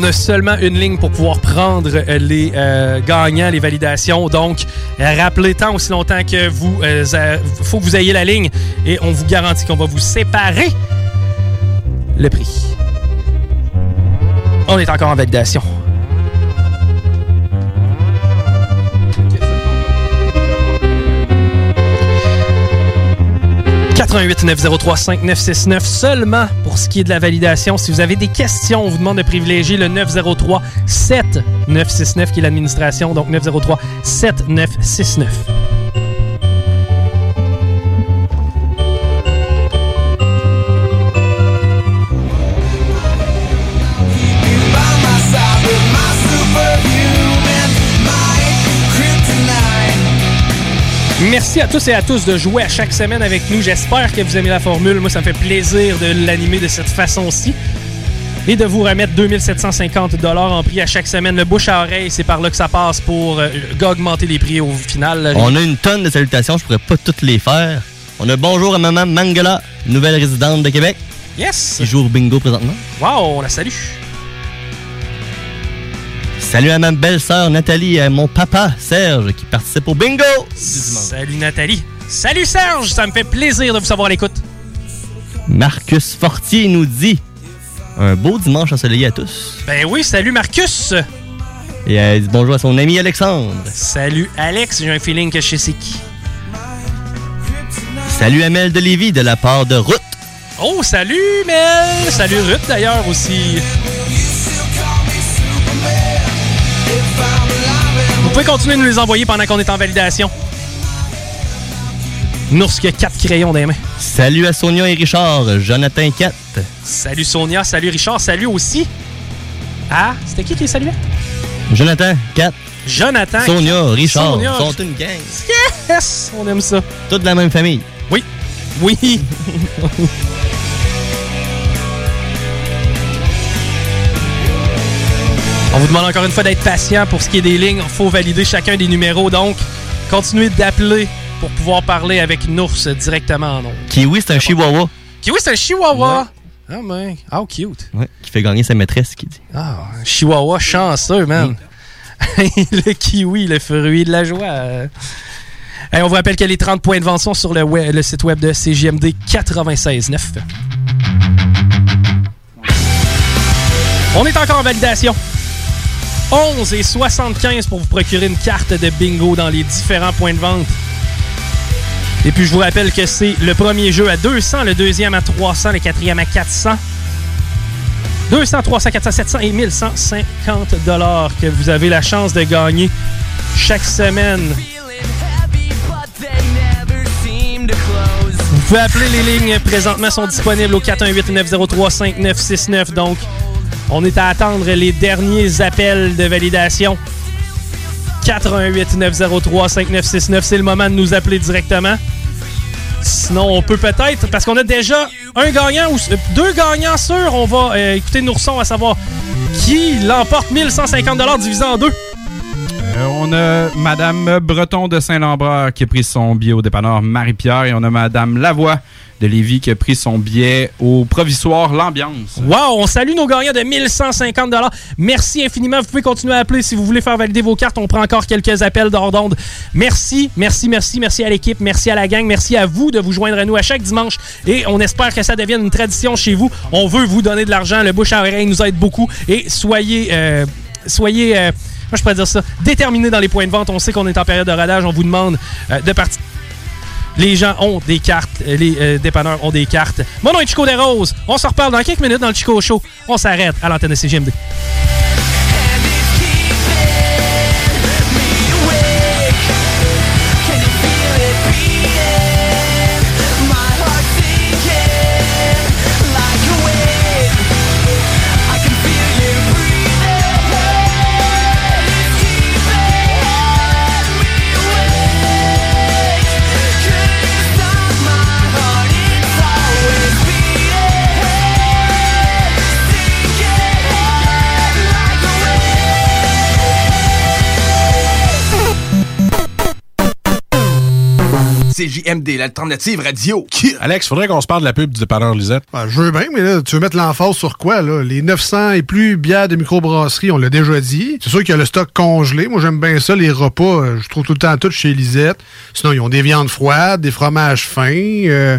On a seulement une ligne pour pouvoir prendre euh, les euh, gagnants, les validations. Donc, euh, rappelez tant aussi longtemps que vous, euh, faut que vous ayez la ligne et on vous garantit qu'on va vous séparer le prix. On est encore en validation. « 88 903 5969 seulement pour ce qui est de la validation. Si vous avez des questions, on vous demande de privilégier le 903 7969 qui est l'administration, donc 903 7969. Merci à tous et à tous de jouer à chaque semaine avec nous. J'espère que vous aimez la formule. Moi, ça me fait plaisir de l'animer de cette façon-ci. Et de vous remettre 2750 en prix à chaque semaine. Le bouche à oreille, c'est par là que ça passe pour euh, augmenter les prix au final. On a une tonne de salutations, je pourrais pas toutes les faire. On a bonjour à maman Mangala, nouvelle résidente de Québec. Yes! Qui joue au bingo présentement. Wow, on la salue. Salut à ma belle-sœur Nathalie et à mon papa Serge qui participe au bingo. Salut Nathalie. Salut Serge, ça me fait plaisir de vous savoir à l'écoute. Marcus Fortier nous dit un beau dimanche ensoleillé à tous. Ben oui, salut Marcus. Et elle dit bonjour à son ami Alexandre. Salut Alex, j'ai un feeling que je sais c'est qui. Salut Amel de Lévis de la part de Ruth. Oh, salut Mel. Salut Ruth d'ailleurs aussi. Pouvez continuer de nous les envoyer pendant qu'on est en validation. Nours qui a quatre crayons dans les mains. Salut à Sonia et Richard, Jonathan 4. Salut Sonia, salut Richard, salut aussi. Ah, c'était qui qui les saluait? Jonathan 4. Jonathan. Sonia, Richard, Sonia. sont une gang. Yes! On aime ça. Toute la même famille. Oui. Oui. On vous demande encore une fois d'être patient pour ce qui est des lignes. Il faut valider chacun des numéros. Donc, continuez d'appeler pour pouvoir parler avec Nours directement en ondes. Kiwi, c'est un chihuahua. Kiwi, c'est un chihuahua. Ah, mais. How cute. Ouais, qui fait gagner sa maîtresse, qui dit. Ah, un chihuahua chanceux, man. le kiwi, le fruit de la joie. Hey, on vous rappelle que les 30 points de vente sont sur le, web- le site web de CGMD 96.9. On est encore en validation. 11 et 75 pour vous procurer une carte de bingo dans les différents points de vente. Et puis je vous rappelle que c'est le premier jeu à 200, le deuxième à 300, le quatrième à 400. 200, 300, 400, 700 et 1150 dollars que vous avez la chance de gagner chaque semaine. Vous pouvez appeler les lignes présentement sont disponibles au 418 903 5969 donc on est à attendre les derniers appels de validation. 418 903 5969 c'est le moment de nous appeler directement. Sinon, on peut peut-être, parce qu'on a déjà un gagnant ou deux gagnants sûrs, on va euh, écouter Nourson à savoir qui l'emporte 1150 divisé en deux. Euh, on a Madame Breton de Saint-Lambert qui a pris son billet au dépanneur Marie-Pierre et on a Madame Lavoie de Lévis qui a pris son billet au provisoire L'Ambiance. Wow! On salue nos gagnants de 1150 Merci infiniment. Vous pouvez continuer à appeler si vous voulez faire valider vos cartes. On prend encore quelques appels d'ordre d'onde. Merci, merci, merci, merci à l'équipe, merci à la gang, merci à vous de vous joindre à nous à chaque dimanche et on espère que ça devienne une tradition chez vous. On veut vous donner de l'argent. Le bouche à oreille nous aide beaucoup et soyez... Euh, soyez... Euh, moi, je pourrais dire ça. Déterminés dans les points de vente. On sait qu'on est en période de radage. On vous demande euh, de partir. Les gens ont des cartes. Euh, les euh, dépanneurs ont des cartes. Mon nom est Chico Desroses. On se reparle dans quelques minutes dans le Chico Show. On s'arrête à l'antenne de CGMD. CJMD, l'alternative radio. Alex, faudrait qu'on se parle de la pub du dépanneur Lisette. Ben, je veux bien, mais là, tu veux mettre l'emphase sur quoi, là? Les 900 et plus bières de microbrasserie, on l'a déjà dit. C'est sûr qu'il y a le stock congelé. Moi, j'aime bien ça, les repas. euh, je trouve tout le temps tout chez Lisette. Sinon, ils ont des viandes froides, des fromages fins, euh,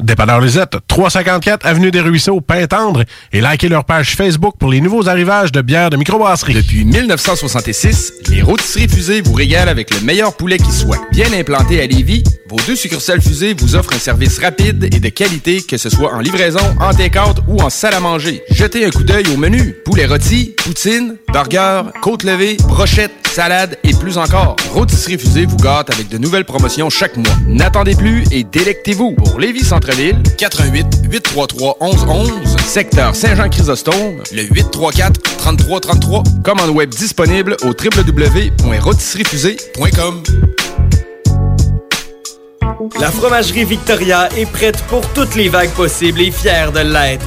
Dépanneur Lisette, 354 Avenue des Ruisseaux, Pintendre, et likez leur page Facebook pour les nouveaux arrivages de bières de microbrasserie. Depuis 1966, les rôtisseries fusées vous régalent avec le meilleur poulet qui soit. Bien implanté à Lévis, vos deux succursales fusées vous offrent un service rapide et de qualité, que ce soit en livraison, en take-out ou en salle à manger. Jetez un coup d'œil au menu. Poulet rôti, poutine, burger, côte levée, brochette, salade et plus encore. Rôtisserie Fusée vous gâte avec de nouvelles promotions chaque mois. N'attendez plus et délectez-vous. Pour Lévis Centre-Ville, 88 833 1111, secteur Saint-Jean-Chrysostome, le 834 3333. Commande web disponible au www.rôtisseriefusée.com. La fromagerie Victoria est prête pour toutes les vagues possibles et fière de l'être.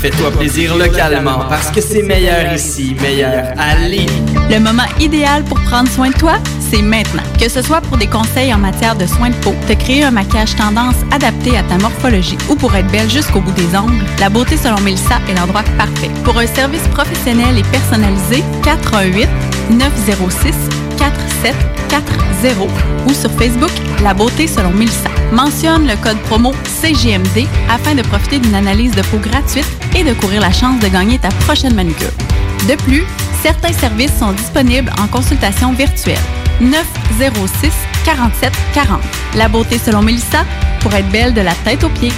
Fais-toi plaisir localement parce que c'est meilleur ici, meilleur à Lévis. Le moment idéal pour prendre soin de toi, c'est maintenant. Que ce soit pour des conseils en matière de soins de peau, te créer un maquillage tendance adapté à ta morphologie ou pour être belle jusqu'au bout des ongles, la beauté selon Mélissa est l'endroit parfait. Pour un service professionnel et personnalisé, 418 906 4740 ou sur Facebook La beauté selon Mélissa. Mentionne le code promo CGMD afin de profiter d'une analyse de peau gratuite et de courir la chance de gagner ta prochaine manucure. De plus, certains services sont disponibles en consultation virtuelle. 906 47 40. La beauté selon Mélissa pour être belle de la tête aux pieds.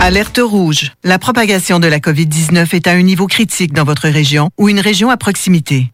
Alerte rouge. La propagation de la COVID-19 est à un niveau critique dans votre région ou une région à proximité.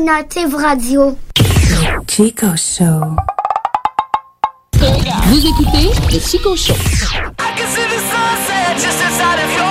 Alternative Radio. Chico Show. Vous écoutez le Chico Show. I.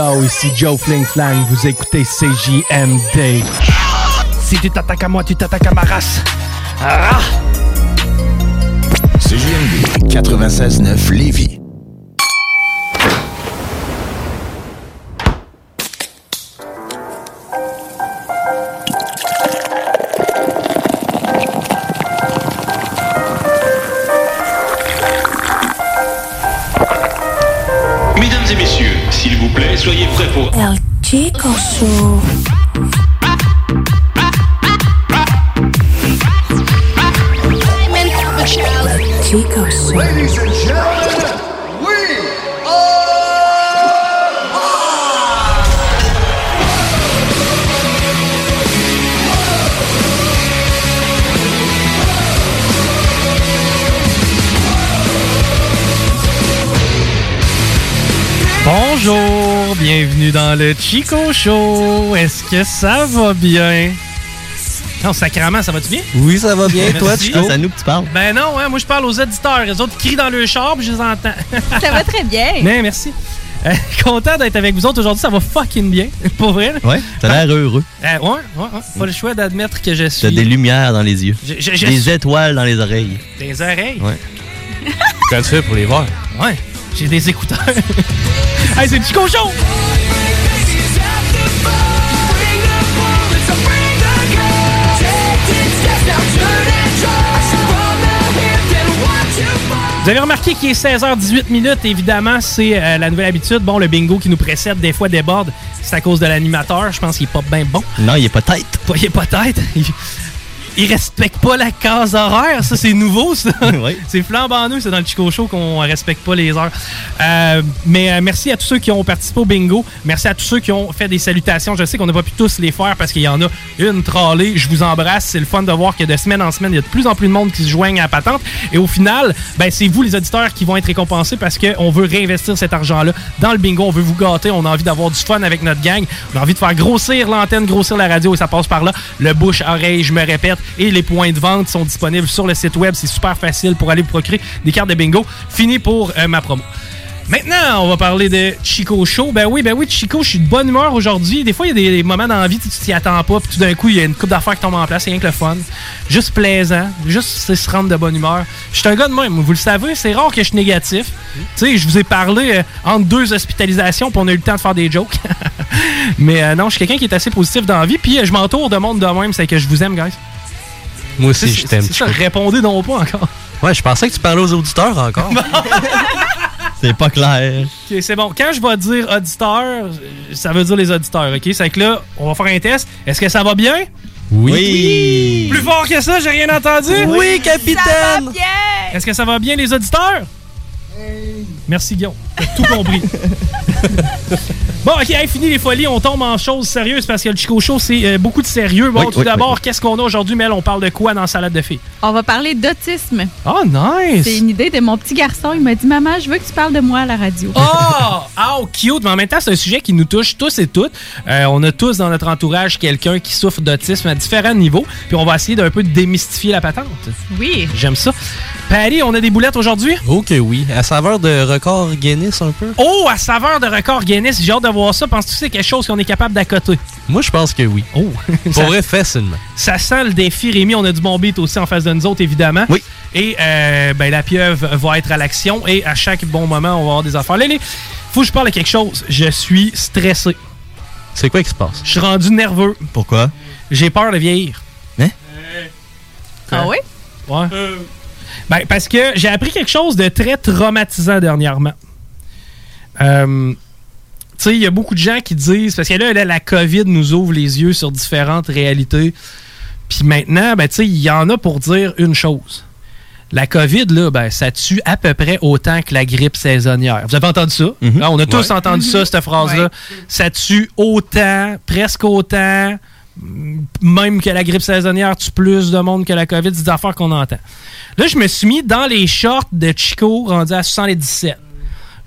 yo, ici Joe Fling Flang, vous écoutez CJMD. Si tu t'attaques à moi, tu t'attaques à ma race. Ah. CJMD 96-9 Lévis. le Chico Show. Est-ce que ça va bien? Non, sacrément, ça va-tu bien? Oui, ça va bien. Toi, Chico? Ah, c'est à nous que tu parles. Ben non, hein, moi je parle aux auditeurs. Les autres crient dans le char, puis je les entends. ça va très bien. Merci. Euh, content d'être avec vous autres aujourd'hui, ça va fucking bien, pour vrai. Ouais, t'as l'air ah. heureux. Euh, ouais, ouais, ouais, pas le choix d'admettre que je suis. T'as des lumières dans les yeux, des étoiles dans les oreilles. Des oreilles? Ouais. Comment tu fais pour les voir? Ouais, j'ai des écouteurs. hey, c'est Chico Show! Vous avez remarqué qu'il est 16h18 minutes. Évidemment, c'est euh, la nouvelle habitude. Bon, le bingo qui nous précède des fois déborde. C'est à cause de l'animateur. Je pense qu'il est pas bien bon. Non, il est pas tête. Il est pas tête. Ils respectent pas la case horaire, ça c'est nouveau ça. C'est flambant nous, c'est dans le Chico Show qu'on respecte pas les heures. Euh, mais euh, merci à tous ceux qui ont participé au bingo. Merci à tous ceux qui ont fait des salutations. Je sais qu'on n'a pas pu tous les faire parce qu'il y en a une trollée. Je vous embrasse. C'est le fun de voir que de semaine en semaine, il y a de plus en plus de monde qui se joignent à la patente. Et au final, ben, c'est vous les auditeurs qui vont être récompensés parce qu'on veut réinvestir cet argent-là dans le bingo. On veut vous gâter. On a envie d'avoir du fun avec notre gang. On a envie de faire grossir l'antenne, grossir la radio et ça passe par là. Le bouche-oreille, je me répète. Et les points de vente sont disponibles sur le site web. C'est super facile pour aller vous procurer des cartes de bingo. Fini pour euh, ma promo. Maintenant, on va parler de Chico Show. Ben oui, ben oui, Chico, je suis de bonne humeur aujourd'hui. Des fois, il y a des, moments dans la vie, tu t'y attends pas, puis tout d'un coup, il y a une coupe d'affaires qui tombe en place, c'est rien que le fun. Juste plaisant, juste se rendre de bonne humeur. Je suis un gars de même, vous le savez, c'est rare que je suis négatif. Tu sais, je vous ai parlé euh, entre deux hospitalisations, puis on a eu le temps de faire des jokes. Mais euh, non, je suis quelqu'un qui est assez positif dans la vie, puis je m'entoure de monde de même, c'est que je vous aime, guys. Moi aussi, je t'aime. Ça, répondez donc pas encore. Ouais, je pensais que tu parlais aux auditeurs encore. C'est pas clair. Ok, c'est bon. Quand je vais dire auditeur, ça veut dire les auditeurs, ok? C'est que là, on va faire un test. Est-ce que ça va bien? Oui. Plus fort que ça, j'ai rien entendu? Oui, capitaine! Est-ce que ça va bien, les auditeurs? Merci, Guillaume. Tout compris. bon, OK, hey, fini les folies. On tombe en choses sérieuses parce que le Chico Show, c'est euh, beaucoup de sérieux. Bon, Oui, tout oui, d'abord, oui, qu'est-ce qu'on a aujourd'hui, Mel? On parle de quoi dans Salade de filles? On va parler d'autisme. Oh, nice! C'est une idée de mon petit garçon. Il m'a dit Maman, je veux que tu parles de moi à la radio. Oh! Oh, cute! Mais en même temps, c'est un sujet qui nous touche tous et toutes. Euh, on a tous dans notre entourage quelqu'un qui souffre d'autisme à différents niveaux. Puis on va essayer d'un peu démystifier la patente. Oui. J'aime ça. Patty, on a des boulettes aujourd'hui? Ok, oui. À saveur de record Guinness un peu. Oh, à saveur de record Guinness. J'ai hâte de voir ça. Penses-tu que c'est quelque chose qu'on est capable d'accoter? Moi, je pense que oui. Oh! Pour vrai, facilement. Ça sent le défi, Rémi. On a du bon beat aussi en face de nous autres, évidemment. Oui. Et euh, ben, la pieuvre va être à l'action. Et à chaque bon moment, on va avoir des affaires. Lélé, faut que je parle de quelque chose. Je suis stressé. C'est quoi qui se passe? Je suis rendu nerveux. Pourquoi? J'ai peur de vieillir. Hein? Ah oui? Ouais. Ben, parce que j'ai appris quelque chose de très traumatisant dernièrement. Euh, tu sais, il y a beaucoup de gens qui disent, parce que là, là, la COVID nous ouvre les yeux sur différentes réalités. Puis maintenant, ben, tu sais, il y en a pour dire une chose. La COVID, là, ben, ça tue à peu près autant que la grippe saisonnière. Vous avez entendu ça? Mhm. Hein, on a tous Ouais. entendu ça, cette phrase-là. Ouais. Ça tue autant, presque autant, même que la grippe saisonnière tue plus de monde que la COVID. C'est des affaires qu'on entend. Là, je me suis mis dans les shorts de Chico rendu à 77.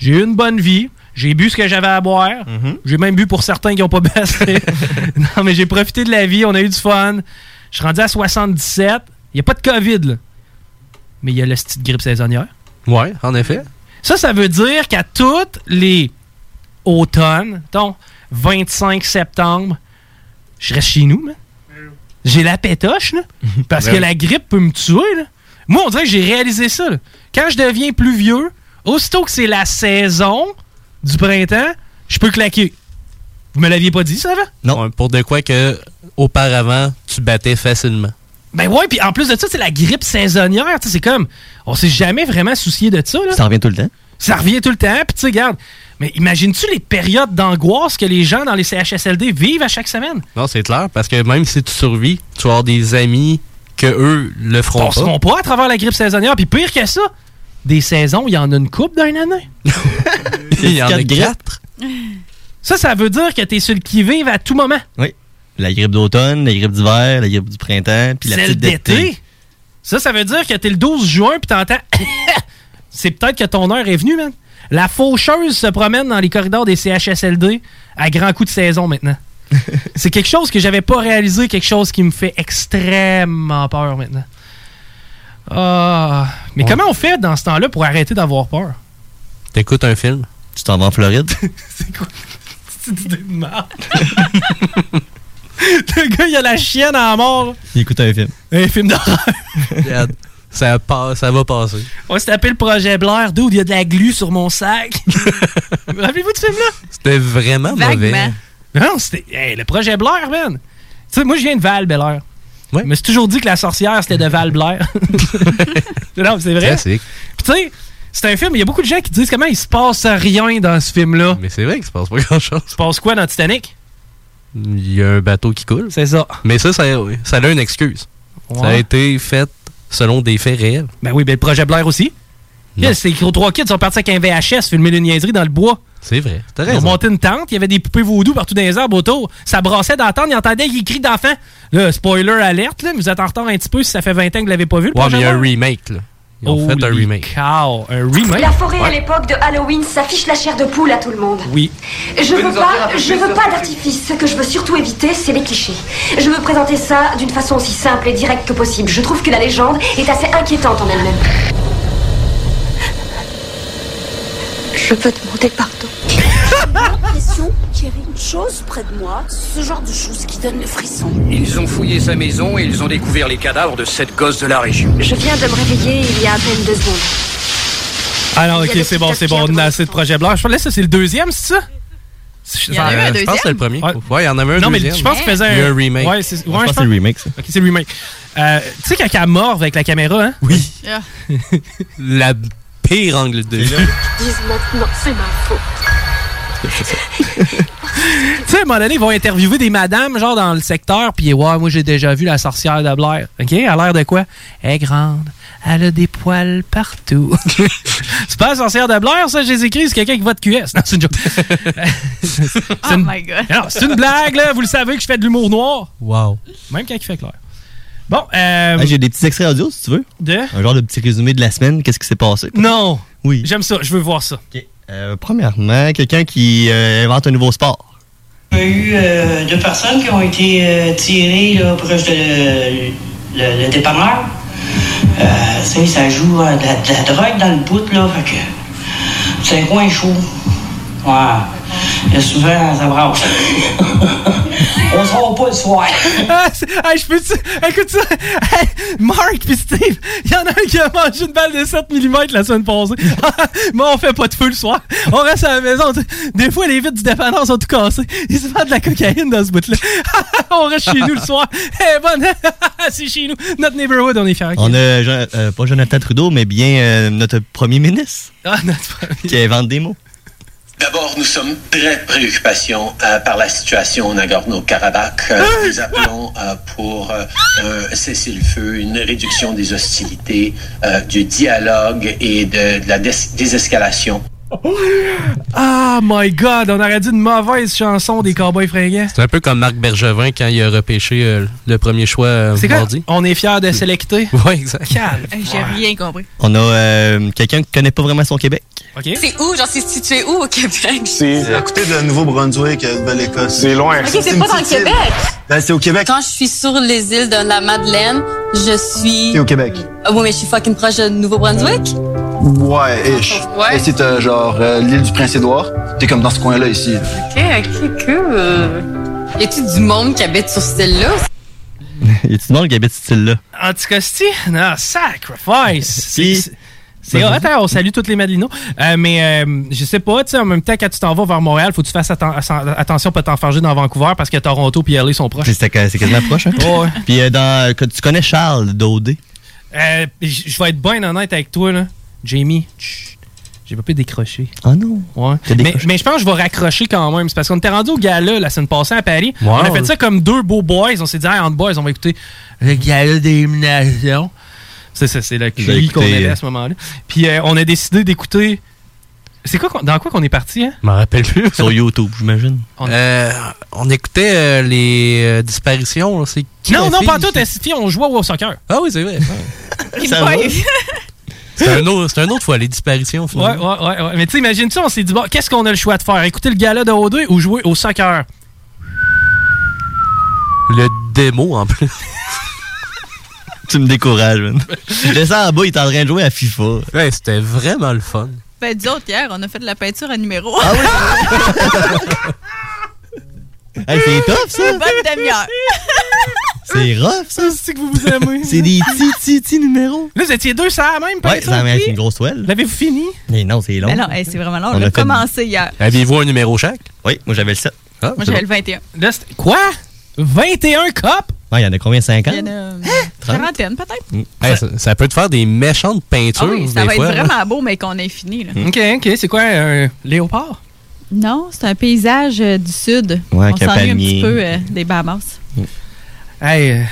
J'ai eu une bonne vie. J'ai bu ce que j'avais à boire. J'ai même bu pour certains qui n'ont pas baissé. non, mais j'ai profité de la vie. On a eu du fun. Je suis rendu à 77. Il n'y a pas de COVID, là. Mais il y a le style de grippe saisonnière. Ouais, en effet. Ça, ça veut dire qu'à toutes les automnes, donc 25 septembre, je reste chez nous. J'ai la pétoche, là. Parce Ben que la grippe peut me tuer, là. Moi, on dirait que j'ai réalisé ça. là. Quand je deviens plus vieux, aussitôt que c'est la saison du printemps, je peux claquer. Vous me l'aviez pas dit, ça, avant? Non. pour de quoi que auparavant, tu battais facilement. Ben ouais, puis en plus de ça, c'est la grippe saisonnière. tu sais, C'est comme, on s'est jamais vraiment soucié de ça. Là. Ça revient tout le temps. Ça revient tout le temps. Puis tu sais, regarde, mais imagines-tu les périodes d'angoisse que les gens dans les CHSLD vivent à chaque semaine? Non, c'est clair, parce que même si tu survis, tu vas avoir des amis que eux le feront On se rend pas à travers la grippe saisonnière. Puis pire que ça, des saisons, il y en a une coupe d'une année. Il y en a Quatre. Ça, ça veut dire que t'es sur le qui-vive à tout moment. Oui. La grippe d'automne, la grippe d'hiver, la grippe du printemps, puis la petite d'été. d'été. Ça, ça veut dire que t'es le 12 juin puis t'entends. C'est peut-être que ton heure est venue, man. La faucheuse se promène dans les corridors des CHSLD à grands coups de saison maintenant. C'est quelque chose que j'avais pas réalisé, quelque chose qui me fait extrêmement peur maintenant. Ah. Mais comment on fait dans ce temps-là pour arrêter d'avoir peur? T'écoutes un film. Tu t'en vas en Floride. C'est une idée de merde. Le gars, il a la chienne à mort. Il écoute un film. Un film d'horreur. Regarde, ça, passe- ça va passer. On s'est appelé le projet Blair, d'où il y a de la glu sur mon sac. Rappelez-vous de ce film-là? C'était vraiment mauvais. Non, c'était. hey, le projet Blair, man. Tu sais, moi, je viens de Val, Bel Air. Je me suis toujours dit que la sorcière, c'était de Val Blair. non, c'est vrai. Classique. Puis, tu sais, c'est un film, il y a beaucoup de gens qui disent comment il se passe rien dans ce film-là. Mais c'est vrai qu'il se passe pas grand-chose. Il se passe quoi dans Titanic? Il y a un bateau qui coule. C'est ça. Mais ça, ça, ça a une excuse. Ça a Ouais. été fait selon des faits réels. Ben oui, ben le projet Blair aussi. Aux trois kids, ils sont partis avec un VHS, filmer une niaiserie dans le bois. C'est vrai. T'as Ils ont raison. monté une tente, il y avait des poupées vaudou partout dans les arbres autour. Ça brassait tente, ils entendaient des cris d'enfants. Là, spoiler alerte, là, mais vous êtes en retard un petit peu si ça fait 20 ans que vous l'avez pas vu. Le Ouais, mais il y a un remake, là. Ils ont fait un remake. cow, un remake. La forêt à l'époque de Halloween s'affiche la chair de poule à tout le monde. Oui. Je veux pas, je veux pas ce d'artifice. Ce que je veux surtout éviter, c'est les clichés. Je veux présenter ça d'une façon aussi simple et directe que possible. Je trouve que la légende est assez inquiétante en elle-même. Je veux demander pardon. l'impression qu'il y avait une chose près de moi, ce genre de chose qui donne le frisson. Ils ont fouillé sa maison et ils ont découvert les cadavres de sept gosses de la région. Je viens de me réveiller il y a à peine deux secondes. Ah non, Il y a ok, c'est bon, c'est bon, on a assez de projet Blair. Je pense que c'est le deuxième, c'est ça? Il y en a eu un Euh, Je pense que c'est le premier. Ouais, il y en avait un Non, mais deuxième. je pense qu'il faisait un... Il y a un remake. Ouais, c'est Je pense que c'est le remake, ça. Ok, c'est le remake. Euh, tu sais, quand elle morve avec la caméra, hein? Oui. La pire angle de vue. Maintenant, c'est ma faute. Tu sais, à un moment donné, ils vont interviewer des madames, genre dans le secteur, puis ouais, moi j'ai déjà vu la sorcière de Blair. OK? Elle a l'air de quoi? Elle est grande. Elle a des poils partout. c'est pas la sorcière de Blair, ça, j'ai écrit, c'est quelqu'un qui vote QS. Non, c'est une joke. Oh my God. C'est une blague, là. Vous le savez que je fais de l'humour noir. Wow. Même quand il fait clair. Bon, euh. Ah, J'ai des petits extraits audio, si tu veux. De? Un genre de petit résumé de la semaine. Qu'est-ce qui s'est passé? Non! Oui. J'aime ça, je veux voir ça. Euh, premièrement, quelqu'un qui euh, invente un nouveau sport. Il y a eu euh, deux personnes qui ont été euh, tirées là, proche de le, le- le dépanneur. Euh, tu sais, ça joue de, la, de la drogue dans le bout, là. Fait que c'est un coin chaud. Ouais. Il y a souvent, ça brasse. On sort pas le soir. Ah, hey, je peux Écoute ça! Hey, Mark pis Steve, il y en a un qui a mangé une balle de 7 mm la semaine passée. Mais on fait pas de feu le soir. On reste à la maison. tu. Des fois, les vitres du dépanneur sont tout cassées. Ils se vendent de la cocaïne dans ce bout-là. on reste chez nous le soir. Eh bonne! C'est chez nous. Notre neighborhood, on est fiers. On a, euh, pas Jonathan Trudeau, mais bien euh, notre premier ministre Ah, notre premier. qui invente des mots. D'abord, nous sommes très préoccupés euh, par la situation au Nagorno-Karabakh. Euh, nous appelons euh, pour euh, un cessez-le-feu, une réduction des hostilités, euh, du dialogue et de, de la dés- désescalation. Ah, my God! On aurait dit une mauvaise chanson des Cowboys fringants. C'est un peu comme Marc Bergevin quand il a repêché euh, le premier choix euh, C'est quoi? mardi. On est fiers de sélecter? Ouais, exact. Calme. J'ai rien compris. On a euh, quelqu'un qui connaît pas vraiment son Québec. C'est où? Genre, c'est situé où au Québec? C'est à côté de Nouveau-Brunswick, de Nouvelle-Écosse. C'est loin. Ok, c'est pas dans le Québec. Ben, c'est au Québec. Quand je suis sur les îles de la Madeleine, je suis. C'est au Québec. Ah oui, mais je suis fucking proche de Nouveau-Brunswick. Ouais, ish. Ouais. Et c'est euh, genre euh, l'île du Prince-Édouard. T'es comme dans ce coin-là ici. Ok, ok, cool. Y a-tu du monde qui habite sur cette île-là? y a-tu du monde qui habite ce style-là? Anticosti? Non, sacrifice! Puis- C'est- C'est Ben, hot, hein? on salue toutes les Madelinos. Euh, mais euh, je sais pas, tu sais, en même temps, quand tu t'en vas vers Montréal, faut que tu fasses atten- atten- attention pas t'enfarger dans Vancouver parce que Toronto et LA sont proches. C'est c'est quasiment proche, hein? Ouais. Puis euh, dans, tu connais Charles? Euh, je je vais être bien honnête avec toi, là. Jamie, j'ai pas pu décrocher. Ah non? Ouais. Mais, je pense que je vais raccrocher quand même. C'est parce qu'on était rendu au gala la semaine passée à Paris. Wow. On a fait ça comme deux beaux boys. On s'est dit, hey, entre boys, on va écouter le gala d'élimination. C'est ça, c'est avez QI qu'on avait euh, à ce moment-là. Puis euh, on a décidé d'écouter. C'est quoi dans quoi qu'on est parti, hein? Je m'en rappelle plus. Sur YouTube, j'imagine. On- Euh, on écoutait euh, les euh, disparitions. là. C'est qui Non, la non, pas tout. on jouait au soccer? Ah oui, c'est vrai. Ça va? C'est un, autre- c'est un autre fois, les disparitions. Ouais, finalement. ouais, ouais, ouais. Mais tu sais, imagine-tu, on s'est dit, bon, qu'est-ce qu'on a le choix de faire? Écouter le gala de O2 ou jouer au soccer? Le démo, en plus. Tu me décourages, man. Je descends en bas, il est en train de jouer à FIFA. Ouais, c'était vraiment le fun. Ben, autres, hier, on a fait de la peinture à numéro. Ah Hey, c'est tough, ça! Une bonne demi-heure. C'est rough, ça! C'est que vous vous aimez. C'est des petits, petits, petits numéros. Là, vous étiez deux, ça même, Ouais, peinture, ça être puis- une grosse toile. L'avez-vous fini? Mais non, c'est long. Mais non, hey, c'est vraiment long. On On a a fait- commencé hier. Aviez-vous un numéro chaque? Oui, moi j'avais le 7. Moi, j'avais le 21. Là, c'était- quoi? 21 copes? Ouais, il y en a combien? 50? Il y en a Trente? quarantaine, peut-être. Hey, ça, ça peut te faire des méchantes peintures. Ah oui, ça des va fois, être là. vraiment beau, mais qu'on ait fini. Là. OK, OK. C'est quoi, un léopard? Non, c'est un paysage euh, du sud. Ouais, On s'ennuie un petit peu euh, des Bahamas. Hey, euh,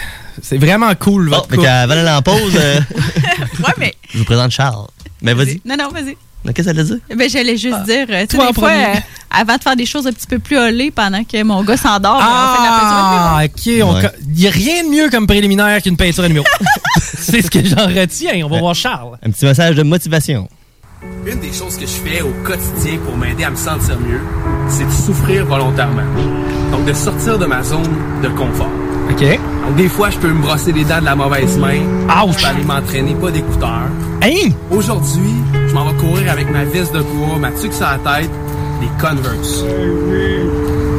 C'est vraiment cool, votre Fait couple. qu'avant d'aller en pause, euh, Ouais, mais. je vous présente Charles. Mais vas-y. Non, non, vas-y. Mais Qu'est-ce que ça veut dire? Ben, j'allais juste dire, euh, tu sais, Toi en des fois, premier. euh, avant de faire des choses un petit peu plus holées pendant que mon gars s'endort, ben, on fait de la Ah, peinture de ok. Ouais. Il n'y a rien de mieux comme préliminaire qu'une peinture à numéro. C'est ce que j'en retiens. On va voir Charles. Un petit message de motivation. Une des choses que je fais au quotidien pour m'aider à me sentir mieux, c'est de souffrir volontairement. Donc de sortir de ma zone de confort. OK. Donc des fois, je peux me brosser les dents de la mauvaise main. Ouch! Je peux aller m'entraîner, pas d'écouteurs. Hein? Aujourd'hui, je m'en vais courir avec ma veste de poids, ma tuque sur la tête, des Converse.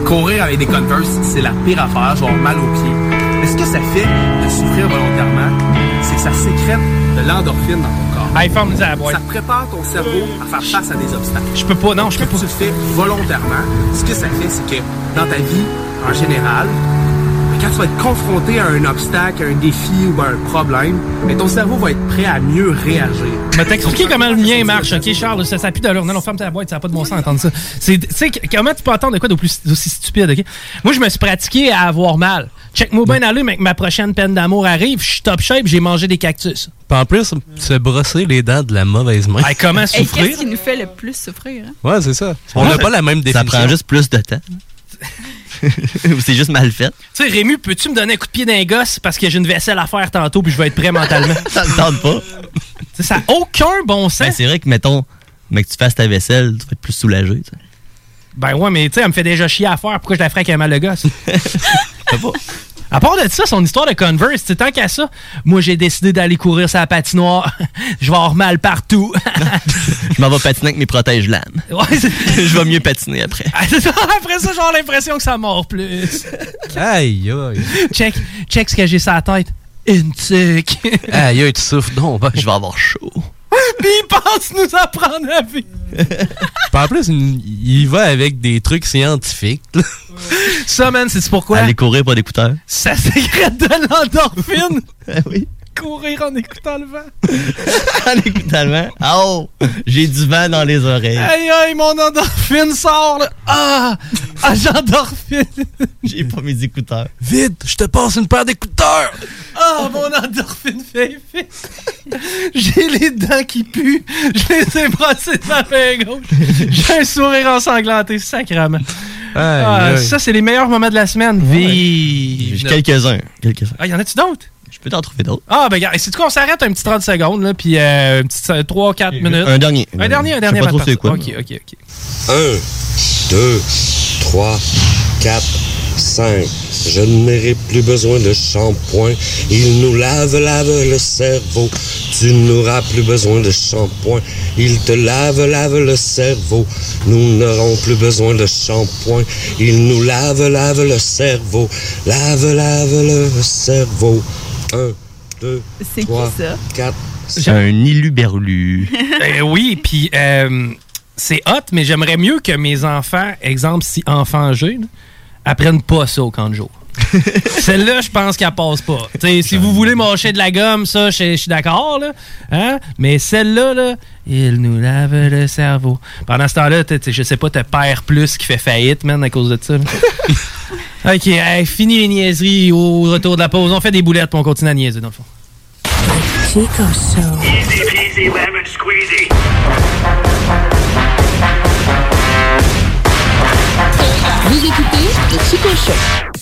Courir avec des Converse, c'est la pire affaire, je vais avoir mal aux pieds. Mais ce que ça fait de souffrir volontairement, c'est que ça sécrète de l'endorphine dans ton à la boîte. Ça prépare ton cerveau à faire face à des obstacles. Je peux pas, non, je peux pas. tu le fais volontairement, ce que ça fait, c'est que dans ta vie, en général, quand tu vas être confronté à un obstacle, à un défi ou à un problème, mais ton cerveau va être prêt à mieux réagir. Je vais t'expliquer comment le mien marche, ok, Charles? Ça s'appuie d'allure. Non, non, ferme ta boîte, ça n'a pas de bon sens d'entendre ça. C'est, tu sais, comment tu peux entendre de quoi d'aussi stupide, ok? Moi, je me suis pratiqué à avoir mal. Check-moi bien aller, mais que ma prochaine peine d'amour arrive, je suis top shape, j'ai mangé des cactus. Puis en plus, se brosser les dents de la mauvaise main. Hey, comment Et souffrir? qu'est-ce qui nous fait le plus souffrir? hein? Ouais, c'est ça. On n'a pas la même Ça définition. prend juste plus de temps. Ou c'est juste mal fait. Tu sais, Rému, peux-tu me donner un coup de pied d'un gosse parce que j'ai une vaisselle à faire tantôt puis je vais être prêt mentalement? Ça ne tente pas. Tu sais, ça n'a aucun bon sens. Ben, c'est vrai que, mettons, mais que tu fasses ta vaisselle, tu vas être plus soulagé. tu sais. Ben ouais, mais tu sais, elle me fait déjà chier à faire. Pourquoi je la ferais avec un mal de gosse? À part de ça, son histoire de Converse, c'est tant qu'à ça, moi j'ai décidé d'aller courir sur la patinoire. je vais avoir mal partout. Je m'en vais patiner avec mes protèges lames. Ouais, Je vais mieux patiner après. Ah. Après ça, j'ai l'impression que ça mord plus. Aïe, aïe. check, check ce que j'ai sur la tête. Une tuque. Aïe, aïe, tu souffres donc. ben. Je vais avoir chaud. Puis il pense nous apprendre à vivre. En plus, il va avec des trucs scientifiques. là. Ça, man, c'est pourquoi? Aller courir pour d'écouteurs. Ça sécrète de l'endorphine. oui. Courir en écoutant le vent. en écoutant le vent. Oh! J'ai du vent dans les oreilles. Aïe, aïe, mon endorphine sort, là. Ah! Ah, j'endorphine. J'ai pas mes écouteurs. Vite, je te passe une paire d'écouteurs. Ah, mon endorphine fait. J'ai les dents qui puent. Je les ai brossées de ma main gauche. J'ai un sourire ensanglanté, sacrément. Ah, ça, c'est les meilleurs moments de la semaine. Vive. J'ai quelques-uns. Quelques-uns. Ah, y en a-tu d'autres? Je peux t'en trouver d'autres. Ah, ben, regarde, c'est qu'on s'arrête un petit 30 secondes, là, puis euh, un petit 3-4 minutes. Un dernier. Un dernier, un Je sais dernier. pas trop c'est quoi. Ok, ok, ok. 1, 2, 3, 4, 5. Je n'aurai plus besoin de shampoing. Il nous lave, lave le cerveau. Tu n'auras plus besoin de shampoing. Il te lave, lave le cerveau. Nous n'aurons plus besoin de shampoing. Il nous lave, lave le cerveau. Lave, lave le cerveau. 1, 2, C'est qui 3, ça? 4, C'est un iluberlu. Euh, oui, puis euh, c'est hot, mais j'aimerais mieux que mes enfants, exemple, si enfants là, apprennent pas ça au camp de jour. Celle-là, je pense qu'elle passe pas. T'sais, si vous voulez mâcher de la gomme, ça, je je suis d'accord, là. Hein? Mais celle-là, là, il nous lave le cerveau. Pendant ce temps-là, je sais pas, t'as Père Plus qui fait faillite, man, à cause de ça. ok, hey, fini les niaiseries au retour de la pause. On fait des boulettes, puis on continue à niaiser, dans le fond. Chico Show. Easy peasy lemon squeezy. Vous écoutez le Chico Show.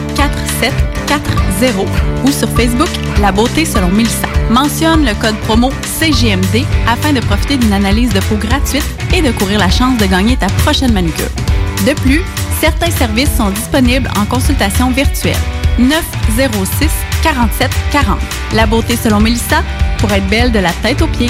4740 ou sur Facebook La beauté selon Mélissa. Mentionne le code promo CGMD afin de profiter d'une analyse de peau gratuite et de courir la chance de gagner ta prochaine manucure. De plus, certains services sont disponibles en consultation virtuelle. 906 47 40. La beauté selon Mélissa pour être belle de la tête aux pieds.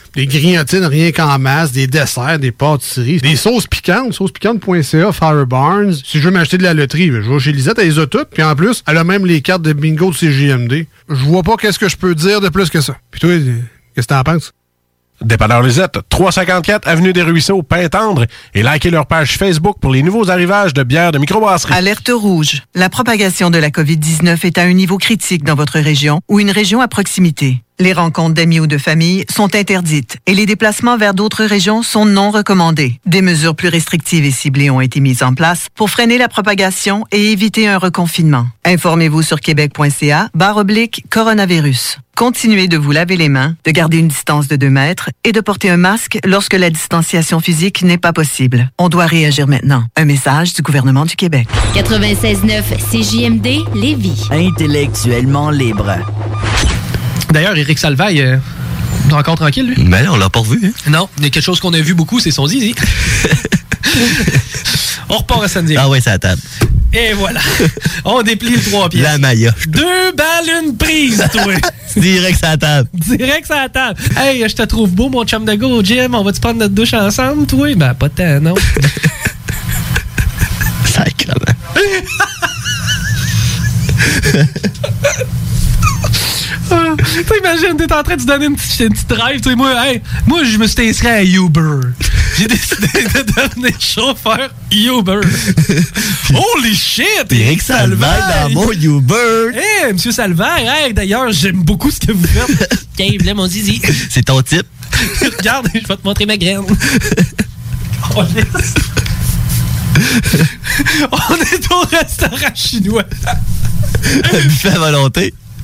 des grignotines rien qu'en masse, des desserts, des pâtisseries, des sauces piquantes, saucespiquante.ca, Fire Barnes. Si je veux m'acheter de la loterie, je vais chez Lisette, elle les a toutes. Puis en plus, elle a même les cartes de bingo de CJMD. Je vois pas qu'est-ce que je peux dire de plus que ça. Puis toi, qu'est-ce que t'en penses? Dépanneur Lisette, 354 Avenue des Ruisseaux, Pintendre, et likez leur page Facebook pour les nouveaux arrivages de bières de microbrasserie. Alerte rouge. La propagation de la COVID-19 est à un niveau critique dans votre région ou une région à proximité. Les rencontres d'amis ou de famille sont interdites et les déplacements vers d'autres régions sont non recommandés. Des mesures plus restrictives et ciblées ont été mises en place pour freiner la propagation et éviter un reconfinement. Informez-vous sur québec.ca barre oblique coronavirus. Continuez de vous laver les mains, de garder une distance de 2 mètres et de porter un masque lorsque la distanciation physique n'est pas possible. On doit réagir maintenant. Un message du gouvernement du Québec. 96.9 CJMD Lévis. Intellectuellement libre. D'ailleurs, Eric Salvaille, euh, encore tranquille, lui? Mais on l'a pas revu. Hein? Non, il y a quelque chose qu'on a vu beaucoup, c'est son zizi. On repart à samedi. Ah ouais, c'est à table. Et voilà. On déplie les trois pièces. La Maya. Deux balles, une prise, toi. Direct à la table. Direct à la table. Hey, je te trouve beau, mon chum de go gym. On va-tu prendre notre douche ensemble, toi? Ben, pas tant, non. Sacrement. Ah, T'imagines, t'es en train de te donner une petite, une petite drive. tu sais, Moi, hey, moi, je me suis inscrit à Uber. J'ai décidé de devenir chauffeur Uber. Holy shit! Eric Salvaire dans mon Uber. Hey, monsieur Salvaire, hey, d'ailleurs, j'aime beaucoup ce que vous faites. Tiens, là, mon zizi. C'est ton type. Regarde, je vais te montrer ma graine. Oh, yes. On est au restaurant chinois. Un buffet à volonté.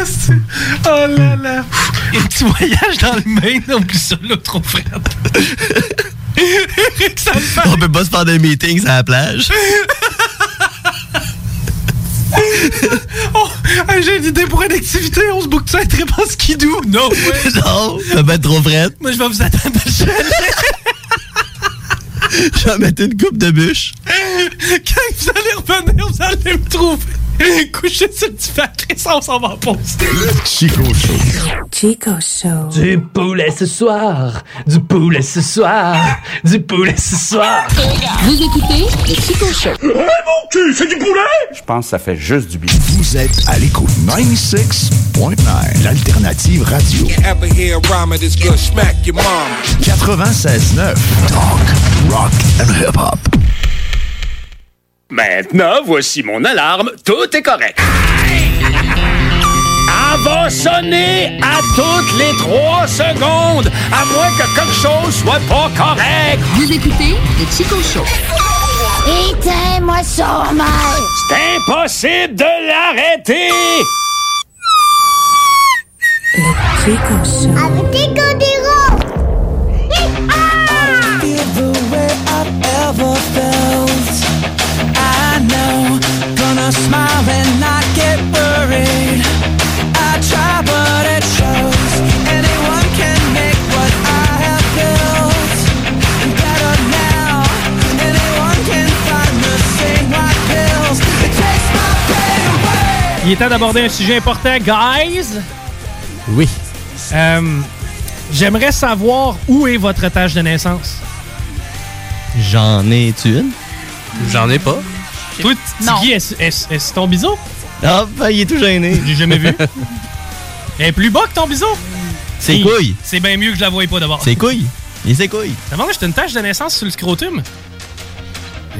Asti. Oh là là. Un petit voyage dans le Maine, plus ça, là, trop frère. On peut pas se faire des meetings à la plage. Oh, j'ai une idée pour une activité. On se boucle ça un trip en skidoo. Non, ouais. non, ça va être trop frais. Moi, je vais vous attendre chalet. Je vais mettre une coupe de bûche. Quand vous allez revenir, vous allez me trouver. Couché sur le divan, Chris, on s'en va en pause. Chico Show. Chico Show. Du poulet ce soir, du poulet ce soir, du poulet ce soir. Vous écoutez le Chico Show. mon cul, c'est du poulet? Je pense que ça fait juste du bien. Vous êtes à l'écoute 96.9, l'alternative radio. Ever hear a rhyme this good smack your mom? 96.9, talk, rock and hip-hop. Maintenant, voici mon alarme. Tout est correct. Elle va sonner à toutes les trois secondes, à moins que quelque chose soit pas correct. Vous écoutez le Chico Show. Éteins-moi son mal. C'est impossible de l'arrêter! Chico Show. Avec des Codero. ever felt. I know, gonna smile and not get worried. I try, but it shows. Anyone can make what I have built better now. Anyone can find the same white pills. It takes my pain away. Il est temps d'aborder un sujet important, guys. Oui. Euh, J'aimerais savoir où est votre tâche de naissance? J'en ai-tu une? J'en ai pas. Toi, Tiggy, est-ce ton biseau? Ah, ben, il est tout gêné. J'ai jamais vu. Elle est plus bas que ton biseau? C'est Hi, couilles. C'est bien mieux que je la voyais pas d'abord. C'est couilles. Il est ses couilles. T'as demandé, j'ai une tache de naissance sur le scrotum?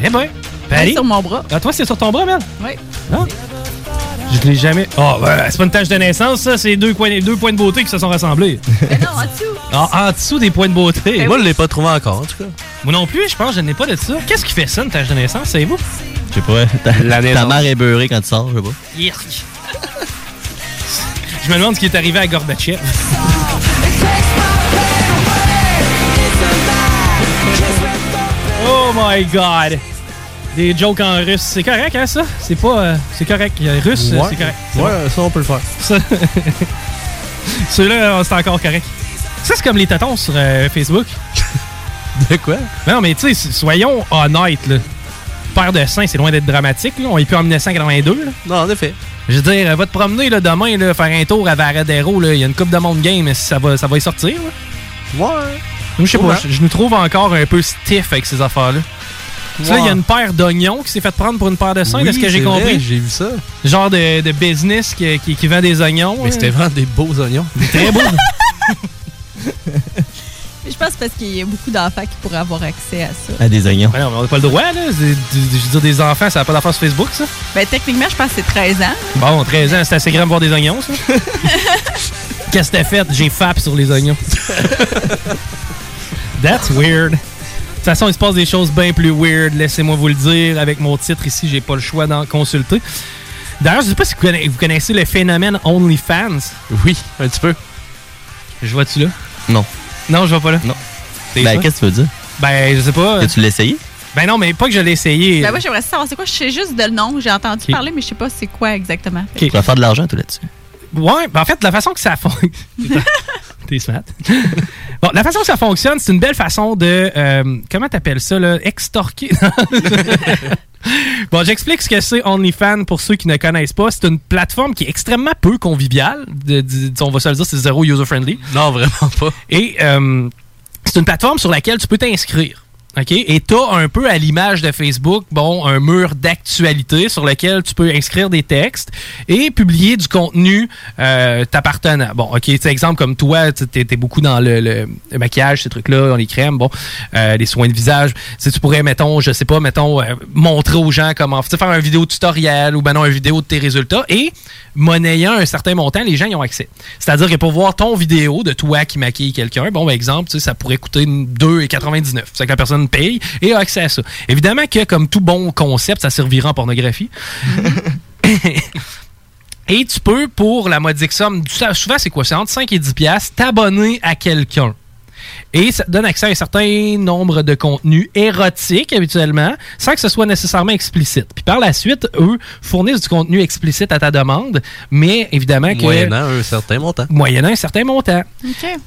Eh ben. Paris? sur mon bras. Ah, toi, c'est sur ton bras, Mel? Oui. Ah. Je l'ai jamais. Oh, ouais, c'est pas une tache de naissance, ça. C'est deux points, deux points de beauté qui se sont rassemblés. Mais non, en dessous. Ah, en dessous des points de beauté. Ben Moi, je l'ai pas trouvé encore, en tout cas. Moi non plus, je pense que je n'ai pas de ça. Qu'est-ce qui fait ça, une tache de naissance, savez-vous? Je sais pas. Ta, La ta mère est beurrée quand tu sors, je sais pas. Yerk. Je me demande ce qui est arrivé à Gorbatchev. Oh my god! Des jokes en russe. C'est correct, hein, ça? C'est pas. euh, c'est correct. Russe, euh, Ouais. c'est correct. Ouais, bon. ça, on peut le faire. Ça- Ceux-là, euh, c'est encore correct. Ça, c'est comme les tatons sur euh, Facebook. De quoi? Non, mais tu sais, soyons honnêtes, là. Père de sein, c'est loin d'être dramatique, là. On est plus en 1982, là. Non, en effet. Je veux dire, va te promener là, demain, là, faire un tour à Varadero, là. Il y a une coupe de monde game, ça va, ça va y sortir, là. Ouais. Je sais pas, je nous trouve encore un peu stiff avec ces affaires-là. Ouais. il y a une paire d'ognons qui s'est fait prendre pour une paire de seins, de ce que j'ai compris. J'ai vu ça. Genre de, de business qui, qui- qui vend des oignons. Mais hein. c'était vraiment des beaux oignons. Très beau. Je pense parce qu'il y a beaucoup d'enfants qui pourraient avoir accès à ça. À des oignons. Ben non, mais on n'a pas le droit, là. Je veux dire, des enfants, ça n'a pas d'affaire sur Facebook, ça? Ben, techniquement, je pense que c'est 13 ans. Bon, 13 ans, c'est assez grand de voir des oignons, ça. Qu'est-ce que t'as fait? J'ai fap sur les oignons. That's weird. De toute façon, il se passe des choses bien plus weird, laissez-moi vous le dire. Avec mon titre ici, j'ai pas le choix d'en consulter. D'ailleurs, je sais pas si vous connaissez, vous connaissez le phénomène OnlyFans. Oui, un petit peu. Je vois-tu là? Non. Non, je vois pas là. Non. Ben, qu'est-ce que tu veux dire? Ben, je sais pas. Que tu l'as essayé? Ben non, mais pas que je l'ai essayé. Ben, moi, j'aimerais savoir c'est quoi? Je sais juste de le nom. J'ai entendu parler, mais je sais pas c'est quoi exactement. Ok. Tu vas faire de l'argent, tout là-dessus. Ouais, ben en fait, la façon que ça fonctionne. T'es smart. bon, la façon que ça fonctionne, c'est une belle façon de. euh, comment t'appelles ça, là? Extorquer. bon, j'explique ce que c'est OnlyFans pour ceux qui ne connaissent pas. C'est une plateforme qui est extrêmement peu conviviale. De, de- on va se le dire, c'est zéro user-friendly. Non, vraiment pas. Et euh, c'est une plateforme sur laquelle tu peux t'inscrire. OK? Et tu as un peu à l'image de Facebook, bon, un mur d'actualité sur lequel tu peux inscrire des textes et publier du contenu euh, t'appartenant. Bon, OK, tu exemple comme toi, tu es, beaucoup dans le, maquillage, ces trucs-là, dans les crèmes, bon, euh, les soins de visage. Si tu pourrais, mettons, je sais pas, mettons, euh, montrer aux gens comment, faire un vidéo tutoriel ou ben non, une vidéo de tes résultats et monnayant un certain montant, les gens y ont accès. C'est-à-dire que pour voir ton vidéo de toi qui maquille quelqu'un, bon, par exemple, ça pourrait coûter 2,99. C'est que la personne paye et a accès à ça. Évidemment que, comme tout bon concept, ça servira en pornographie. Et tu peux, pour la modique somme, souvent c'est quoi? C'est entre 5 et 10 piastres, t'abonner à quelqu'un. Et ça te donne accès à un certain nombre de contenus érotiques habituellement, sans que ce soit nécessairement explicite. Puis par la suite, eux fournissent du contenu explicite à ta demande, mais évidemment que... Moyennant un certain montant. Moyennant un certain montant.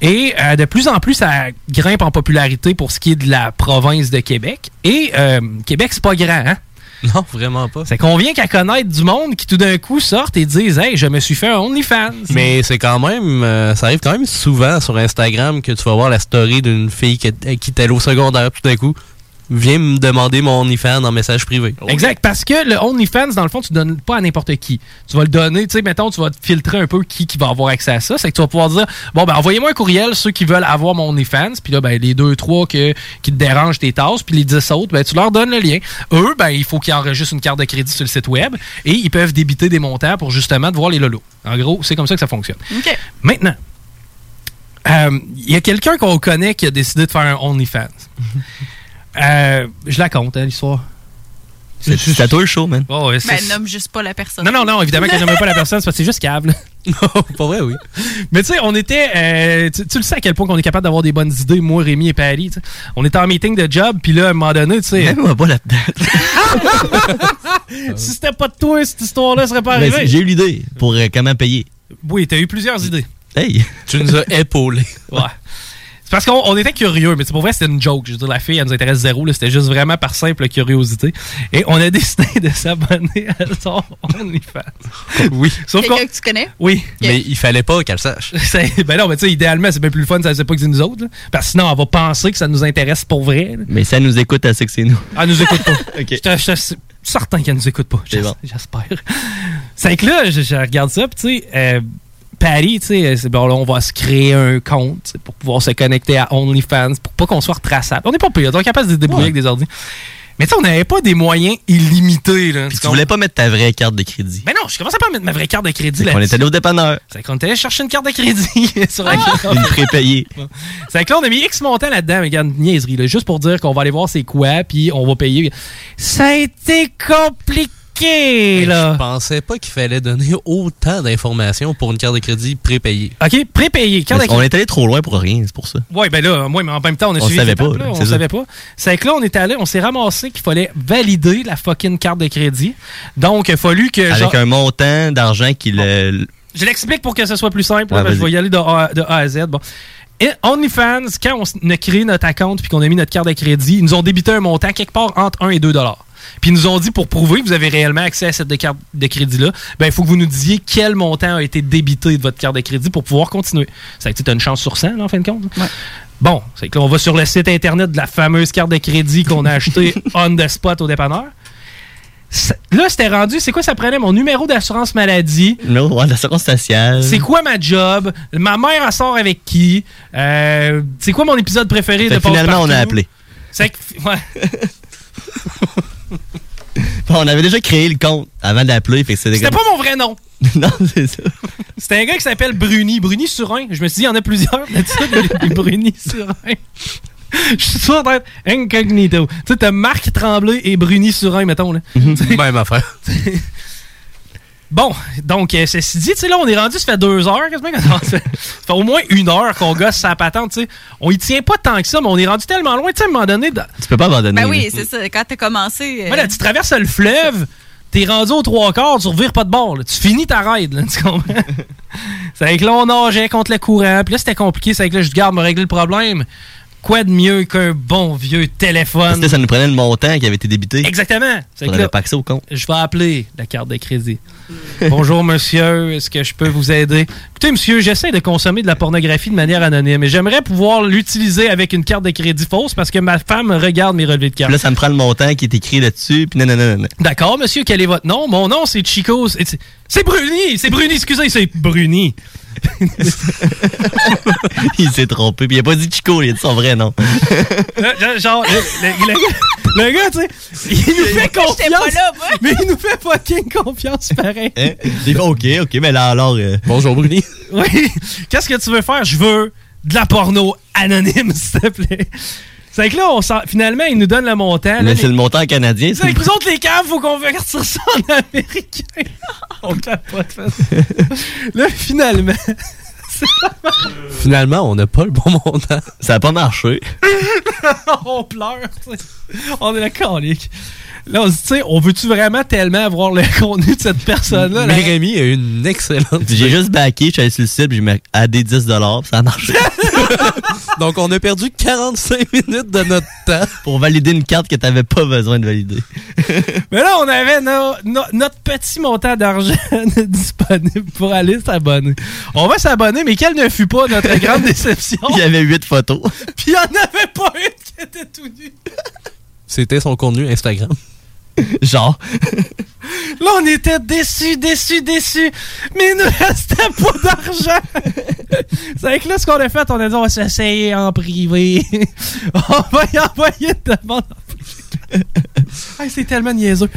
Et euh, de plus en plus, ça grimpe en popularité pour ce qui est de la province de Québec. Et euh, Québec, c'est pas grand, hein? Non, vraiment pas. C'est qu'on vient qu'à connaître du monde qui tout d'un coup sortent et disent Hey, je me suis fait un OnlyFans. Mais c'est quand même, euh, ça arrive quand même souvent sur Instagram que tu vas voir la story d'une fille qui, qui était au secondaire tout d'un coup. Viens me demander mon OnlyFans en message privé. Exact, parce que le OnlyFans, dans le fond, tu donnes pas à n'importe qui. Tu vas le donner, tu sais, mettons, tu vas filtrer un peu qui, qui va avoir accès à ça. C'est que tu vas pouvoir dire, bon, ben, envoyez-moi un courriel, ceux qui veulent avoir mon OnlyFans, puis là, ben, les deux, trois que, qui te dérangent tes tasses, puis les dix autres, ben, tu leur donnes le lien. Eux, ben, il faut qu'ils enregistrent une carte de crédit sur le site web et ils peuvent débiter des montants pour justement de voir les lolos. En gros, c'est comme ça que ça fonctionne. OK. Maintenant, euh, il y a quelqu'un qu'on connaît qui a décidé de faire un OnlyFans. Euh, je la compte, hein, l'histoire. C'est c'est à toi le show, man. Oh, ouais, c'est- Ben, nomme juste pas la personne. Non, non, non, évidemment qu'elle nomme pas la personne, c'est parce que c'est juste câble. pas vrai, oui. Mais tu sais, on était. euh, tu, tu le sais à quel point qu'on est capable d'avoir des bonnes idées, moi, Rémi et Paris. tu sais. On était en meeting de job, puis là, à un moment donné, tu sais. Même pas là-dedans. si c'était pas de toi, cette histoire-là serait pas arrivée. J'ai eu l'idée pour euh, comment payer. Oui, t'as eu plusieurs idées. Hey! Tu nous as épaulés. Ouais. C'est parce qu'on on était curieux, mais c'est pour vrai, c'était une joke. Je veux dire, la fille, elle nous intéresse zéro. là. C'était juste vraiment par simple curiosité. Et on a décidé de s'abonner à son OnlyFans. Oui. Sauf Quelqu'un que tu connais? Oui. Mais il fallait pas qu'elle sache. Ben non, mais tu sais, idéalement, c'est bien plus le fun, ça sait pas que c'est nous autres. là. Parce que sinon, elle va penser que ça nous intéresse pour vrai. là. Mais ça nous écoute assez que c'est nous. Elle nous écoute pas. Ok. Je suis certain qu'elle nous écoute pas. C'est J'es- bon. J'espère. C'est que là, je, je regarde ça, puis tu sais, euh, Patty, tu sais, c'est bon, là, on va se créer un compte pour pouvoir se connecter à OnlyFans, pour pas qu'on soit retraçable. On n'est pas payé, on est capable de se débrouiller avec des ordi. Mais tu sais, on n'avait pas des moyens illimités. Là, Puis tu voulais pas mettre ta vraie carte de crédit. Mais non, je commençais pas à mettre ma vraie carte de crédit là. est allé au dépanneur. C'est qu'on était allé chercher une carte de crédit sur la Une prépayée. C'est que là, on a mis X montant là-dedans, mais regarde, niaiserie, là, juste pour dire qu'on va aller voir c'est quoi, puis on va payer. Ça a été compliqué, là. Je pensais pas qu'il fallait donner autant d'informations pour une carte de crédit prépayée. OK, prépayé. Carte de On est allé trop loin pour rien, c'est pour ça. Oui, ben là, moi, mais en même temps, on a On suivi savait pas, là, on savait pas. C'est que là, on est allé, on s'est ramassé qu'il fallait valider la fucking carte de crédit. Donc, il a fallu que. Avec genre- un montant d'argent qui le. Je l'explique pour que ce soit plus simple. Ouais, là, je vais y aller de A, de A à Z. Bon. Et OnlyFans, quand on a créé notre account puis qu'on a mis notre carte de crédit, ils nous ont débité un montant quelque part entre 1 et 2 dollars. Puis ils nous ont dit pour prouver que vous avez réellement accès à cette carte de crédit-là, ben il faut que vous nous disiez quel montant a été débité de votre carte de crédit pour pouvoir continuer. Ça a été une chance sur 100, là, en fin de compte. Bon, c'est que là, on va sur le site internet de la fameuse carte de crédit qu'on a achetée on the spot au dépanneur. Ça- Là, c'était rendu, c'est quoi ça prenait? Mon numéro d'assurance maladie, Non, ouais, l'assurance sociale. c'est quoi ma job? Ma mère, elle sort avec qui? Euh, c'est quoi mon épisode préféré Fait de finalement, on a appelé. C'est que, ouais. On avait déjà créé le compte avant d'appeler. fait que c'était C'était pas mon vrai nom. non, c'est ça. C'était un gars qui s'appelle Bruni. Bruni Surin. Je me suis dit, il y en a plusieurs. Des, Bruni Surin. Je suis sûr d'être incognito. Tu sais, t'as Marc Tremblay et Bruni Surin, mettons. Là. Même affaire. Bon, donc, euh, ceci dit, tu sais, là, on est rendu, ça fait deux heures, quasiment. ça, fait, ça fait au moins une heure qu'on gosse sa patente, tu sais. On y tient pas tant que ça, mais on est rendu tellement loin, tu sais, à un moment donné. dans- Tu peux pas abandonner. Ben oui, c'est ça. Quand t'as commencé. euh, Ouais, là, tu traverses le fleuve, t'es rendu aux trois quarts, tu revires pas de bord. là. Tu finis ta ride, là, tu comprends? c'est avec là, on nageait contre le courant. Puis là, c'était compliqué. C'est avec là, je garde, me régler le problème. Quoi de mieux qu'un bon vieux Parce téléphone? que ça nous prenait le montant qui avait été débité. Exactement. On n'avait pas accès au compte. je vais appeler la carte de crédit. Bonjour, monsieur. Est-ce que je peux vous aider? Écoutez, monsieur, j'essaie de consommer de la pornographie de manière anonyme et j'aimerais pouvoir l'utiliser avec une carte de crédit fausse parce que ma femme regarde mes relevés de carte. Puis là, ça me prend le montant qui est écrit là-dessus. Puis non, non, non, non. D'accord, monsieur, quel est votre nom? Mon nom, c'est Chico. C'est Bruni! C'est Bruni, excusez, c'est Bruni. il s'est trompé. Puis il a pas dit Chico, il a dit son vrai nom. Genre, le, le- le- le gars, tu sais, il nous fait confiance. J'étais pas là, moi. Mais il nous fait fucking confiance, pareil. Hein? Fait OK, OK, mais là, alors. euh, Bonjour, Bruni. Oui. Qu'est-ce que tu veux faire? Je veux de la porno anonyme, s'il te plaît. C'est que là, on finalement, il nous donne le montant. mais les- c'est le montant canadien. C'est que nous autres, les caves, faut convertir ça en américain. on capote. Là, finalement, Finalement, on n'a pas le bon montant. Ça a pas marché. on pleure. On est la colique. Là, on se dit, tu sais, on veut-tu vraiment tellement avoir le contenu de cette personne-là? là? Mais Rémi a eu une excellente. J'ai juste backé, je suis allé sur le site, puis j'ai mis AD 10 ça a marché. Donc, on a perdu 45 minutes de notre temps. Pour valider une carte que t'avais pas besoin de valider. Mais là, on avait no- no- notre petit montant d'argent disponible pour aller s'abonner. On va s'abonner, mais quelle ne fut pas notre grande déception? Il y avait 8 photos. Puis il n'y en avait pas une qui était tout nue. C'était son contenu Instagram. Genre. Là, on était déçus, déçus, déçus. Mais il nous restait pas d'argent. C'est avec là ce qu'on a fait. On a dit, on va s'essayer en privé. on va y envoyer une demande en privé. Ah, c'est tellement niaiseux.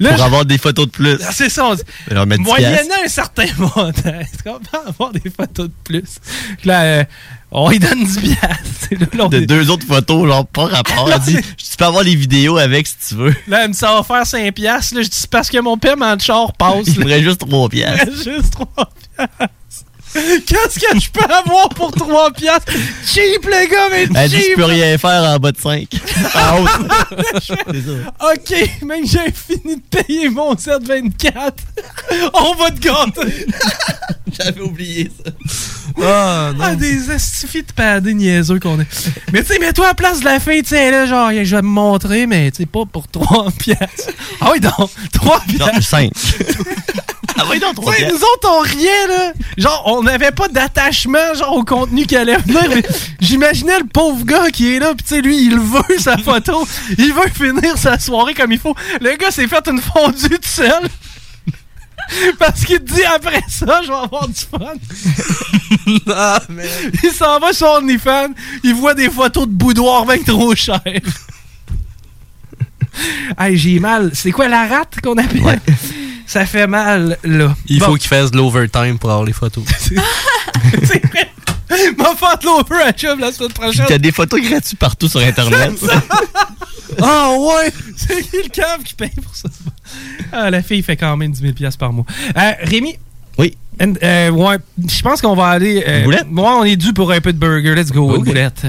Là, Pour je- avoir des photos de plus. Ah, C'est ça, on dit. 10 Moyennant un certain montant, est-ce qu'on peut avoir des photos de plus? Là, euh, on lui donne 10 piastres. Là, De est- deux autres photos, genre pas rapport. Elle dit, tu peux avoir les vidéos avec si tu veux. Là, elle me dit, ça va faire 5 piastres. Là, je dis, parce que mon paiement de char passe. Il me reste juste 3 Il me piastres. reste juste 3 piastres. Qu'est-ce que je peux avoir pour 3 piastres? Cheap, le gars, mais Elle dit, cheap! tu peux rien faire en bas de 5. En haut. OK, même j'ai fini de payer mon 724. On va te gâter. J'avais oublié ça. Ah, ah, des astifies de padés niaiseux qu'on est. Mais tu sais, mets-toi à la place de la fille, tu sais, là, genre, je vais me montrer, mais tu sais, pas pour 3 piastres. Ah oui, donc, 3 Non, piastres. 5. ah oui, non, 3 Tu sais, nous autres, on riait, là. Genre, on n'avait pas d'attachement, genre, au contenu qu'elle allait venir. mais J'imaginais le pauvre gars qui est là, pis tu sais, lui, il veut sa photo. Il veut finir sa soirée comme il faut. Le gars s'est fait une fondue tout seul. Parce qu'il te dit après ça, je vais avoir du fun. Ah, mais. Il s'en va sur OnlyFans, il voit des photos de boudoir bien trop chères. hey, j'ai mal. C'est quoi la rate qu'on appelle? Ça fait mal, là. Il Bon. faut qu'il fasse de l'overtime pour avoir les photos. M'a fait l'over à Chubb la semaine prochaine. T'as des photos gratuites partout sur Internet. Ah ouais! C'est qui le cave qui paye pour ça? Ah, la fille fait quand même 10 000 piastres par mois. Euh, Rémi? Oui. Euh, ouais, je pense qu'on va aller... Euh, Boulette? Ouais, on est dû pour un peu de burger. Let's go, Ok. boulette.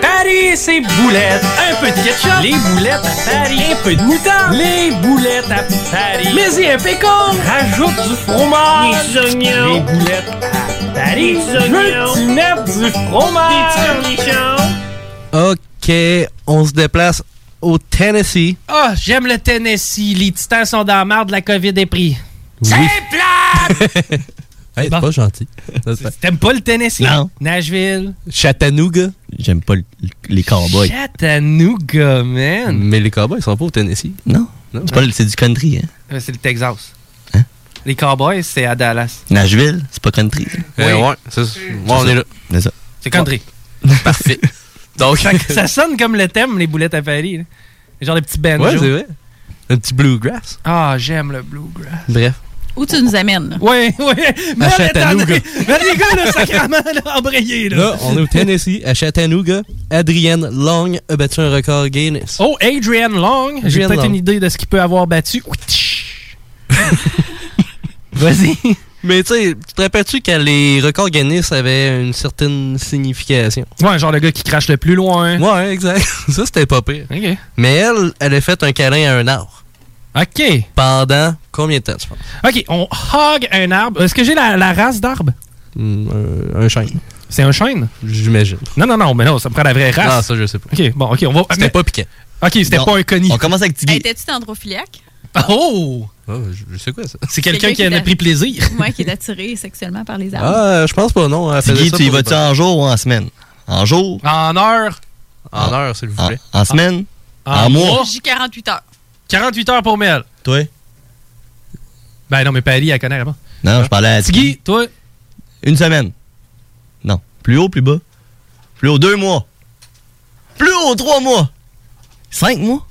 Paris, c'est boulettes. Un peu de ketchup. Les boulettes à Paris. Un peu de moutarde. Les boulettes à Paris. Mais y un pécan. Rajoute du fromage. Des oignons. Les boulettes à Paris. Des oignons. du fromage. Des. OK, on se déplace au Tennessee. Ah, j'aime le Tennessee. Les titans sont dans la marde, la COVID est pris. Oui. plate! Hey, c'est pas gentil. C'est- T'aimes pas le Tennessee? Non. Nashville? Chattanooga? J'aime pas le- les cowboys. Chattanooga, man. Mais les cowboys, ils sont pas au Tennessee. Non. Non. C'est pas le- c'est du country, hein. Euh, C'est le Texas. Les Cowboys, c'est à Dallas. Nashville, c'est pas country. Euh, Oui. ouais, c'est on est là. C'est ça. C'est country. Parfait. Donc, ça sonne comme le thème, les boulettes à Paris. là. Genre des petits banjos. ouais, c'est vrai. Un petit bluegrass. Ah, j'aime le bluegrass. Bref. Où tu nous amènes? là? Oui, oui. Mais Chattanooga. Mais les gars, le sacrement, là, embrayé, là. Là, on est au Tennessee, à Chattanooga. Adrienne Long a battu un record Guinness. Oh, Adrian Long. J'ai peut-être une idée de ce qu'il peut avoir battu. Vas-y. Mais tu sais, tu te rappelles-tu que les records Guinness avaient une certaine signification? Ouais, genre le gars qui crache le plus loin. Ouais, exact. Ça, c'était pas pire. OK. Mais elle, elle a fait un câlin à un arbre. OK. Pendant combien de temps, tu penses? OK, on hog un arbre. Est-ce que j'ai la, la race d'arbre? Hmm, un, un chêne. C'est un chêne? J'imagine. Non, non, non, mais non, ça me prend la vraie race. Ah, ça, je sais pas. OK, bon, OK, on va... C'était pas piquant. OK, c'était pas un connie. On commence avec Tiggy. Étais-tu dendrophiliaque? Oh! Ah, je, sais quoi, ça? C'est quelqu'un qui en qui a pris plaisir. Moi qui est attiré sexuellement par les arbres. Ah, je pense pas, non. Elle Tiggy, ça tu y vas-tu en jour ou en semaine? En jour? En heure? En heure, s'il vous En, plaît. en semaine? En En mois? J'ai 48 heures. 48 heures pour Mel. Toi? Ben non, mais Paris, elle connaît avant. Non, je parlais à. Tiggy, toi? Une semaine. Non. Plus haut, plus bas. Plus haut, deux mois. Plus haut, trois mois. Cinq mois?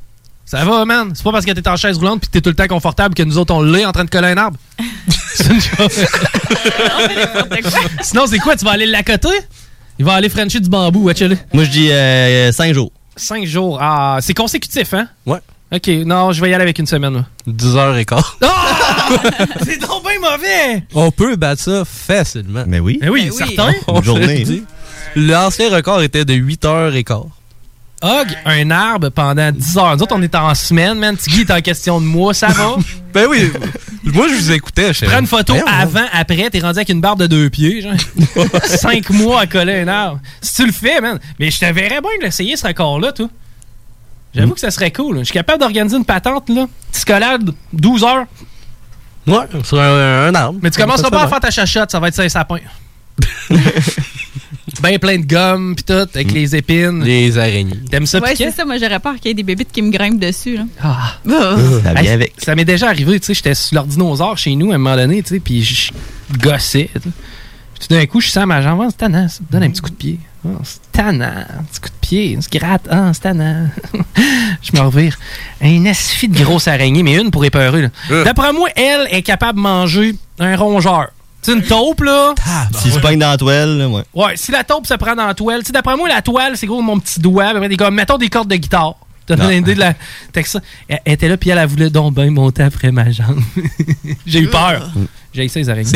Ça va, man? C'est pas parce que t'es en chaise roulante puis que t'es tout le temps confortable que nous autres, on l'est en train de coller un arbre. C'est une chose. Sinon, c'est quoi? Tu vas aller l'accoter? Il va aller frencher du bambou, watch Moi, je dis euh, cinq jours. Cinq jours. Ah, c'est consécutif, hein? Ouais. OK, non, je vais y aller avec une semaine. là. 10 heures et quart. Ah! c'est donc bien mauvais! On peut battre ça facilement. Mais oui. Mais oui, certain. Une journée, le record était de 8 heures et quart. Hug un arbre pendant 10 heures. Nous autres, on est en semaine, man. Tiggy est en question de moi, ça va? Ben oui. Moi, je vous écoutais. Tu prends une photo avant, après, t'es rendu avec une barbe de deux pieds, genre. Cinq mois à coller un arbre. Si tu le fais, man. Mais je te verrais bien de l'essayer, ce record-là, toi. J'avoue que ça serait cool. Je suis capable d'organiser une patente, là. Petit collade, 12 heures. Ouais, sur un, un arbre. Mais tu commenceras pas à faire ta chachotte, ça va être ça sapin. ben plein de gomme, pis tout, avec les épines. Les araignées. T'aimes ça, ouais, c'est ça. Moi, j'aurais peur qu'il y ait des bébites qui me grimpent dessus. Là. Ah. Ah. Ça Hey, vient avec. Ça m'est déjà arrivé, tu sais, j'étais sur leur dinosaure chez nous à un moment donné, tu sais, puis je gossais. tu sais. Puis tout d'un coup, je sens ma jambe, Ah, c'est tannant, ça. Donne un petit coup de pied. Oh, c'est tannant. Un petit coup de pied, on se gratte. Ah, c'est tannant. je me revire. Un asfi de grosse araignée, mais une pour épeurer. là. D'après moi, elle est capable de manger un rongeur. C'est une taupe, là. S'il se pogne dans la toile, là, ouais. Ouais, si la taupe se prend dans la toile, tu sais, d'après moi, la toile, c'est gros mon petit doigt, des, comme, mettons des cordes de guitare. T'as Non. une idée de la. T'as que ça? Elle, elle était là, puis elle, elle voulait donc bien monter après ma jambe. J'ai eu peur. J'ai eu ça, les araignées.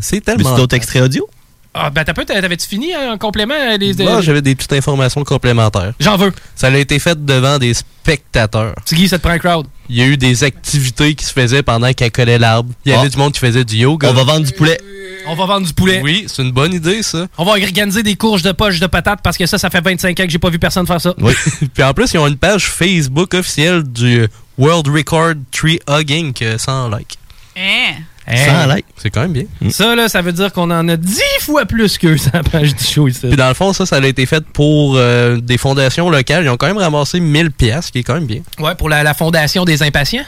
C'est Mais c'est d'autres extraits audio? Ah, ben, t'as peu, t'avais-tu fini hein, en complément? euh, Les, Moi, j'avais des petites informations complémentaires. J'en veux. Ça a été fait devant des spectateurs. Tiggy, ça te prend un crowd. Il y a eu des activités qui se faisaient pendant qu'elle collait l'arbre. Il y avait Ah. du monde qui faisait du yoga. On va vendre du poulet. On va vendre du poulet. Oui, c'est une bonne idée, ça. On va organiser des courges de poche de patates parce que ça, ça fait 25 ans que j'ai pas vu personne faire ça. Oui. Puis en plus, ils ont une page Facebook officielle du World Record Tree Hugging 100 likes. Hein? Hey. C'est quand même bien. Ça, là, ça veut dire qu'on en a 10 fois plus que sur la page du show ici. Puis dans le fond, ça, ça a été fait pour euh, des fondations locales. Ils ont quand même ramassé 1000 pièces, qui est quand même bien. Ouais, pour la, la fondation des impatients?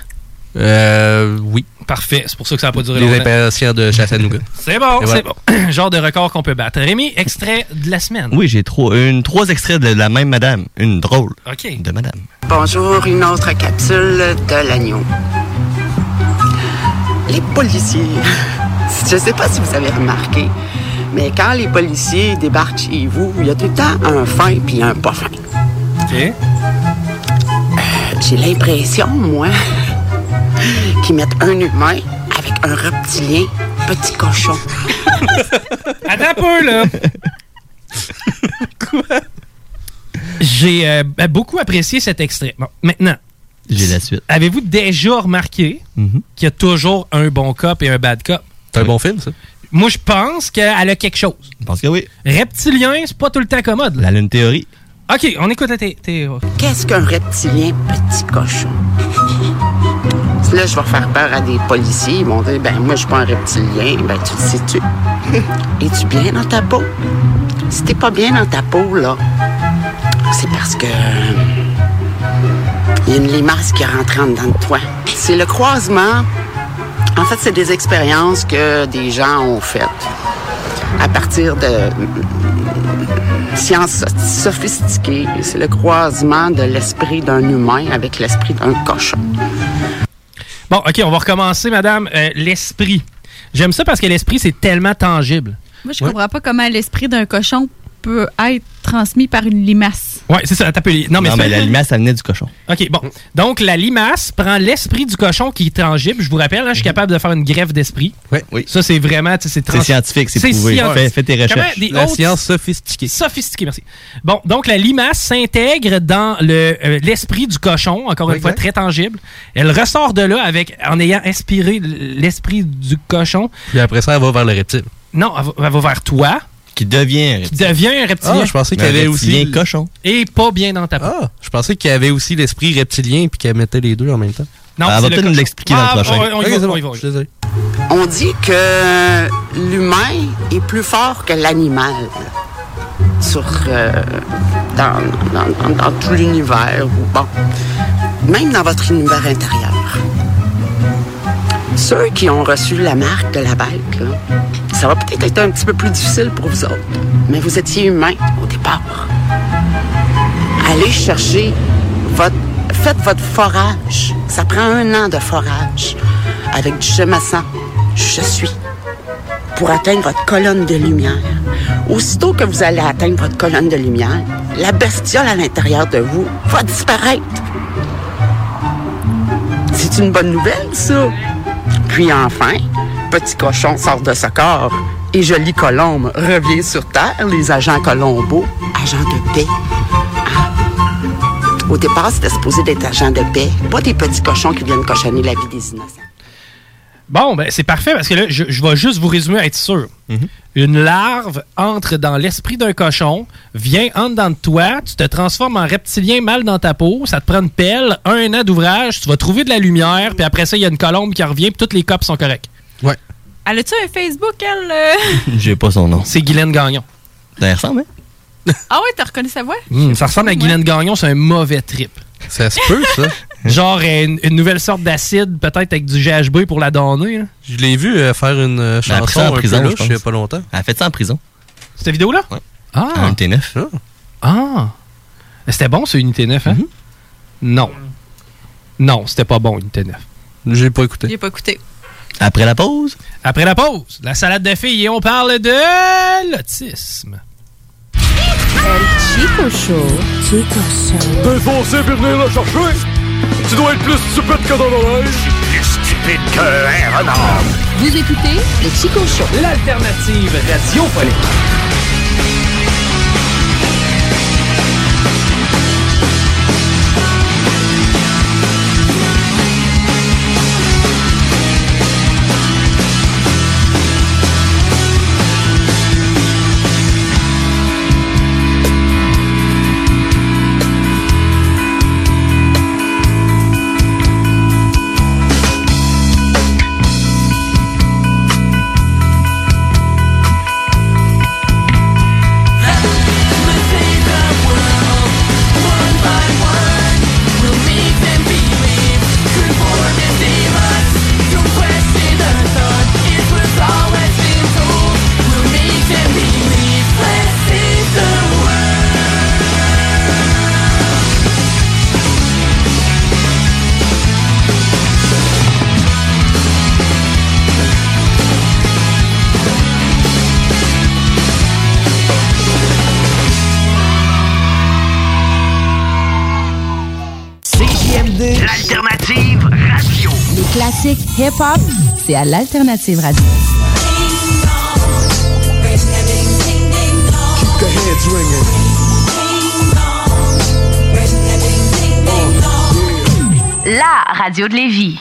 Euh, oui. Parfait, c'est pour ça que ça n'a pas duré Les longtemps. impatients de Chattanooga. C'est bon, c'est voilà. bon. Genre de record qu'on peut battre. Rémi, extrait de la semaine. Oui, j'ai trois, une, trois extraits de la même madame. Une drôle. OK. De madame. Bonjour, une autre capsule de l'agneau. Les policiers. Je sais pas si vous avez remarqué, mais quand les policiers débarquent chez vous, il y a tout le temps un fin puis un pas fin. OK. J'ai l'impression, moi, qu'ils mettent un humain avec un reptilien petit cochon. Attends un peu, là. Quoi? J'ai euh, beaucoup apprécié cet extrait. Bon, maintenant, J'ai la suite. avez-vous déjà remarqué Mhm. qu'il y a toujours un bon cop et un bad cop? C'est un bon film, ça? Moi, je pense qu'elle a quelque chose. Je pense que oui. Reptilien, c'est pas tout le temps commode. là. Elle a une théorie. OK, on écoute tes... tes- Qu'est-ce qu'un reptilien petit cochon? Là, je vais faire peur à des policiers. Ils vont dire, ben moi, je suis pas un reptilien. Ben, tu le sais-tu? Es-tu bien dans ta peau? Si t'es pas bien dans ta peau, là, c'est parce que... Il y a une limace qui est rentrée en dedans de toi. C'est le croisement. En fait, c'est des expériences que des gens ont faites à partir de sciences sophistiquées. C'est le croisement de l'esprit d'un humain avec l'esprit d'un cochon. Bon, OK, on va recommencer, madame. Euh, l'esprit. J'aime ça parce que l'esprit, c'est tellement tangible. Moi, je comprends pas comment l'esprit d'un cochon peut être transmis par une limace. Ouais, c'est ça. t'as Non, mais, non, mais c'est- la limace, ça venait du cochon. OK, bon. Donc, la limace prend l'esprit du cochon qui est tangible. Je vous rappelle, hein, je suis capable de faire une greffe d'esprit. Oui. Ça, c'est vraiment... tu sais, C'est C'est scientifique, c'est prouvé. scientifique. Fais- fais tes recherches. La hautes- science sophistiquée. Sophistiqué, merci. Bon, donc la limace s'intègre dans le, euh, l'esprit du cochon, encore une Exact. fois très tangible. Elle ressort de là avec en ayant inspiré l'esprit du cochon. Puis après ça, elle va vers le reptile. Non, elle va, elle va vers toi, Qui devient un qui reptilien. devient un reptilien. Ah, je pensais qu'il y un avait aussi... reptilien cochon. Et pas bien dans ta peau. Ah, je pensais qu'il y avait aussi l'esprit reptilien puis qu'elle mettait les deux en même temps. Non, Elle c'est va peut-être nous l'expliquer dans le Ah, prochain. on- on y va, on bon. y va. Je suis désolé. On dit que l'humain est plus fort que l'animal sur, euh, dans, dans- dans- dans tout l'univers. ou Bon, même dans votre univers intérieur. Ceux qui ont reçu la marque de la bête, ça va peut-être être un petit peu plus difficile pour vous autres, mais vous étiez humain au départ. Allez chercher votre... Faites votre forage. Ça prend un an de forage avec du gemessan. Je suis pour atteindre votre colonne de lumière. Aussitôt que vous allez atteindre votre colonne de lumière, la bestiole à l'intérieur de vous va disparaître. C'est une bonne nouvelle, ça. Puis enfin, petit cochon sort de ce corps et jolie colombe revient sur Terre, les agents Colombo, agents de paix. Ah. Au départ, c'était supposé d'être agents de paix, pas des petits cochons qui viennent cochonner la vie des innocents. Bon, ben c'est parfait parce que là, je, je vais juste vous résumer à être sûr. Une larve entre dans l'esprit d'un cochon, vient en dedans de toi, tu te transformes en reptilien mal dans ta peau, ça te prend une pelle, un an d'ouvrage, tu vas trouver de la lumière, puis après ça, il y a une colombe qui revient, puis toutes les copes sont corrects. Ouais. Elle a-tu un Facebook, elle? euh? J'ai pas son nom. C'est Guylaine Gagnon. Ça ressemble, hein? Ah ouais, t'as reconnu sa voix? Hmm, ça ressemble à Guylaine Gagnon, c'est un mauvais trip. Ça se peut, ça. Genre euh, une, une nouvelle sorte d'acide, peut-être avec du GHB pour la donner. là. Je l'ai vu euh, faire une euh, Elle a pris chanson ça en un prison, peu je louche il y a pense. pas longtemps. Elle a fait ça en prison. Cette vidéo-là? Ouais. Ah. En Unité 9. Ah. C'était bon, ce Unité 9, hein? Non. Non, c'était pas bon, Unité 9. J'ai pas écouté. J'ai pas écouté. Après la pause? Après la pause, la salade de filles et on parle de l'autisme. El Chico Show. Chico Show. T'es foncé puis venir le chercher. Tu dois être plus stupide que dans l'oreille. Plus stupide qu'un renard. Vous écoutez le Chico Show. L'alternative radiophonique. Hip-hop, c'est à l'Alternative Radio. Keep the heads ringing. La radio de Lévis.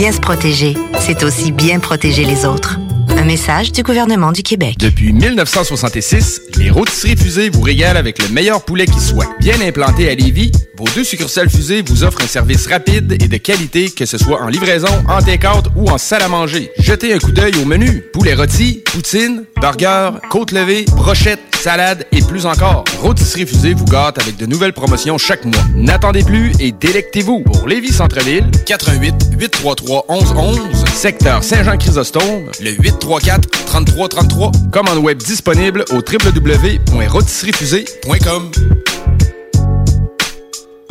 Bien se protéger, c'est aussi bien protéger les autres. Un message du gouvernement du Québec. Depuis 1966, les rôtisseries fusées vous régalent avec le meilleur poulet qui soit. Bien implanté à Lévis, deux succursales fusées vous offrent un service rapide et de qualité, que ce soit en livraison, en take-out ou en salle à manger. Jetez un coup d'œil au menu. Poulet rôti, poutine, burger, côte levée, brochette, salade et plus encore. Rôtisserie Fusée vous gâte avec de nouvelles promotions chaque mois. N'attendez plus et délectez-vous. Pour Lévis Centre-Ville, 88 833 1111, secteur Saint-Jean-Chrysostome, le 834 3333. Commande web disponible au www.rôtisseriefusée.com.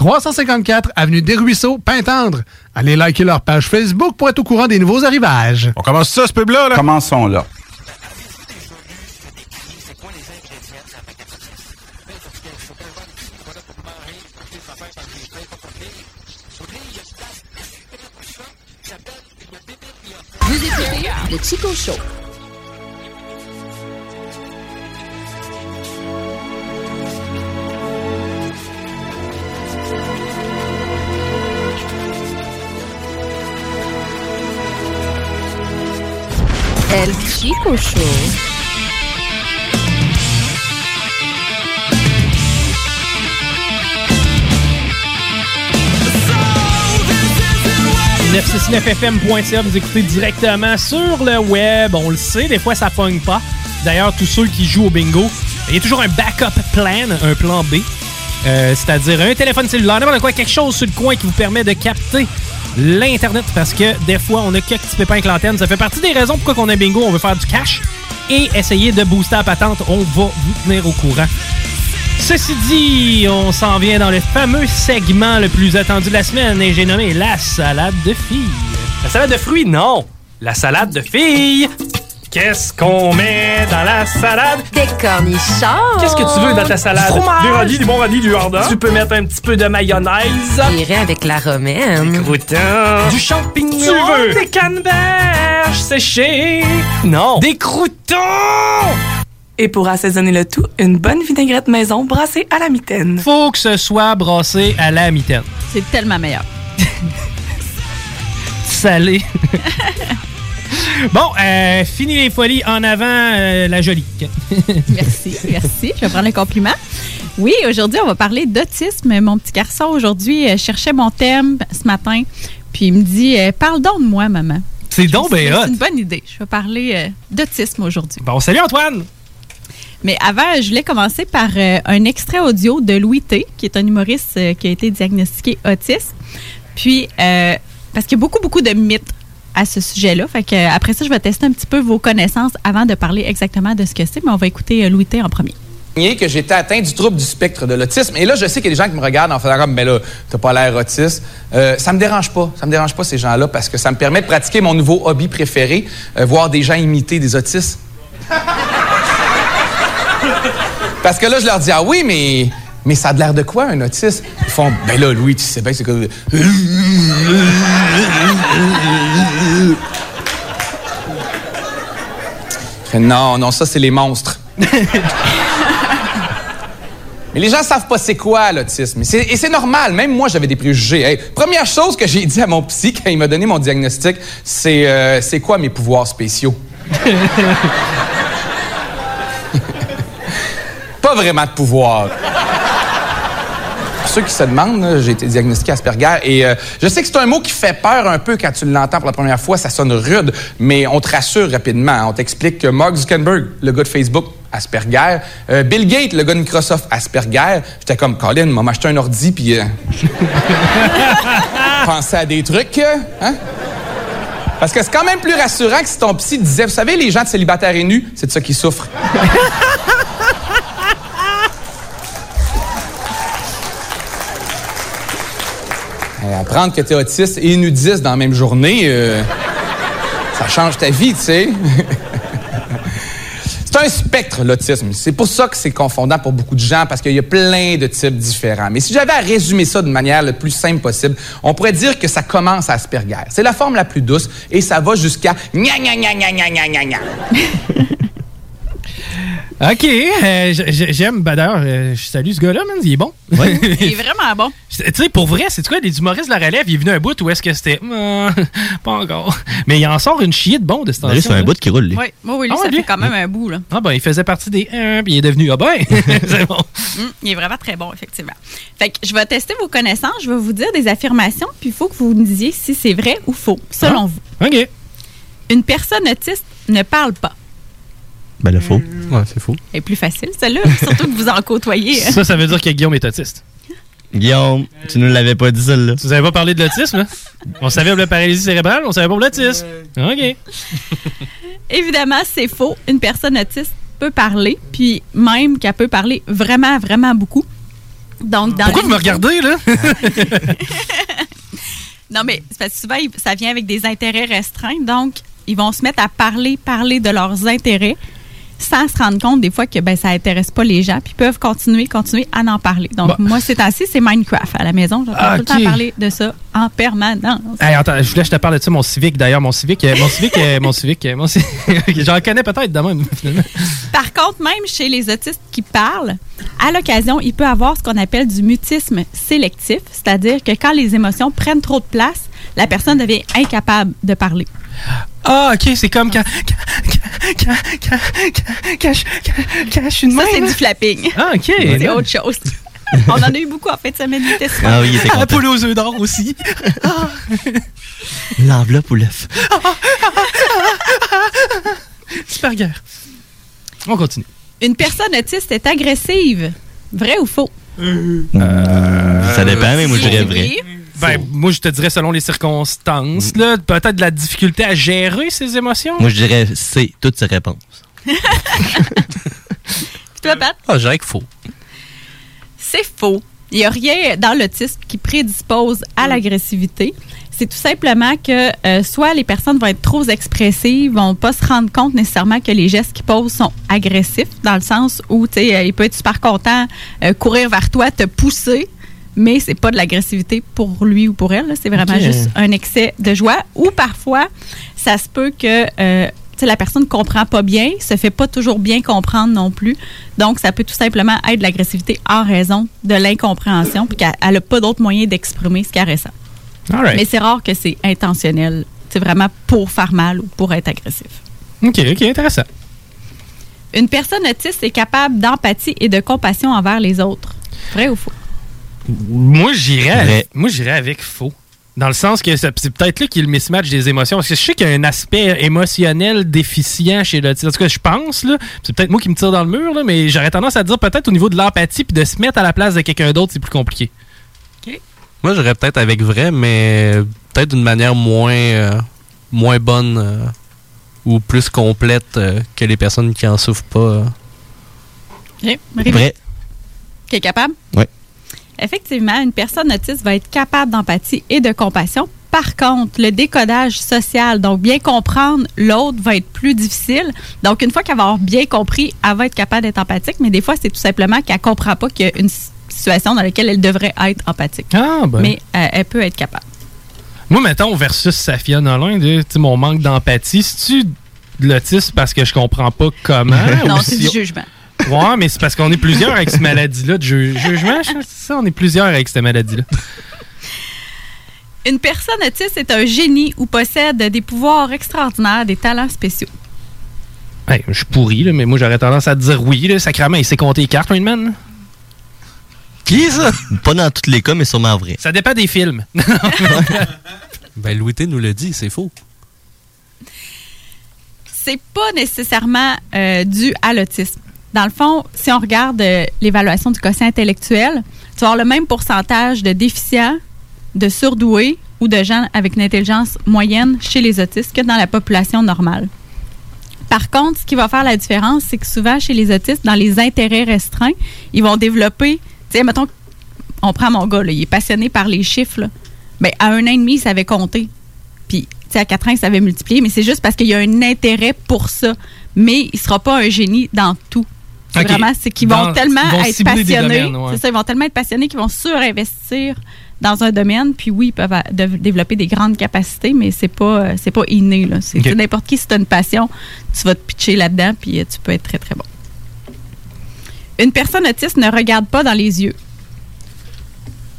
354 Avenue des Ruisseaux, Pintendre. Allez liker leur page Facebook pour être au courant des nouveaux arrivages. On commence ça, ce pub-là? Là? Commençons là. Vous écoutez le Chico Show. El Chico Show. « 969fm.ca, vous écoutez directement sur le web. On le sait, des fois ça pogne pas. D'ailleurs, tous ceux qui jouent au bingo, il y a toujours un backup plan, un plan B. Euh, C'est-à-dire un téléphone cellulaire, n'importe quoi, quelque chose sur le coin qui vous permet de capter l'Internet parce que des fois, on a quelques petits pépins avec l'antenne. Ça fait partie des raisons pourquoi on a bingo. On veut faire du cash et essayer de booster la patente. On va vous tenir au courant. Ceci dit, on s'en vient dans le fameux segment le plus attendu de la semaine et j'ai nommé la salade de filles. La salade de fruits, non. La salade de filles. Qu'est-ce qu'on met dans la salade? Des cornichons. Qu'est-ce que tu veux dans ta salade? Du fromage. Des radis, du bon radis, du jardin? Tu peux mettre un petit peu de mayonnaise. J'irai avec la romaine. Des croûtons. Du champignon. Tu veux? Des canneberges séchées. Non. Des croûtons. Et pour assaisonner le tout, une bonne vinaigrette maison brassée à la mitaine. Faut que ce soit brassé à la mitaine. C'est tellement meilleur. Salé. bon, euh, fini les folies. En avant, euh, la jolie. Merci, merci. Je vais prendre le compliment. Oui, aujourd'hui, on va parler d'autisme. Mon petit garçon, aujourd'hui, euh, cherchait mon thème ce matin. Puis il me dit euh, Parle donc de moi, maman. C'est donc hot. C'est une bonne idée. Je vais parler d'autisme aujourd'hui. Bon, salut Antoine. Mais avant, je voulais commencer par euh, un extrait audio de Louis T, qui est un humoriste euh, qui a été diagnostiqué autiste. Puis, euh, parce qu'il y a beaucoup, beaucoup de mythes à ce sujet-là. Euh, après ça, je vais tester un petit peu vos connaissances avant de parler exactement de ce que c'est. Mais on va écouter euh, Louis T en premier. que j'étais atteint du trouble du spectre de l'autisme. Et là, je sais qu'il y a des gens qui me regardent en faisant comme, mais là, t'as pas l'air autiste. Euh, ça me dérange pas. Ça me dérange pas, ces gens-là, parce que ça me permet de pratiquer mon nouveau hobby préféré, euh, voir des gens imiter des autistes. parce que là, je leur dis, ah oui, mais, mais ça a l'air de quoi, un autiste? Ils font, ben là, Louis, tu sais bien, c'est comme... Fais, non, non, ça, c'est les monstres. Mais les gens savent pas c'est quoi l'autisme. Et c'est- Et c'est normal, même moi j'avais des préjugés. Hey, première chose que j'ai dit à mon psy quand il m'a donné mon diagnostic, c'est euh, c'est quoi mes pouvoirs spéciaux? pas vraiment de pouvoir. Ceux qui se demandent, j'ai été diagnostiqué Asperger et euh, je sais que c'est un mot qui fait peur un peu quand tu l'entends pour la première fois, ça sonne rude, mais on te rassure rapidement. On t'explique que Mark Zuckerberg, le gars de Facebook, Asperger. Euh, Bill Gates, le gars de Microsoft, Asperger. J'étais comme, Colin, m'a acheté un ordi, puis euh, à des trucs, hein? Parce que c'est quand même plus rassurant que si ton psy disait, vous savez, les gens de célibataires et nus, c'est de ça qu'ils souffrent. Euh, apprendre que t'es autiste et nudiste dans la même journée, euh, ça change ta vie, tu sais. c'est un spectre, l'autisme. C'est pour ça que c'est confondant pour beaucoup de gens, parce qu'il y a plein de types différents. Mais si j'avais à résumer ça de manière le plus simple possible, on pourrait dire que ça commence à Asperger. C'est la forme la plus douce et ça va jusqu'à gna gna gna gna gna gna gna. OK, euh, j'aime. Ben d'ailleurs, euh, je salue ce gars-là, man. Il est bon. Il est vraiment bon. Tu sais, pour vrai, c'est quoi, les humoristes de la relève, il est venu un bout où est-ce que c'était. Euh, pas encore. Mais il en sort une chier de bon de cette Ben, lui, c'est un bout qui roule, lui. Oui, oui, oui, lui, Ah ça lui? fait quand même un bout. Là. Ah ben, il faisait partie des 1, puis il est devenu. Ah ben, c'est bon. Hum, il est vraiment très bon, effectivement. Fait que je vais tester vos connaissances, je vais vous dire des affirmations, puis il faut que vous me disiez si c'est vrai ou faux, selon vous. OK. Une personne autiste ne parle pas. Ben, le faux. Ouais, c'est faux. C'est plus facile, celle-là, surtout que vous en côtoyez. Ça, ça veut dire que Guillaume est autiste. Guillaume, tu nous l'avais pas dit, celle-là. Tu nous avais pas parlé de l'autisme, hein? On savait pour la paralysie cérébrale, on savait pas pour l'autisme. OK. Évidemment, c'est faux. Une personne autiste peut parler, puis même qu'elle peut parler vraiment, vraiment beaucoup. Donc, dans Pourquoi vous me regardez, là? Non, mais c'est parce que souvent, ça vient avec des intérêts restreints. Donc, ils vont se mettre à parler, parler de leurs intérêts sans se rendre compte des fois que ben, ça intéresse pas les gens. Puis peuvent continuer, continuer à en parler. Donc, moi, ces temps-ci, c'est Minecraft à la maison. J'entends Ah, tout le temps parler de ça en permanence. Hey, attends, je voulais que je te parle de ça, mon civique d'ailleurs. Mon civique, euh, mon civique, euh, mon civique, euh, mon. J'en connais peut-être de même, finalement. Par contre, même chez les autistes qui parlent, à l'occasion, il peut avoir ce qu'on appelle du mutisme sélectif, c'est-à-dire que quand les émotions prennent trop de place, la personne devient incapable de parler. Ah, ok, c'est comme quand. quand, quand, quand, quand, quand je- quand- quand je suis de Ça, c'est du flapping. Ah, ok. C'est autre chose. On en a eu beaucoup en fait de semaine. super. Ah oui, il était La content. poule aux œufs d'or aussi. L'enveloppe ou l'œuf? Super guerre. On continue. Une personne autiste est agressive. Vrai ou faux? Ça dépend, mais moi, je dirais vrai. Ben, moi, je te dirais selon les circonstances, là, peut-être de la difficulté à gérer ses émotions. Moi, je dirais c'est toutes ces réponses. Puis toi, Pat? Ah, je dirais que faux. C'est faux. Il n'y a rien dans l'autisme qui prédispose à l'agressivité. C'est tout simplement que euh, soit les personnes vont être trop expressives, vont pas se rendre compte nécessairement que les gestes qu'ils posent sont agressifs, dans le sens où tu sais, euh, il peut être super content, euh, courir vers toi, te pousser, mais c'est pas de l'agressivité pour lui ou pour elle. C'est vraiment juste un excès de joie. Ou parfois, ça se peut que euh, la personne comprend pas bien, se fait pas toujours bien comprendre non plus. Donc, ça peut tout simplement être de l'agressivité en raison de l'incompréhension, puis qu'elle n'a pas d'autre moyen d'exprimer ce qu'elle ressent. Right. Mais c'est rare que c'est intentionnel. C'est vraiment pour faire mal ou pour être agressif. Ok, ok, intéressant. Une personne autiste est capable d'empathie et de compassion envers les autres. Vrai ou faux? Moi, j'irais moi, j'irais avec faux. Dans le sens que c'est peut-être là qu'il y a le mismatch des émotions. Parce que je sais qu'il y a un aspect émotionnel déficient chez l'autisme. En tout cas, je pense, là. C'est peut-être moi qui me tire dans le mur, là, mais j'aurais tendance à dire peut-être au niveau de l'empathie puis de se mettre à la place de quelqu'un d'autre, c'est plus compliqué. Moi, j'irais peut-être avec vrai, mais peut-être d'une manière moins, euh, moins bonne euh, ou plus complète euh, que les personnes qui en souffrent pas. euh. OK. Vrai. Qui est capable? Oui. Effectivement, une personne autiste va être capable d'empathie et de compassion. Par contre, le décodage social, donc bien comprendre l'autre, va être plus difficile. Donc, une fois qu'elle va avoir bien compris, elle va être capable d'être empathique, mais des fois, c'est tout simplement qu'elle ne comprend pas qu'il y a une situation dans laquelle elle devrait être empathique. Ah, ben. Mais euh, elle peut être capable. Moi, mettons, versus Safia Nolin, tu mon manque d'empathie, c'est-tu de l'autisme parce que je comprends pas comment? non, c'est si du jugement. Ouais, mais c'est parce qu'on est plusieurs avec cette maladie-là de ju- jugement. je- C'est ça, on est plusieurs avec cette maladie-là. Une personne autiste est un génie ou possède des pouvoirs extraordinaires, des talents spéciaux. Hey, je suis pourri, là, mais moi, j'aurais tendance à te dire oui. Là, sacrément, il sait compter les cartes, Rain Man? Qui ça? Pas dans tous les cas, mais sûrement vrai. Ça dépend des films. ben, Louis T nous l'a dit, c'est faux. c'est pas nécessairement euh, dû à l'autisme. Dans le fond, si on regarde euh, l'évaluation du quotient intellectuel, tu vas avoir le même pourcentage de déficients, de surdoués ou de gens avec une intelligence moyenne chez les autistes que dans la population normale. Par contre, ce qui va faire la différence, c'est que souvent chez les autistes, dans les intérêts restreints, ils vont développer, tu sais, mettons, on prend mon gars, il est passionné par les chiffres, là. Ben, à un an et demi, il savait compter. Puis, tu sais, à quatre ans, il savait multiplier, mais c'est juste parce qu'il y a un intérêt pour ça. Mais il sera pas un génie dans tout. Vraiment, c'est qu'ils Dans- vont tellement ils vont être passionnés. domaines, ouais. C'est ça, ils vont tellement être passionnés qu'ils vont surinvestir dans un domaine. Puis oui, ils peuvent de- développer des grandes capacités, mais c'est pas, euh, c'est pas inné. Là. C'est n'importe qui, si tu as une passion, tu vas te pitcher là-dedans, puis euh, tu peux être très, très bon. Une personne autiste ne regarde pas dans les yeux.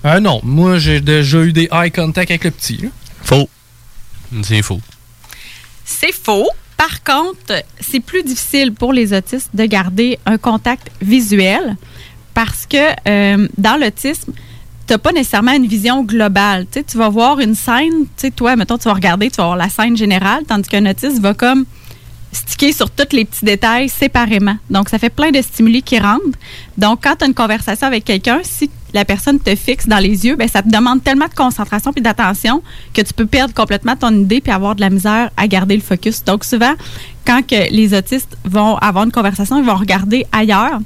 Ah non, moi j'ai déjà eu des eye contact avec le petit. là. Faux. C'est faux. C'est faux. Par contre, c'est plus difficile pour les autistes de garder un contact visuel parce que euh, dans l'autisme, tu n'as pas nécessairement une vision globale. Tu vas voir une scène, toi, mettons, tu vas regarder, tu vas voir la scène générale, tandis qu'un autiste va comme sticker sur tous les petits détails séparément. Donc, ça fait plein de stimuli qui rentrent. Donc, quand tu as une conversation avec quelqu'un, si la personne te fixe dans les yeux, ben, ça te demande tellement de concentration puis d'attention que tu peux perdre complètement ton idée puis avoir de la misère à garder le focus. Donc, souvent, quand que les autistes vont avoir une conversation, ils vont regarder ailleurs.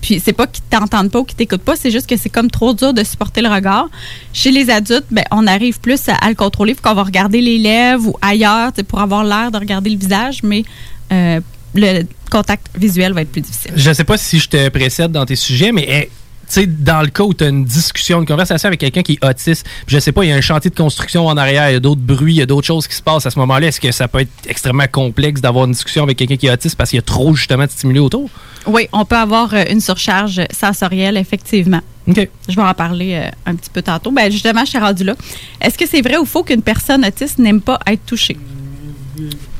Puis c'est pas qu'ils t'entendent pas ou qu'ils t'écoutent pas, c'est juste que c'est comme trop dur de supporter le regard. Chez les adultes, ben, on arrive plus à, le contrôler, qu'on va regarder les lèvres ou ailleurs pour avoir l'air de regarder le visage, mais euh, le contact visuel va être plus difficile. Je sais pas si je te précède dans tes sujets, mais sais, dans le cas où tu as une discussion, une conversation avec quelqu'un qui est autiste, puis je sais pas, il y a un chantier de construction en arrière, il y a d'autres bruits, il y a d'autres choses qui se passent à ce moment-là. Est-ce que ça peut être extrêmement complexe d'avoir une discussion avec quelqu'un qui est autiste parce qu'il y a trop justement de stimuli autour? Oui, on peut avoir euh, une surcharge sensorielle, effectivement. Je vais en parler euh, un petit peu tantôt. Ben, justement, je suis rendu là. Est-ce que c'est vrai ou faux qu'une personne autiste n'aime pas être touchée?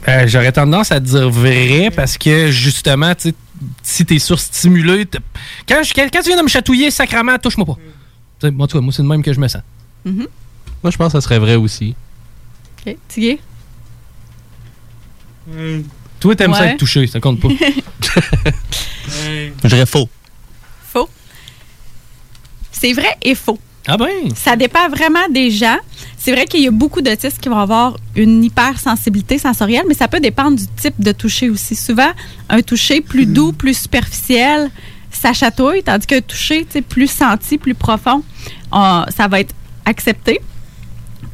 Euh, J'aurais tendance à dire vrai parce que justement, tu sais, si t'es surstimulé, t'as- quand, je- quand tu viens de me chatouiller, sacrament, touche-moi pas. Moi, tu vois, moi c'est le même que je me sens. Mhm. Moi, je pense que ça serait vrai aussi. OK. Tigué? Toi, t'aimes ça être touché, ça compte pas. Je dirais faux. Faux. C'est vrai et faux. Ah ben? Ça dépend vraiment des gens. C'est vrai qu'il y a beaucoup d'autistes qui vont avoir une hypersensibilité sensorielle, mais ça peut dépendre du type de toucher aussi. Souvent, un toucher plus doux, plus superficiel, ça chatouille, tandis qu'un toucher plus senti, plus profond, on- ça va être accepté.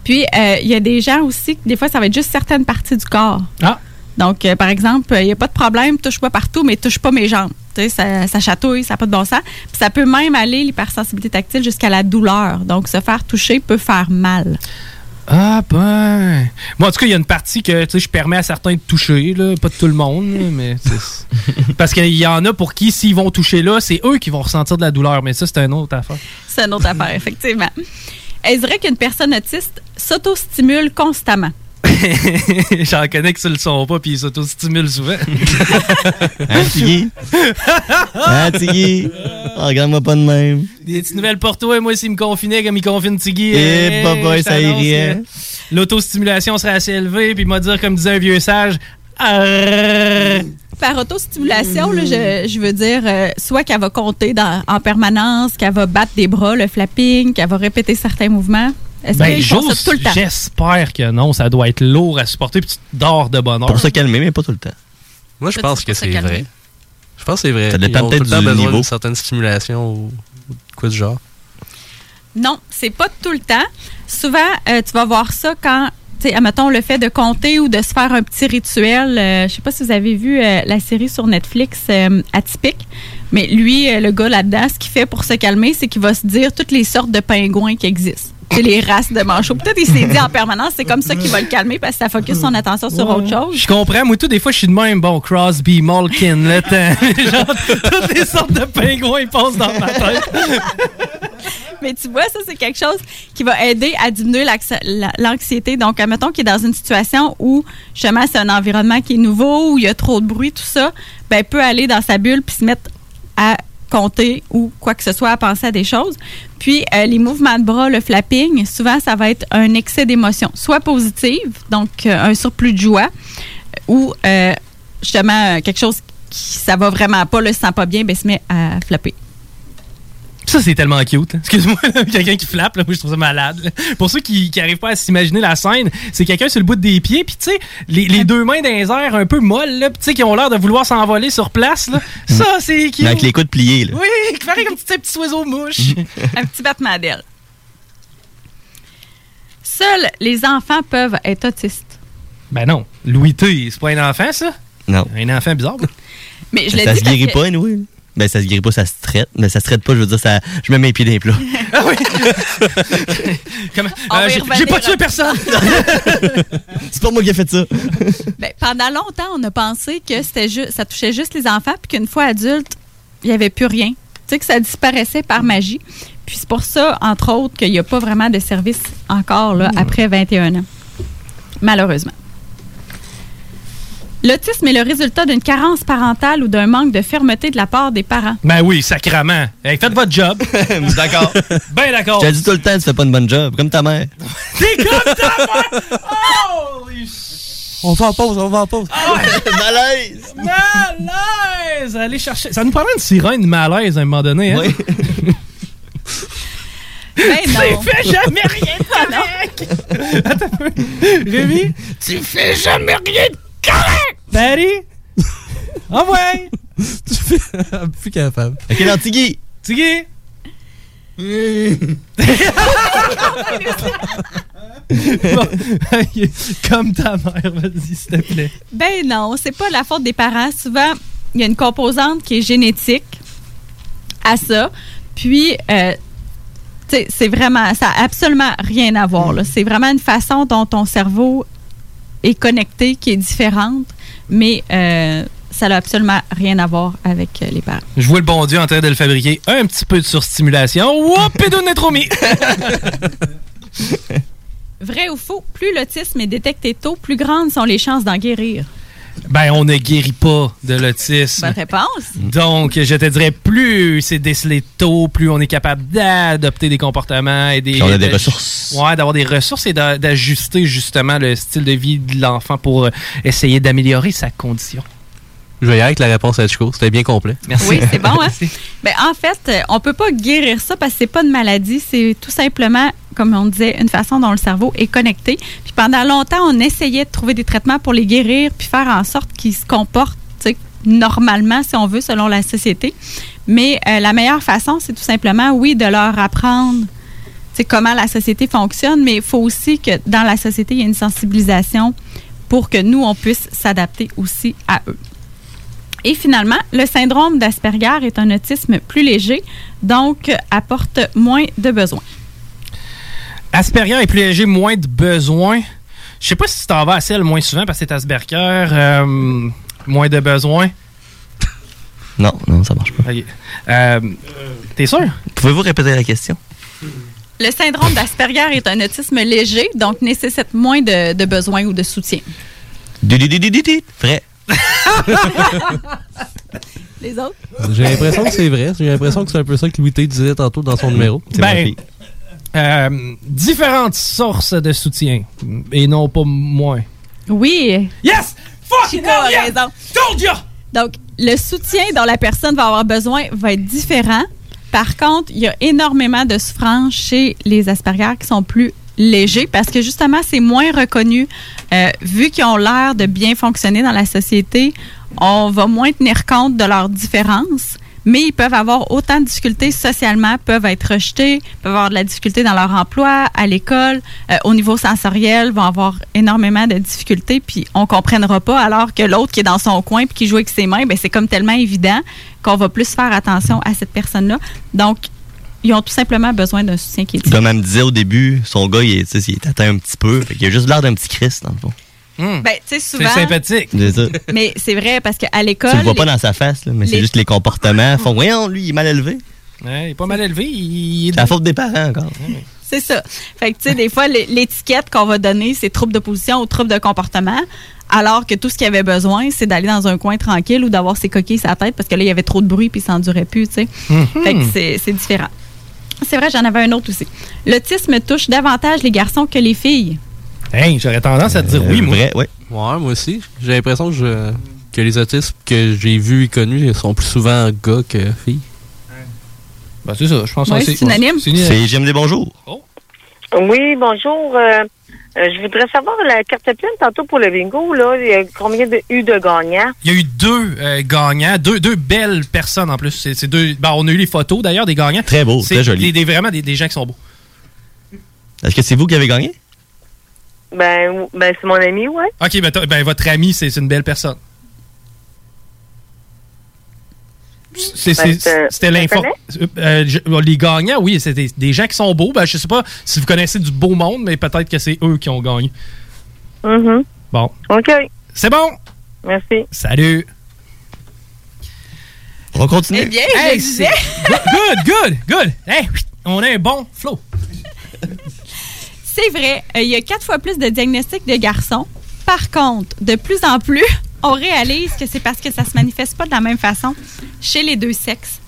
Puis, euh, il y a des gens aussi, des fois, ça va être juste certaines parties du corps. Ah. Donc, euh, par exemple, il n'y a pas de problème, touche pas partout, mais touche pas mes jambes. Tu sais, ça, ça chatouille, ça n'a pas de bon sens. Puis ça peut même aller, l'hypersensibilité tactile, jusqu'à la douleur. Donc, se faire toucher peut faire mal. Ah ben. Moi, en tout cas, il y a une partie que tu sais, je permets à certains de toucher, là. pas de tout le monde, mais c'est- parce qu'il y en a pour qui, s'ils vont toucher là, c'est eux qui vont ressentir de la douleur, mais ça, c'est une autre affaire. C'est une autre affaire, effectivement. Est-ce vrai qu'une personne autiste s'auto-stimule constamment? J'en connais qui se le sont pas, puis ils s'auto-stimulent souvent. Hein, Tiggy? Hein, Tiggy? Ah, Regarde-moi pas de même. Des petites nouvelles pour toi, moi, s'il me confinait comme il confine Tiggy. Eh, je ça irait. L'autostimulation serait assez élevée, puis il m'a dire, comme disait un vieux sage, Arrrr. Par autostimulation, là, je, je veux dire, euh, soit qu'elle va compter dans- en permanence, qu'elle va battre des bras, le flapping, qu'elle va répéter certains mouvements. Est-ce Ben, qu'ils font j'ose- ça tout le temps? j'espère que non, ça doit être lourd à supporter, puis tu dors de bonne heure. Pour se calmer, mais pas tout le temps. Moi, je pense que c'est calmer? vrai. Je pense que c'est vrai. Ça dépend peut-être tout le temps du besoin niveau. d'une certaine stimulation ou ou quoi du genre. Non, c'est pas tout le temps. Souvent, euh, tu vas voir ça quand, tu sais, admettons, le fait de compter ou de se faire un petit rituel. euh, je sais pas si vous avez vu euh, la série sur Netflix, euh, Atypique, mais lui, euh, le gars là-dedans, ce qu'il fait pour se calmer, c'est qu'il va se dire toutes les sortes de pingouins qui existent. C'est les races de manchots. Peut-être il s'est dit en permanence, c'est comme ça qu'il va le calmer parce que ça focus son attention sur autre chose. Je comprends, moi, tout, des fois, je suis de même. Bon, Crosby, Malkin, le temps. Genre, toutes les sortes de pingouins, ils passent dans ma tête. Mais tu vois, ça, c'est quelque chose qui va aider à diminuer l'anxiété. Donc, admettons qu'il est dans une situation où, justement, c'est un environnement qui est nouveau, où il y a trop de bruit, tout ça, ben, il peut aller dans sa bulle puis se mettre à compter ou quoi que ce soit, à penser à des choses. Puis, euh, les mouvements de bras, le flapping, souvent, ça va être un excès d'émotion, soit positive, donc euh, un surplus de joie, ou euh, justement quelque chose qui ça va vraiment pas, là, se sent pas bien, ben, se met à flapper. Ça, c'est tellement cute. hein. Excuse-moi, là, quelqu'un qui flappe, là, moi, je trouve ça malade. là. Pour ceux qui n'arrivent pas à s'imaginer la scène, c'est quelqu'un sur le bout des pieds, puis tu sais, les, les deux mains dans les airs un peu molles, là, puis tu sais, qui ont l'air de vouloir s'envoler sur place. Là. Ça, c'est cute. Avec les coudes pliés, là. Oui, qui paraît comme un petit oiseau mouche. un petit battement d'aile. Seuls les enfants peuvent être autistes. Ben non, Louis T, c'est pas un enfant, ça? Non. Un enfant bizarre. là. Mais je ça le se dis parce guérit que- pas, anyway. Ben, ça se guérit pas, ça se traite. Mais ça se traite pas, je veux dire, ça... je mets mes pieds dans les plats. On va Euh, j'ai- pas tué personne! c'est pas moi qui ai fait ça. Ben, pendant longtemps, on a pensé que c'était ju- ça touchait juste les enfants, puis qu'une fois adulte, il n'y avait plus rien. Tu sais, que ça disparaissait par magie. Puis c'est pour ça, entre autres, qu'il n'y a pas vraiment de service encore là, après 21 ans. Malheureusement. L'autisme est le résultat d'une carence parentale ou d'un manque de fermeté de la part des parents. Ben oui, sacrament. Hey, faites votre job. d'accord. Ben d'accord. Je te dis tout le temps, tu fais pas une bonne job, comme ta mère. T'es comme ta mère! Holy On va en pause, on va en pause. Malaise! Malaise! Allez chercher. Ça nous prendrait une sirène malaise à un moment donné, hein? Ben non. Tu fais jamais rien de correct! Attends un peu. Rémi? Tu fais jamais rien de correct! Ah ouais! Tu fais. Plus capable. Ok, non, Tiggy! Tiggy! Bon, comme ta mère, vas-y, s'il te plaît. Ben non, c'est pas la faute des parents. Souvent, il y a une composante qui est génétique à ça. Puis, euh, tu sais, c'est vraiment, ça n'a absolument rien à voir. là. C'est vraiment une façon dont ton cerveau est connecté qui est différente, mais euh, ça n'a absolument rien à voir avec euh, les parents. Je vois le bon Dieu en train de le fabriquer. Un petit peu de surstimulation. Whoop, pédonétromie! Vrai ou faux, plus l'autisme est détecté tôt, plus grandes sont les chances d'en guérir. Ben, on ne guérit pas de l'autisme. Bonne réponse. Donc, je te dirais, plus c'est décelé tôt, plus on est capable d'adopter des comportements et des. Puis on a des de- ressources. Ouais, d'avoir des ressources et d'a- d'ajuster justement le style de vie de l'enfant pour euh, essayer d'améliorer sa condition. Je vais y aller avec la réponse à Chico. C'était bien complet. Merci. Oui, c'est bon, hein? Ben, en fait, euh, on peut pas guérir ça parce que c'est pas une maladie, c'est tout simplement, comme on disait, une façon dont le cerveau est connecté. Puis pendant longtemps, on essayait de trouver des traitements pour les guérir puis faire en sorte qu'ils se comportent normalement, si on veut, selon la société. Mais euh, la meilleure façon, c'est tout simplement, oui, de leur apprendre comment la société fonctionne, mais il faut aussi que dans la société, il y ait une sensibilisation pour que nous, on puisse s'adapter aussi à eux. Et finalement, le syndrome d'Asperger est un autisme plus léger, donc euh, apporte moins de besoins. Asperger est plus léger, moins de besoins. Je sais pas si tu t'en vas à celle moins souvent parce que c'est Asperger, euh, moins de besoins. Non, non, ça marche pas. Euh, T'es sûr? Pouvez-vous répéter la question? Le syndrome d'Asperger est un autisme léger, donc nécessite moins de, de besoins ou de soutien. Vrai. Les autres? J'ai l'impression que c'est vrai. J'ai l'impression que c'est un peu ça que Louis T disait tantôt dans son numéro. Ben, euh, différentes sources de soutien et non pas moins. Oui. Yes! Fucking Chico a yeah! raison. Told ya! Donc, le soutien dont la personne va avoir besoin va être différent. Par contre, il y a énormément de souffrances chez les Asperger qui sont plus légers parce que justement, c'est moins reconnu. Euh, vu qu'ils ont l'air de bien fonctionner dans la société, on va moins tenir compte de leurs différences. Mais ils peuvent avoir autant de difficultés socialement, peuvent être rejetés, peuvent avoir de la difficulté dans leur emploi, à l'école, euh, au niveau sensoriel, vont avoir énormément de difficultés, puis on comprendra pas, alors que l'autre qui est dans son coin puis qui joue avec ses mains, ben c'est comme tellement évident qu'on va plus faire attention à cette personne-là. Donc, ils ont tout simplement besoin d'un soutien qui est Comme elle me disait au début, son gars, il est, tu sais, il est atteint un petit peu. Fait qu'il a juste l'air d'un petit Christ, dans le fond. Ben, sais, souvent. C'est sympathique. Mais c'est vrai, parce qu'à l'école. Tu le vois pas les- dans sa face, là, mais c'est juste les comportements. Font, voyons, lui, il est mal élevé. Ouais, il est pas mal élevé. Il est C'est la faute des parents encore. C'est ça. Fait que, tu sais, des fois, l'é- l'étiquette qu'on va donner, c'est trouble de position ou trouble de comportement, alors que tout ce qu'il avait besoin, c'est d'aller dans un coin tranquille ou d'avoir ses coquilles la tête parce que là, il y avait trop de bruit puis il s'endurait plus, tu sais. Mhm. Fait que c'est différent. C'est vrai, j'en avais un autre aussi. L'autisme touche davantage les garçons que les filles. Hey, j'aurais tendance à te dire oui, moi. Vrai, ouais. Ouais, moi aussi. J'ai l'impression que je. que les autistes que j'ai vus et connus sont plus souvent gars que filles. Ben, c'est ça, je pense Ouais, c'est unanime. C'est J'aime des bonjours. Oui, bonjour. Euh, euh, je voudrais savoir la carte pleine tantôt pour le bingo, là. Il y a combien de eu de gagnants? Il y a eu deux euh, gagnants, deux, deux belles personnes en plus. C'est c'est deux. ben, on a eu les photos d'ailleurs des gagnants. Très beau, C'est très joli. des- des- vraiment des, des gens qui sont beaux. Est-ce que c'est vous qui avez gagné? Ben, ben c'est mon ami, ouais. Ok, ben, ben, votre ami, c'est c'est une belle personne. C'est- Ben, c'est- c'est- C'était tu l'info. Euh, les gagnants, oui, c'est des, des gens qui sont beaux. Ben, je sais pas si vous connaissez du beau monde, mais peut-être que c'est eux qui ont gagné. Mhm. Bon. OK. C'est bon. Merci. Salut. On va continuer. Eh bien, Hey, je. Good, good, good. Hey, on a un bon flow. C'est vrai, euh, il y a quatre fois plus de diagnostics de garçons. Par contre, de plus en plus, on réalise que c'est parce que ça se manifeste pas de la même façon chez les deux sexes.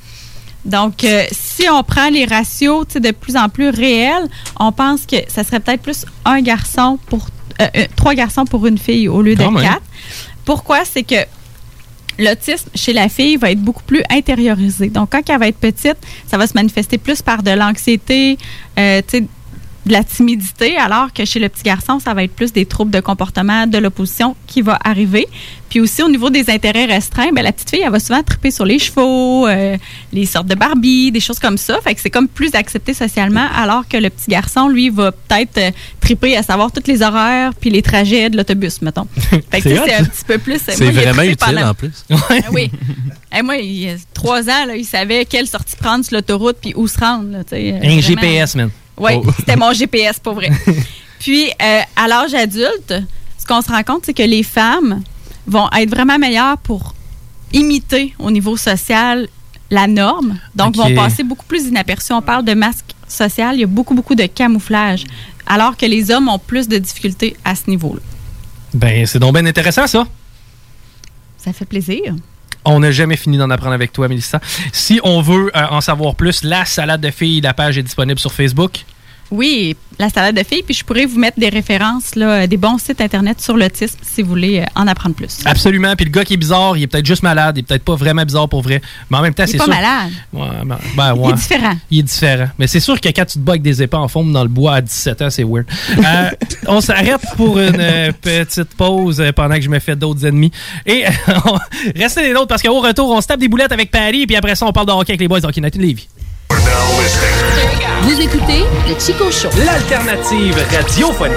Donc, euh, si on prend les ratios de plus en plus réels, on pense que ça serait peut-être plus un garçon pour euh, euh, trois garçons pour une fille au lieu de Quand même. quatre. Pourquoi? C'est que l'autisme chez la fille va être beaucoup plus intériorisé. Donc, quand elle va être petite, ça va se manifester plus par de l'anxiété, euh, de la timidité, alors que chez le petit garçon, ça va être plus des troubles de comportement, de l'opposition qui va arriver. Puis aussi, au niveau des intérêts restreints, ben, la petite fille, elle va souvent triper sur les chevaux, euh, les sortes de Barbie, des choses comme ça. Fait que c'est comme plus accepté socialement, alors que le petit garçon, lui, va peut-être euh, triper à savoir toutes les horaires puis les trajets de l'autobus, mettons. Fait que C'est c'est un petit peu plus... C'est moi, il a vraiment utile, pendant- en plus. Ah oui. Eh, moi, il y a trois ans, là, il savait quelle sortie prendre sur l'autoroute puis où se rendre. là, euh, Un vraiment. GPS, man. Oui, Oh. c'était mon GPS, pour vrai. Puis, euh, à l'âge adulte, ce qu'on se rend compte, c'est que les femmes vont être vraiment meilleures pour imiter au niveau social la norme. Donc, Ok. vont passer beaucoup plus inaperçus. On parle de masque social, il y a beaucoup, beaucoup de camouflage. Alors que les hommes ont plus de difficultés à ce niveau-là. Ben, c'est donc bien intéressant, ça. Ça fait plaisir. On n'a jamais fini d'en apprendre avec toi, Mélissa. Si on veut euh, en savoir plus, la salade de filles, la page est disponible sur Facebook. Oui, la salade de filles. Puis je pourrais vous mettre des références, là, des bons sites Internet sur l'autisme si vous voulez euh, en apprendre plus. Absolument. Puis le gars qui est bizarre, il est peut-être juste malade, il est peut-être pas vraiment bizarre pour vrai. Mais en même temps, Il est c'est pas sûr. malade. Ouais, ben, ben, Il est différent. Il est différent. Mais c'est sûr que quand tu te bats avec des épées en forme dans le bois à 17 ans, c'est weird. Euh, on s'arrête pour une euh, petite pause pendant que je me fais d'autres ennemis. Et on- restez les nôtres parce qu'au retour, on se tape des boulettes avec Paris. Puis après ça, on parle de hockey avec les boys de Hockey Night in. Vous écoutez le Chico Show. L'alternative radiophonique.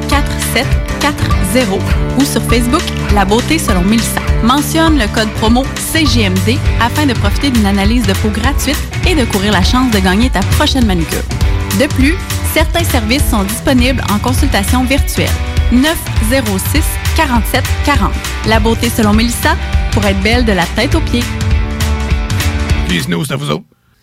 4740 ou sur Facebook La beauté selon Melissa. Mentionne le code promo CGMD afin de profiter d'une analyse de peau gratuite et de courir la chance de gagner ta prochaine manucure. De plus, certains services sont disponibles en consultation virtuelle. 906 47 40. La beauté selon Mélissa pour être belle de la tête aux pieds. C'est à vous autres.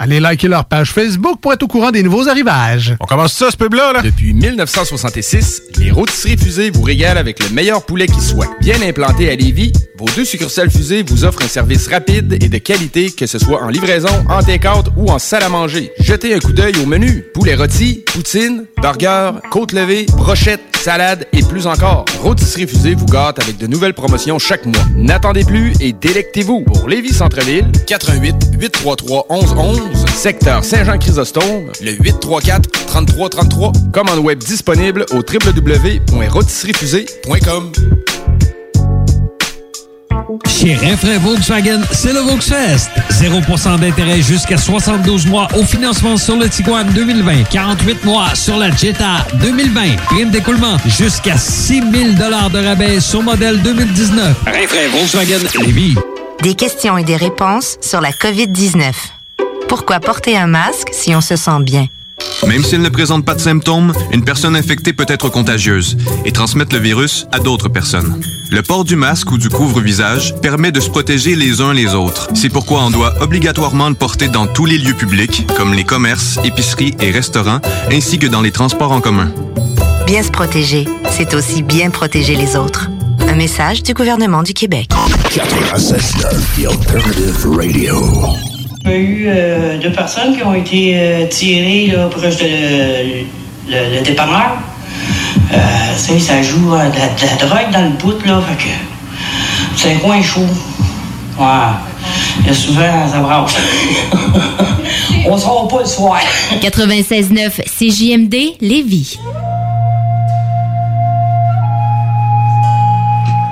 Allez liker leur page Facebook pour être au courant des nouveaux arrivages. On commence ça, ce pub-là, là? Depuis 1966, les rôtisseries fusées vous régalent avec le meilleur poulet qui soit. Bien implanté à Lévis, vos deux succursales fusées vous offrent un service rapide et de qualité, que ce soit en livraison, en take-out ou en salle à manger. Jetez un coup d'œil au menu. Poulet rôti, poutine, burger, côte levée, brochette, salade et plus encore. Rôtisserie fusée vous gâte avec de nouvelles promotions chaque mois. N'attendez plus et délectez-vous. Pour Lévis Centre-Ville, 88 833 1111, secteur Saint-Jean-Chrysostome, le 834 3333. Commande web disponible au www.rôtisseriefusée.com. Chez Renfrais Volkswagen, c'est le Volksfest. 0% d'intérêt jusqu'à 72 mois au financement sur le Tiguan 2020. 48 mois sur la Jetta 2020. Prime d'écoulement jusqu'à 6 000 de rabais sur modèle 2019. Renfrais Volkswagen Lévis. Des questions et des réponses sur la COVID-19. Pourquoi porter un masque si on se sent bien? Même s'il ne présente pas de symptômes, une personne infectée peut être contagieuse et transmettre le virus à d'autres personnes. Le port du masque ou du couvre-visage permet de se protéger les uns les autres. C'est pourquoi on doit obligatoirement le porter dans tous les lieux publics, comme les commerces, épiceries et restaurants, ainsi que dans les transports en commun. Bien se protéger, c'est aussi bien protéger les autres. Un message du gouvernement du Québec. 96.9, The Alternative Radio. Il y a eu euh, deux personnes qui ont été euh, tirées là, proche de le, le- le dépanneur. Euh, ça joue de, la, de la drogue dans le bout, là, fait que c'est un coin chaud. Ouais. Il y a souvent, ça brasse. On sort pas le soir. 96.9 CJMD Lévis.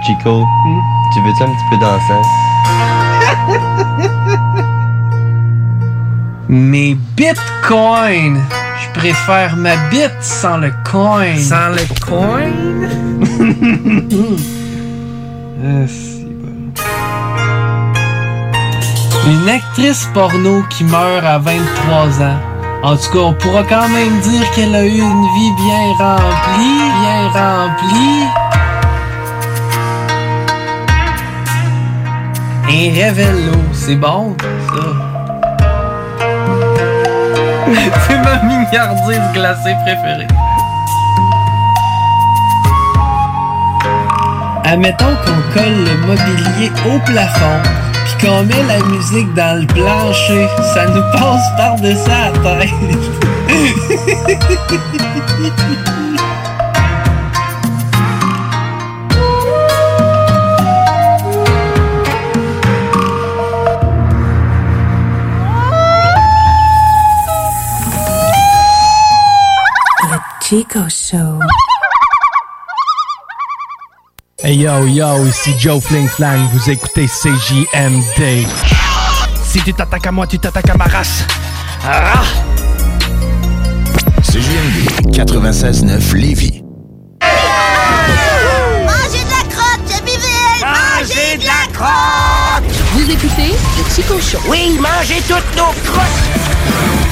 Chico, tu veux-tu un petit peu danser? Mes bitcoins. Je préfère ma bite sans le coin. Sans le coin? Ah, bon. Une actrice porno qui meurt à 23 ans. En tout cas, on pourra quand même dire qu'elle a eu une vie bien remplie, bien remplie. Un révélo, c'est bon, ça. c'est ma mignardise glacée préférée. Admettons qu'on colle le mobilier au plafond, puis qu'on met la musique dans le plancher, ça nous passe par-dessus la tête. Chico Show. Hey yo yo, ici Joe Fling Flang, vous écoutez CJMD. Si tu t'attaques à moi, tu t'attaques à ma race. Ah! CJMD 96.9 Lévis. Mangez de la crotte, Biville! Mangez de la crotte! Vous écoutez le Chico Show. Oui, mangez toutes nos crottes!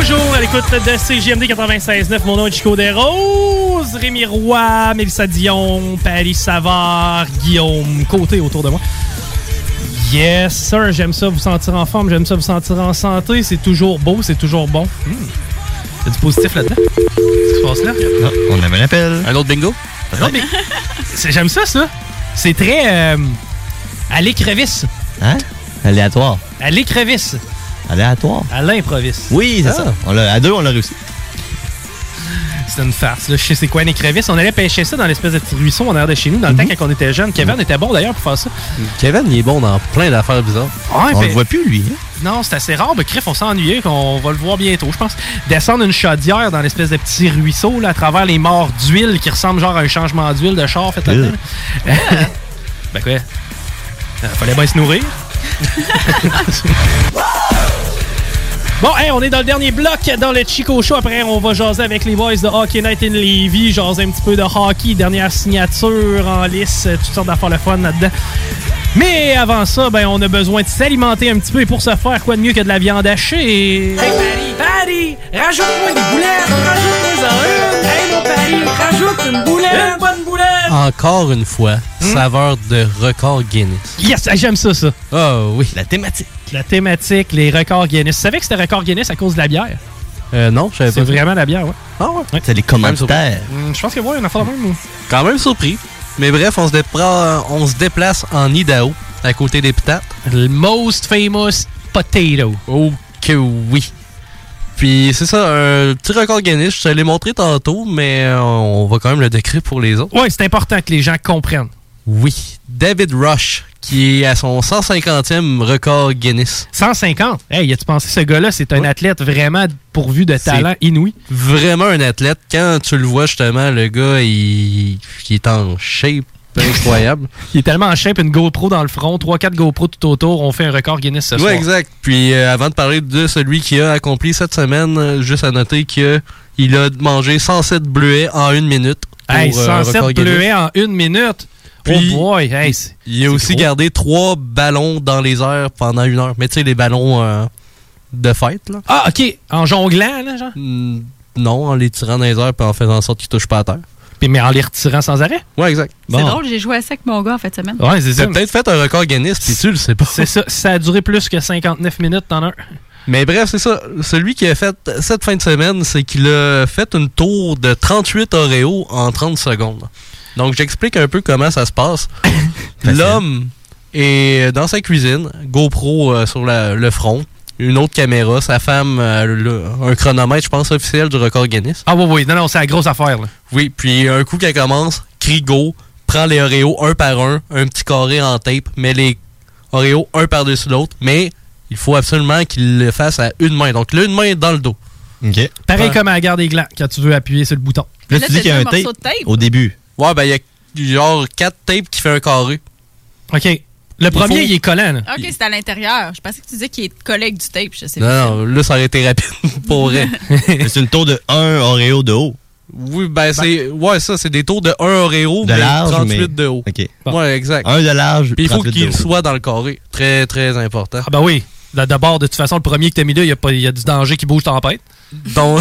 Toujours à l'écoute de CGMD 96.9. Mon nom est Chico Desroses, Rémi Roy, Mélissa Dion, Paris Savard, Guillaume Côté autour de moi. Yes, sir, j'aime ça vous sentir en forme, j'aime ça vous sentir en santé. C'est toujours beau, c'est toujours bon. Hmm. Il y a du positif là-dedans? Qu'est-ce qui se passe là? Non, on avait un appel. Un autre bingo? Non, mais j'aime ça, ça. C'est très euh, à l'écrevisse. Hein? Aléatoire. À l'écrevisse. Aléatoire. À l'improviste. Oui, c'est Ah. ça. On l'a- à deux, on l'a réussi. C'était une farce. Là. Je sais c'est quoi une écrevisse. On allait pêcher ça dans l'espèce de petit ruisseau en arrière de chez nous, dans le temps quand on était jeune. Kevin était bon d'ailleurs pour faire ça. Kevin, il est bon dans plein d'affaires bizarres. Ouais, on ben- le voit plus, lui. hein? Non, c'est assez rare. Mais Criff, on s'est ennuyé. qu'on va le voir bientôt, je pense. Descendre une chaudière dans l'espèce de petit ruisseau là, à travers les morts d'huile qui ressemblent genre à un changement d'huile de char fait là-dedans. ben quoi? Euh, fallait bien se nourrir. Bon, hey, on est dans le dernier bloc dans le Chico Show. Après, on va jaser avec les boys de Hockey Night in Levy, jaser un petit peu de hockey, dernière signature en lice, toutes sortes d'affaires le fun là-dedans. Mais avant ça, ben, on a besoin de s'alimenter un petit peu. Et pour ce faire, quoi de mieux que de la viande hachée? Hey Paris, Paris, rajoute-moi des boulettes, rajoute-moi une. Hey mon Paris, rajoute une boulette. Une bonne boulette. Encore une fois, saveur de record Guinness. Yes, j'aime ça, ça. Oh oui. La thématique. La thématique, les records Guinness. Tu savais que c'était record Guinness à cause de la bière? Euh, non, je savais C'est pas. ça. vraiment la bière, ouais. Ah ouais? C'est les commentaires. Hum, Je pense que ouais, il y en a fait la même. Quand même surpris. Mais bref, on se, on se déplace en Idaho, à côté des patates. Le most famous potato. Oh que oui. Puis c'est ça, un petit record Guinness. Je te l'ai montré tantôt, mais euh, on va quand même le décrire pour les autres. Ouais, c'est important que les gens comprennent. Oui. David Rush, qui est à son 150e record Guinness. 150? Hey, as-tu pensé ce gars-là, c'est un athlète vraiment pourvu de talent inouï? Vraiment un athlète. Quand tu le vois, justement, le gars, il, il est en shape incroyable. Il est tellement en shape, une GoPro dans le front, 3-4 GoPro tout autour, on fait un record Guinness ce Oui, soir. exact. Puis euh, avant de parler de celui qui a accompli cette semaine, euh, juste à noter que il a mangé 107 bleuets en une minute. pour, Hey, euh, un 107 record Guinness. bleuets en une minute. Puis, oh boy, hey, c'est- Il a aussi gros. gardé trois ballons dans les airs pendant une heure. Mais tu sais, les ballons euh, de fête, là. Ah, OK. En jonglant, là, genre? Non, en les tirant dans les airs puis en faisant en sorte qu'ils touchent pas à terre. Puis, mais en les retirant sans arrêt? Ouais, exact. C'est drôle, j'ai joué à ça avec mon gars en de semaine. Ouais, c'est ça. peut-être fait un record Guinness puis tu le sais pas. C'est ça. Ça a duré plus que 59 minutes en heure. Mais bref, c'est ça. Celui qui a fait cette fin de semaine, c'est qu'il a fait une tour de 38 Oreos en 30 secondes. Donc, j'explique un peu comment ça se passe. L'homme est dans sa cuisine, GoPro euh, sur la- le front, une autre caméra, sa femme, euh, le- un chronomètre, je pense, officiel du record Guinness. Ah oui, oui. Non, non, c'est la grosse affaire, là. Oui, puis un coup qu'elle commence, crie go, prend les Oreos un par un, un petit carré en tape, met les Oreos un par-dessus l'autre, mais il faut absolument qu'il le fasse à une main. Donc là, une main dans le dos. OK. Pareil Ouais. comme à la garde des glands, quand tu veux appuyer sur le bouton. Là, tu dis qu'il y a un tape, au début. Ouais, ben il y a genre quatre tapes qui fait un carré. OK. Le premier, faut- il est collant, là. OK, c'est à l'intérieur. Je pensais que tu disais qu'il est collègue du tape. Je sais Non, non, là, ça aurait été rapide, pour vrai. c'est une tour de 1 Oreo de haut. Oui, ben c'est. Ouais, ça, c'est des tours de 1 Oreo, De mais large, 38 mais- de haut. OK. Ouais, exact. Un de large, Puis il faut 38 de qu'il soit dans le carré. Très, très important. Ah ben oui. Là, D'abord, de toute façon, le premier que t'as mis là, il y, a pas- il y a du danger qui bouge tempête. Donc,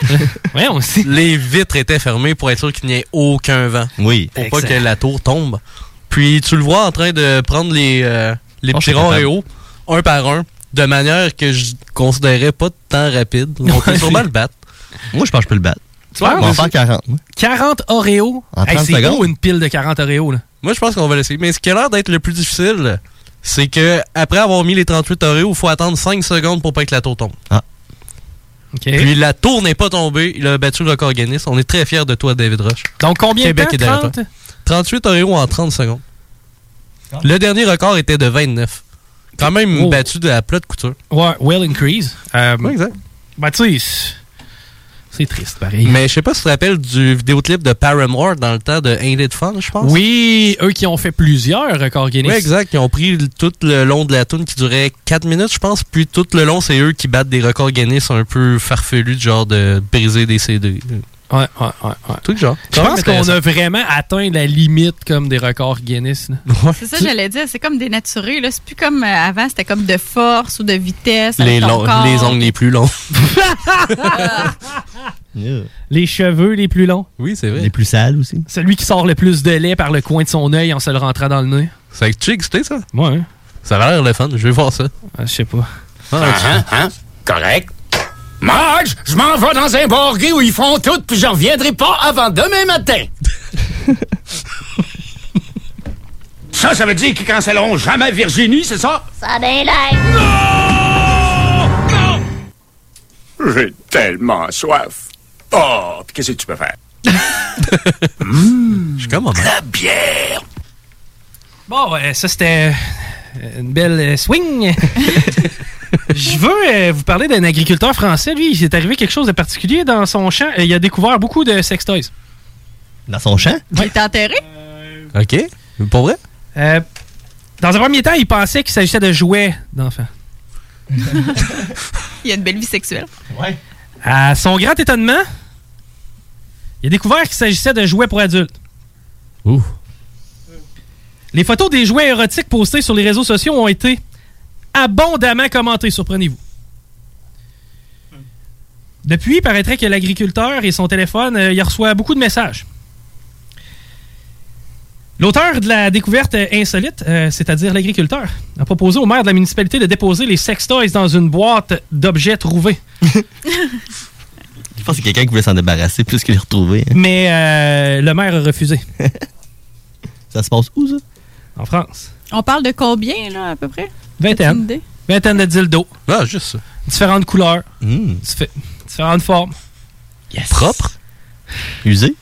ouais, aussi. les vitres étaient fermées pour être sûr qu'il n'y ait aucun vent. Oui. Pour pas que la tour tombe. Puis tu le vois en train de prendre les, euh, les Oh, petits. Oreo, un par un, de manière que je considérais pas de temps rapide. On peut sûrement le battre. Moi, je pense que je peux le battre. Tu vois, On va faire 40. moi. 40 Oreos? En Hey, 30 c'est gros, une pile de 40 Oreos, là. Moi, je pense qu'on va l'essayer. Mais ce qui a l'air d'être le plus difficile, c'est que après avoir mis les 38 Oreos, il faut attendre 5 secondes pour pas que la tour tombe. Ah. OK. Puis la tour n'est pas tombée. Il a battu le record Guinness. On est très fiers de toi, David Rush. Donc, combien Québec de est temps? derrière 30? toi. 38 Oreos en 30 secondes. Le dernier record était de 29. Quand même Oh. battu de la plat de couture. Ouais, well increase. Euh, Ouais, exact. Ben, tu sais, c'est triste, pareil. Mais je sais pas si tu te rappelles du vidéoclip de Paramore dans le temps de Ain't It Fun, je pense. Oui, eux qui ont fait plusieurs records Guinness. Oui, exact. Ils ont pris tout le long de la tune qui durait 4 minutes, je pense. Puis tout le long, c'est eux qui battent des records Guinness un peu farfelus, genre de briser des CD. Ouais, ouais, ouais. ouais. Tout genre. Je pense qu'on a vraiment atteint la limite comme des records Guinness. C'est ça, j'allais dire. C'est comme dénaturé. là. C'est plus comme euh, avant, c'était comme de force ou de vitesse. Les, les ongles les plus longs. Les cheveux les plus longs. Oui, c'est vrai. Les plus sales aussi. Celui qui sort le plus de lait par le coin de son œil en se le rentrant dans le nez. C'est excité, ça? Ouais. Ça va l'air le fun. Je vais voir ça. Ah, je sais pas. Ah, Hein, hein? Correct. Marge, je m'en vais dans un bar gay où ils font tout, puis je reviendrai pas avant demain matin. ça, ça veut dire qu'ils cancelleront jamais Virginie, c'est ça? Ça délaisse. J'ai tellement soif. Oh, puis qu'est-ce que tu peux faire? Je suis comme La bière. Bon, ouais, ça c'était euh, une belle euh, swing. Je veux euh, vous parler d'un agriculteur français. Lui, il s'est arrivé quelque chose de particulier dans son champ. Euh, Il a découvert beaucoup de sextoys. Dans son champ? Il est enterré? OK. Pour vrai? Euh, dans un premier temps, il pensait qu'il s'agissait de jouets d'enfants. Il a une belle vie sexuelle. Ouais. À son grand étonnement, il a découvert qu'il s'agissait de jouets pour adultes. Ouh. Les photos des jouets érotiques postées sur les réseaux sociaux ont été abondamment commentées, surprenez-vous. Depuis, il paraîtrait que l'agriculteur et son téléphone, euh, il reçoit beaucoup de messages. L'auteur de la découverte insolite, euh, c'est-à-dire l'agriculteur, a proposé au maire de la municipalité de déposer les sextoys dans une boîte d'objets trouvés. Je pense que c'est quelqu'un qui voulait s'en débarrasser plus que les retrouver. hein. Mais euh, le maire a refusé. Ça se passe où, ça? En France. On parle de combien, là, à peu près? Vingtaine. Vingtaine de dildos. Ah, juste ça. Différentes couleurs. Diffé- différentes formes. Propre? Usé?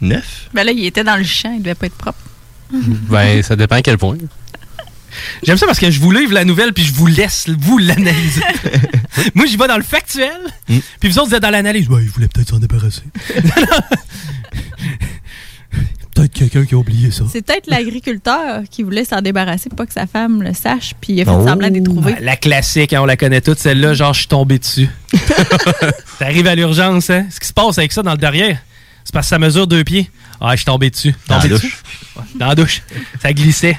Neuf? Ben là, il était dans le champ, il devait pas être propre. Ben, ça dépend à quel point. J'aime ça parce que je vous livre la nouvelle puis je vous laisse vous l'analyser. Moi, j'y vais dans le factuel. Puis vous autres, vous êtes dans l'analyse. Ouais, il voulait peut-être s'en débarrasser. peut-être quelqu'un qui a oublié ça. C'est peut-être l'agriculteur qui voulait s'en débarrasser pour pas que sa femme le sache, puis il a fait Oh. semblant d'y trouver. La classique, hein, on la connaît toute, celle-là, genre, je suis tombé dessus. T'arrives à l'urgence, hein? Ce qui se passe avec ça dans le derrière, c'est parce que ça mesure deux pieds. Ah, je suis tombé dessus. Dans la dessus? Ouais, dans la douche. Ça glissait.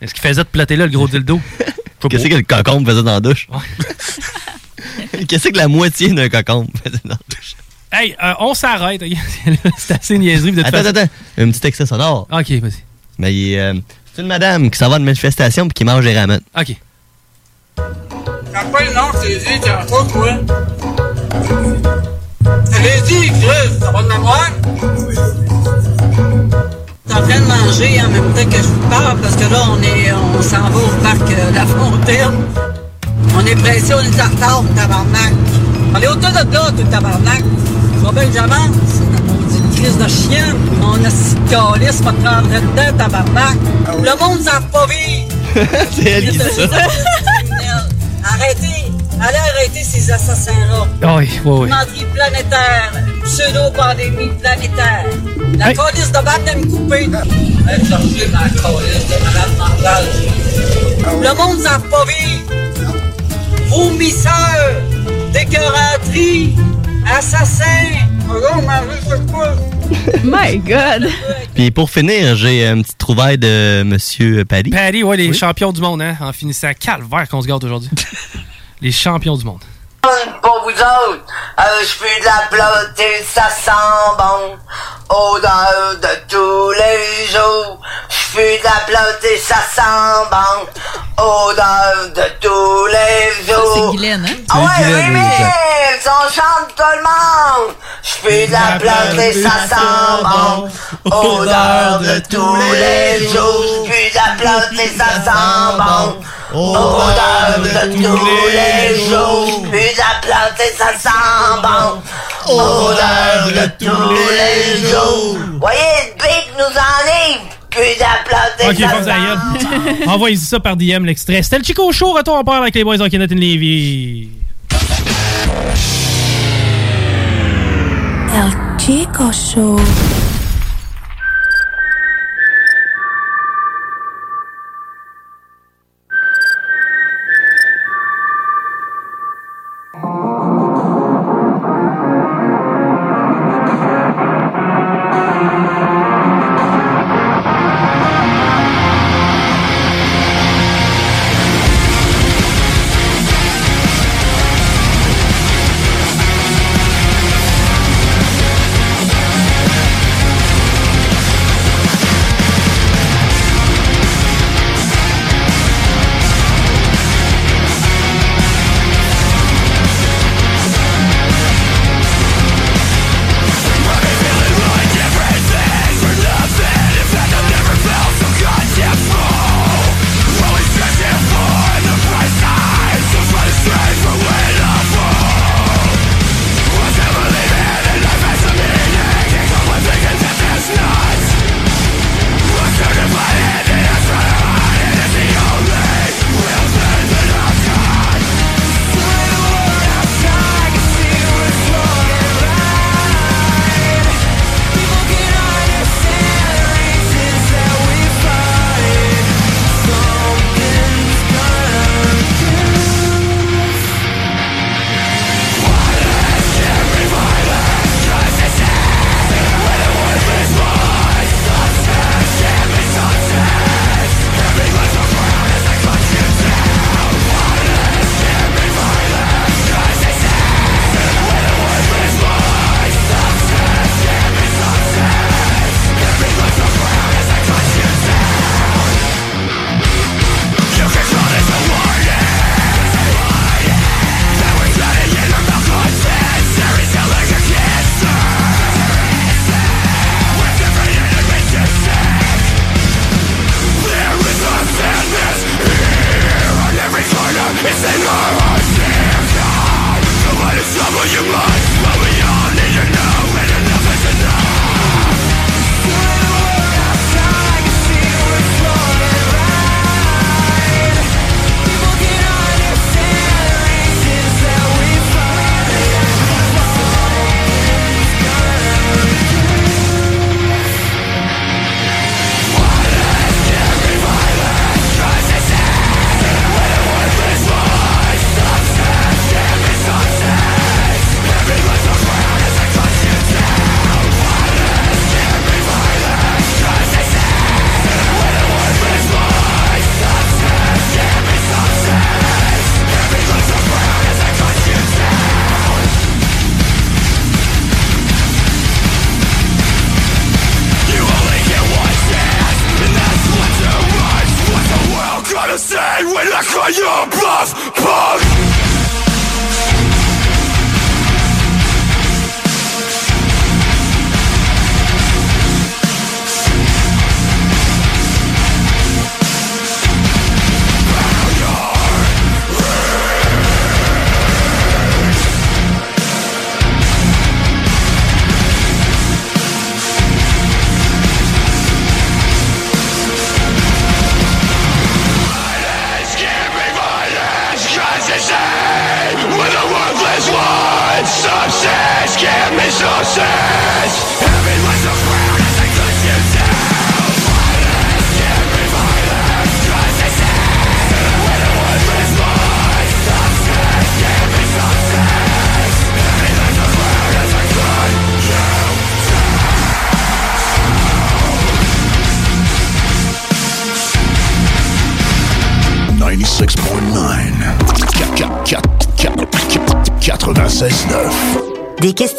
Est-ce qu'il faisait de plotter là, le gros dildo? Qu'est-ce que le cocombe faisait dans la douche? Qu'est-ce que la moitié d'un cocombe faisait dans la douche? Hey, euh, on s'arrête. c'est assez niaiserie. Attends, façon. attends, attends. Un petit excès sonore. OK, vas-y. Mais il est, euh, c'est une madame qui s'en va à une manifestation puis qui mange des ramen. OK. Le nom, c'est dit, t'as pas quoi? Allez-y, Chris, ça va de mémoire? T'es en train de manger en même temps que je vous parle parce que là, on est, on s'en va au parc euh, La Fontaine. On est pressé, on est en retard, tabarnak. Allez autour de là, tout tabarnak. Que j'avance? Une crise de chien. On a si de calice, pas te prendrait dedans, tabarnak. Le monde ne savent pas vivre. C'est elle qui dit ça. Arrêtez! Allez arrêter ces assassins-là! Oui, oui, oui. Menterie planétaire! Pseudo-pandémie planétaire! La de battre de me couper! Allez chercher ma police de malade mentale! Le monde ne savent pas vivre! Vomisseurs! Décoraterie! C'est quoi? My God! Puis pour finir, j'ai une petite trouvaille de Monsieur Paddy. Paddy, ouais, les champions du monde, hein, en finissant calvaire qu'on se garde aujourd'hui. les champions du monde. Pour vous autres, euh, je fais de la plotte et ça sent bon. Odeur de tous les jours. Je fais de la plotte et ça sent bon. Odeur de tous les jours. C'est Guylaine, hein? Ah ouais, oui, oui, mais on chante tout le monde. Je fais de la plotte et ça sent bon. Odeur de tous les jours. Je fais de la plotte et ça sent bon. Odeur de tous les jours. De la plotte et ça sent bon. Odeur de tous les jours. Voyez, le beat nous enlève. Puis de la et Ok, ça par DM l'extrait. C'était le Chico Show, retour en parle avec les boys en Kenneth Levy. El Chico Show.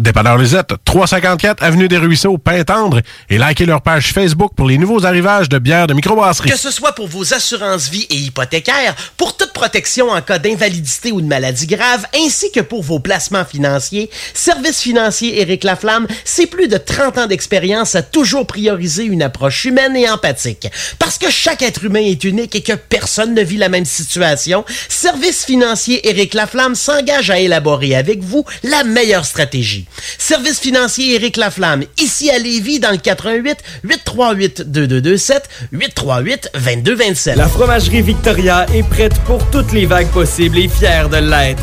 Dépanneur Lisette, 354 Avenue des Ruisseaux, Pintendre, et likez leur page Facebook pour les nouveaux arrivages de bières de microbrasserie. Que ce soit pour vos assurances vie et hypothécaires, pour toute protection en cas d'invalidité ou de maladie grave, ainsi que pour vos placements financiers, Service financier Éric Laflamme, c'est plus de 30 ans d'expérience à toujours prioriser une approche humaine et empathique. Parce que chaque être humain est unique et que personne ne vit la même situation, Service financier Éric Laflamme s'engage à élaborer avec vous la meilleure stratégie. Service financier Éric Laflamme, ici à Lévis, dans le 88 838 2227 838 2227. La fromagerie Victoria est prête pour toutes les vagues possibles et fière de l'être.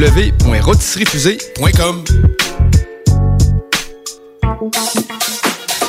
www.rôtisseriefusée.com.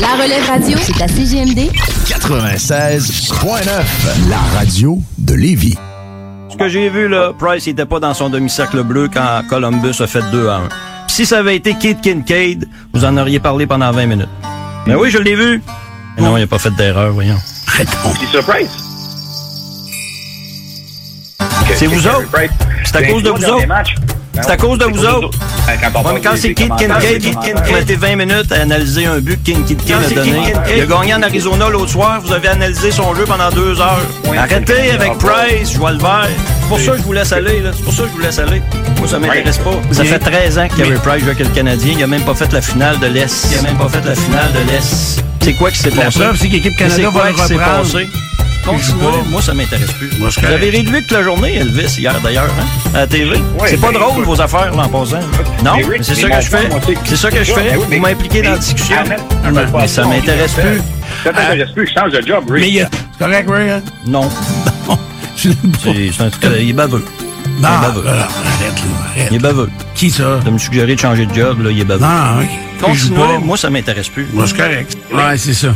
La relève radio, c'est à CGMD 96.9. La radio de Lévis. Ce que j'ai vu, là, Price n'était pas dans son demi-cercle bleu quand Columbus a fait 2 à 1. Puis si ça avait été Kate Kincaid, vous en auriez parlé pendant 20 minutes. Mais oui, je l'ai vu. Mais non, il n'a pas fait d'erreur, voyons. C'est surprise. C'est vous autres? C'est à cause de vous autres? C'est à cause de vous autres. Quand, mais quand c'est Keith Kincaid, Kincaid a été 20 minutes à analyser un but que Keith Kincaid a donné. Il a gagné en Arizona l'autre soir. Vous avez analysé son jeu pendant deux heures. Arrêtez avec Price, je vois le vert. C'est pour ça que je vous laisse aller. là. C'est pour ça que je vous laisse aller. Moi, ça m'intéresse pas. Ça fait 13 ans que Carey Price joue avec le Canadien. Il a même pas fait la finale de l'Est. Il a même pas fait la finale de l'Est. C'est quoi qui s'est La passé? preuve, c'est que l'équipe Canada C'est quoi va le qui s'est reprendre. Continuez. Moi, ça m'intéresse plus. Moi, Vous avez réduit toute la journée, Elvis, hier d'ailleurs, hein, à la TV. c'est pas ben, drôle, vos affaires, là, en passant. Non, c'est ça que je fais. c'est- ça que je fais. Vous m'impliquez dans la discussion. Arrête. Mais ça m'intéresse plus. Ça t'intéresse plus, je change de job, Rick. Mais il y a- C'est correct, Ray? hein? Non. C'est c'est un truc. Il est baveux. Il Non, est baveux. arrête, là, arrête. Il est baveux. Qui ça? De me suggérer de changer de job, là, il est baveux. Non, ok. Il Continuez, moi, ça m'intéresse plus. Moi, c'est correct. Ouais, c'est ça.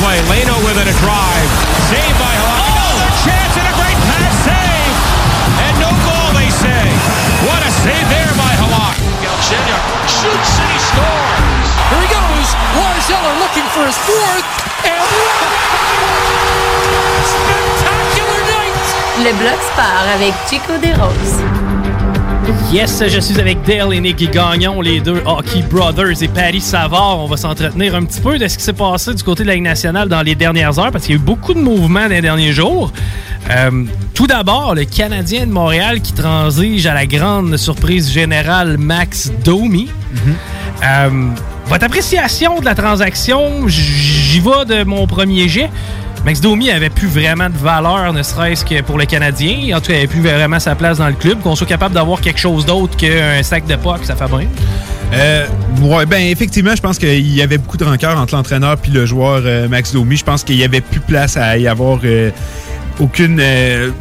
Play. Leno with it, a drive. Saved by Halak. Oh, another chance and a great pass save. And no goal, they say. What a save there by Halak. Galchenyuk shoots and he scores. Here he goes. Lars Eller looking for his fourth. And spectacular night. Le bloc sport avec Chico Desroses. Yes, je suis avec Dale et Nick Gagnon, les deux Hockey Brothers et Paris Savard. On va s'entretenir un petit peu de ce qui s'est passé du côté de la Ligue nationale dans les dernières heures parce qu'il y a eu beaucoup de mouvements dans les derniers jours. Euh, tout d'abord, le Canadien de Montréal qui transige à la grande surprise générale Max Domi. Euh, votre appréciation de la transaction, j'y vais de mon premier jet. Max Domi avait plus vraiment de valeur, ne serait-ce que pour le Canadien. En tout cas, il avait plus vraiment sa place dans le club. Qu'on soit capable d'avoir quelque chose d'autre qu'un sac de poc, ça fait bien. Euh, ouais, ben effectivement, je pense qu'il y avait beaucoup de rancœur entre l'entraîneur puis le joueur euh, Max Domi. Je pense qu'il y avait plus place à y avoir euh, aucune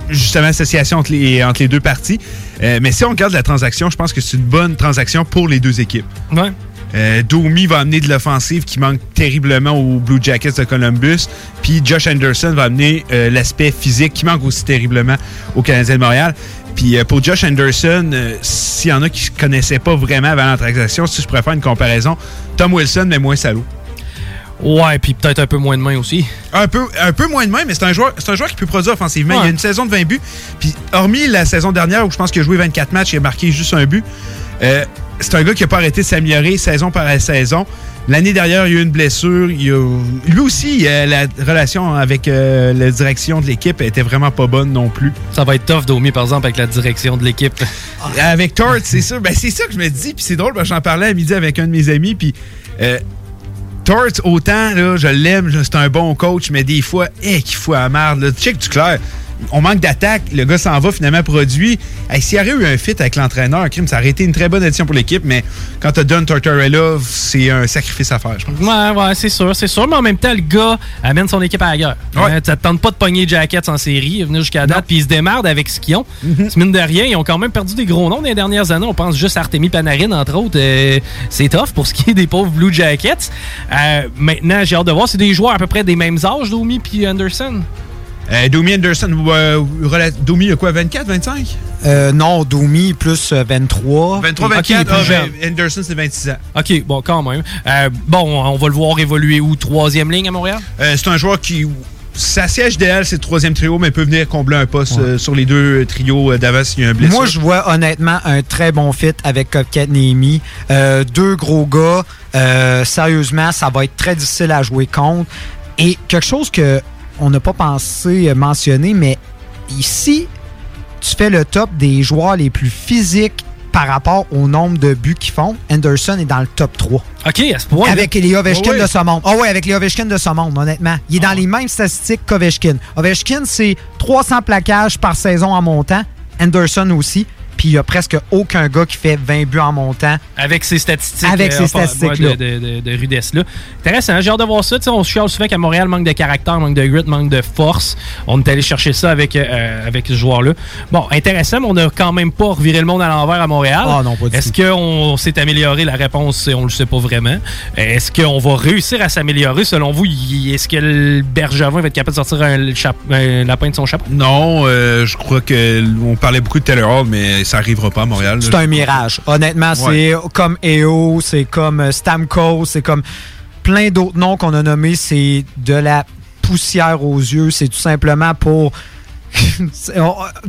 justement association entre les, entre les deux parties. Mais si on regarde la transaction, je pense que c'est une bonne transaction pour les deux équipes. Ouais. Euh, Domi va amener de l'offensive qui manque terriblement aux Blue Jackets de Columbus. Puis Josh Anderson va amener euh, l'aspect physique qui manque aussi terriblement aux Canadiens de Montréal. Puis euh, pour Josh Anderson, s'il y en a qui ne connaissaient pas vraiment avant la transaction, si je pourrais faire une comparaison, Tom Wilson, mais moins salaud. Ouais, puis peut-être un peu moins de main aussi. Un peu, un peu moins de main, mais c'est un joueur, c'est un joueur qui peut produire offensivement. Il y a une saison de 20 buts. Puis, hormis la saison dernière où je pense qu'il a joué 24 matchs, a marqué juste un but. Euh, c'est un gars qui n'a pas arrêté de s'améliorer saison par saison. L'année dernière, il y a eu une blessure. Il a- lui aussi, euh, la relation avec euh, la direction de l'équipe était vraiment pas bonne non plus. Ça va être tough, Domi, par exemple, avec la direction de l'équipe. Avec Tort, c'est ça. Ben, c'est ça que je me dis. Puis c'est drôle, parce que j'en parlais à midi avec un de mes amis. Puis euh, Tort, autant, là, je l'aime, c'est un bon coach, mais des fois, eh, qu'il faut à. Là. Check du clair. On manque d'attaque, le gars s'en va finalement produit. Hey, S'il y aurait eu un fit avec l'entraîneur, crime, ça aurait été une très bonne addition pour l'équipe, mais quand t'as Don Tortorella, c'est un sacrifice à faire, je pense. Ouais, ouais, c'est sûr, c'est sûr. Mais en même temps, le gars amène son équipe à la guerre. Hein, ça te tente pas de pogner Jackets en série, venir jusqu'à date, puis ils se démerdent avec ce qu'ils ont. C'est Mine de rien, ils ont quand même perdu des gros noms dans les dernières années. On pense juste à Artemi Panarin, entre autres. Euh, c'est tough pour ce qui est des pauvres Blue Jackets. Euh, maintenant, j'ai hâte de voir. C'est des joueurs à peu près des mêmes âges, Domi puis Anderson? Euh, Domi Anderson, euh, Domi a quoi, 24, 25? Euh, non, Domi plus euh, 23. 23, Ok, 24, plus ah, jeune. ben, Anderson, c'est 26 ans. OK, bon, quand même. Euh, bon, on va le voir évoluer où? Troisième ligne à Montréal? Euh, c'est un joueur qui. Sa siège idéal, c'est le troisième trio, mais peut venir combler un poste euh, sur les deux trios euh, d'avant s'il y a un blessure. Moi, je vois honnêtement un très bon fit avec Copcat Nemi. Euh, deux gros gars. Euh, sérieusement, ça va être très difficile à jouer contre. Et quelque chose que on n'a pas pensé mentionner, mais ici, tu fais le top des joueurs les plus physiques par rapport au nombre de buts qu'ils font. Anderson est dans le top 3. OK, à ce point. Avec les Ovechkin Oh oui. de ce monde. Ah ouais, avec les Ovechkin de ce monde, honnêtement. Il est dans les mêmes statistiques qu'Ovechkin. Ovechkin, c'est 300 plaquages par saison en montant. Anderson aussi. Puis il y a presque aucun gars qui fait 20 buts en montant. Avec ces statistiques. Avec ces enfin, statistiques-là. De, de, de, de rudesse-là. Intéressant, j'ai hâte de voir ça. Tu sais, on se chiale souvent qu'à Montréal, manque de caractère, manque de grit, manque de force. On est allé chercher ça avec, euh, avec ce joueur-là. Bon, intéressant, mais on n'a quand même pas reviré le monde à l'envers à Montréal. Ah non, pas du Est-ce tout. qu'on s'est amélioré? La réponse, c'est on ne le sait pas vraiment. Est-ce qu'on va réussir à s'améliorer? Selon vous? Est-ce que le Bergevin va être capable de sortir un, un lapin de son chapeau? Non, euh, je crois que on parlait beaucoup de Taylor Hall, mais ça arrivera pas à Montréal. C'est un mirage. Honnêtement, c'est comme EO, c'est comme euh, Stamkos, c'est comme plein d'autres noms qu'on a nommés. C'est de la poussière aux yeux. C'est tout simplement pour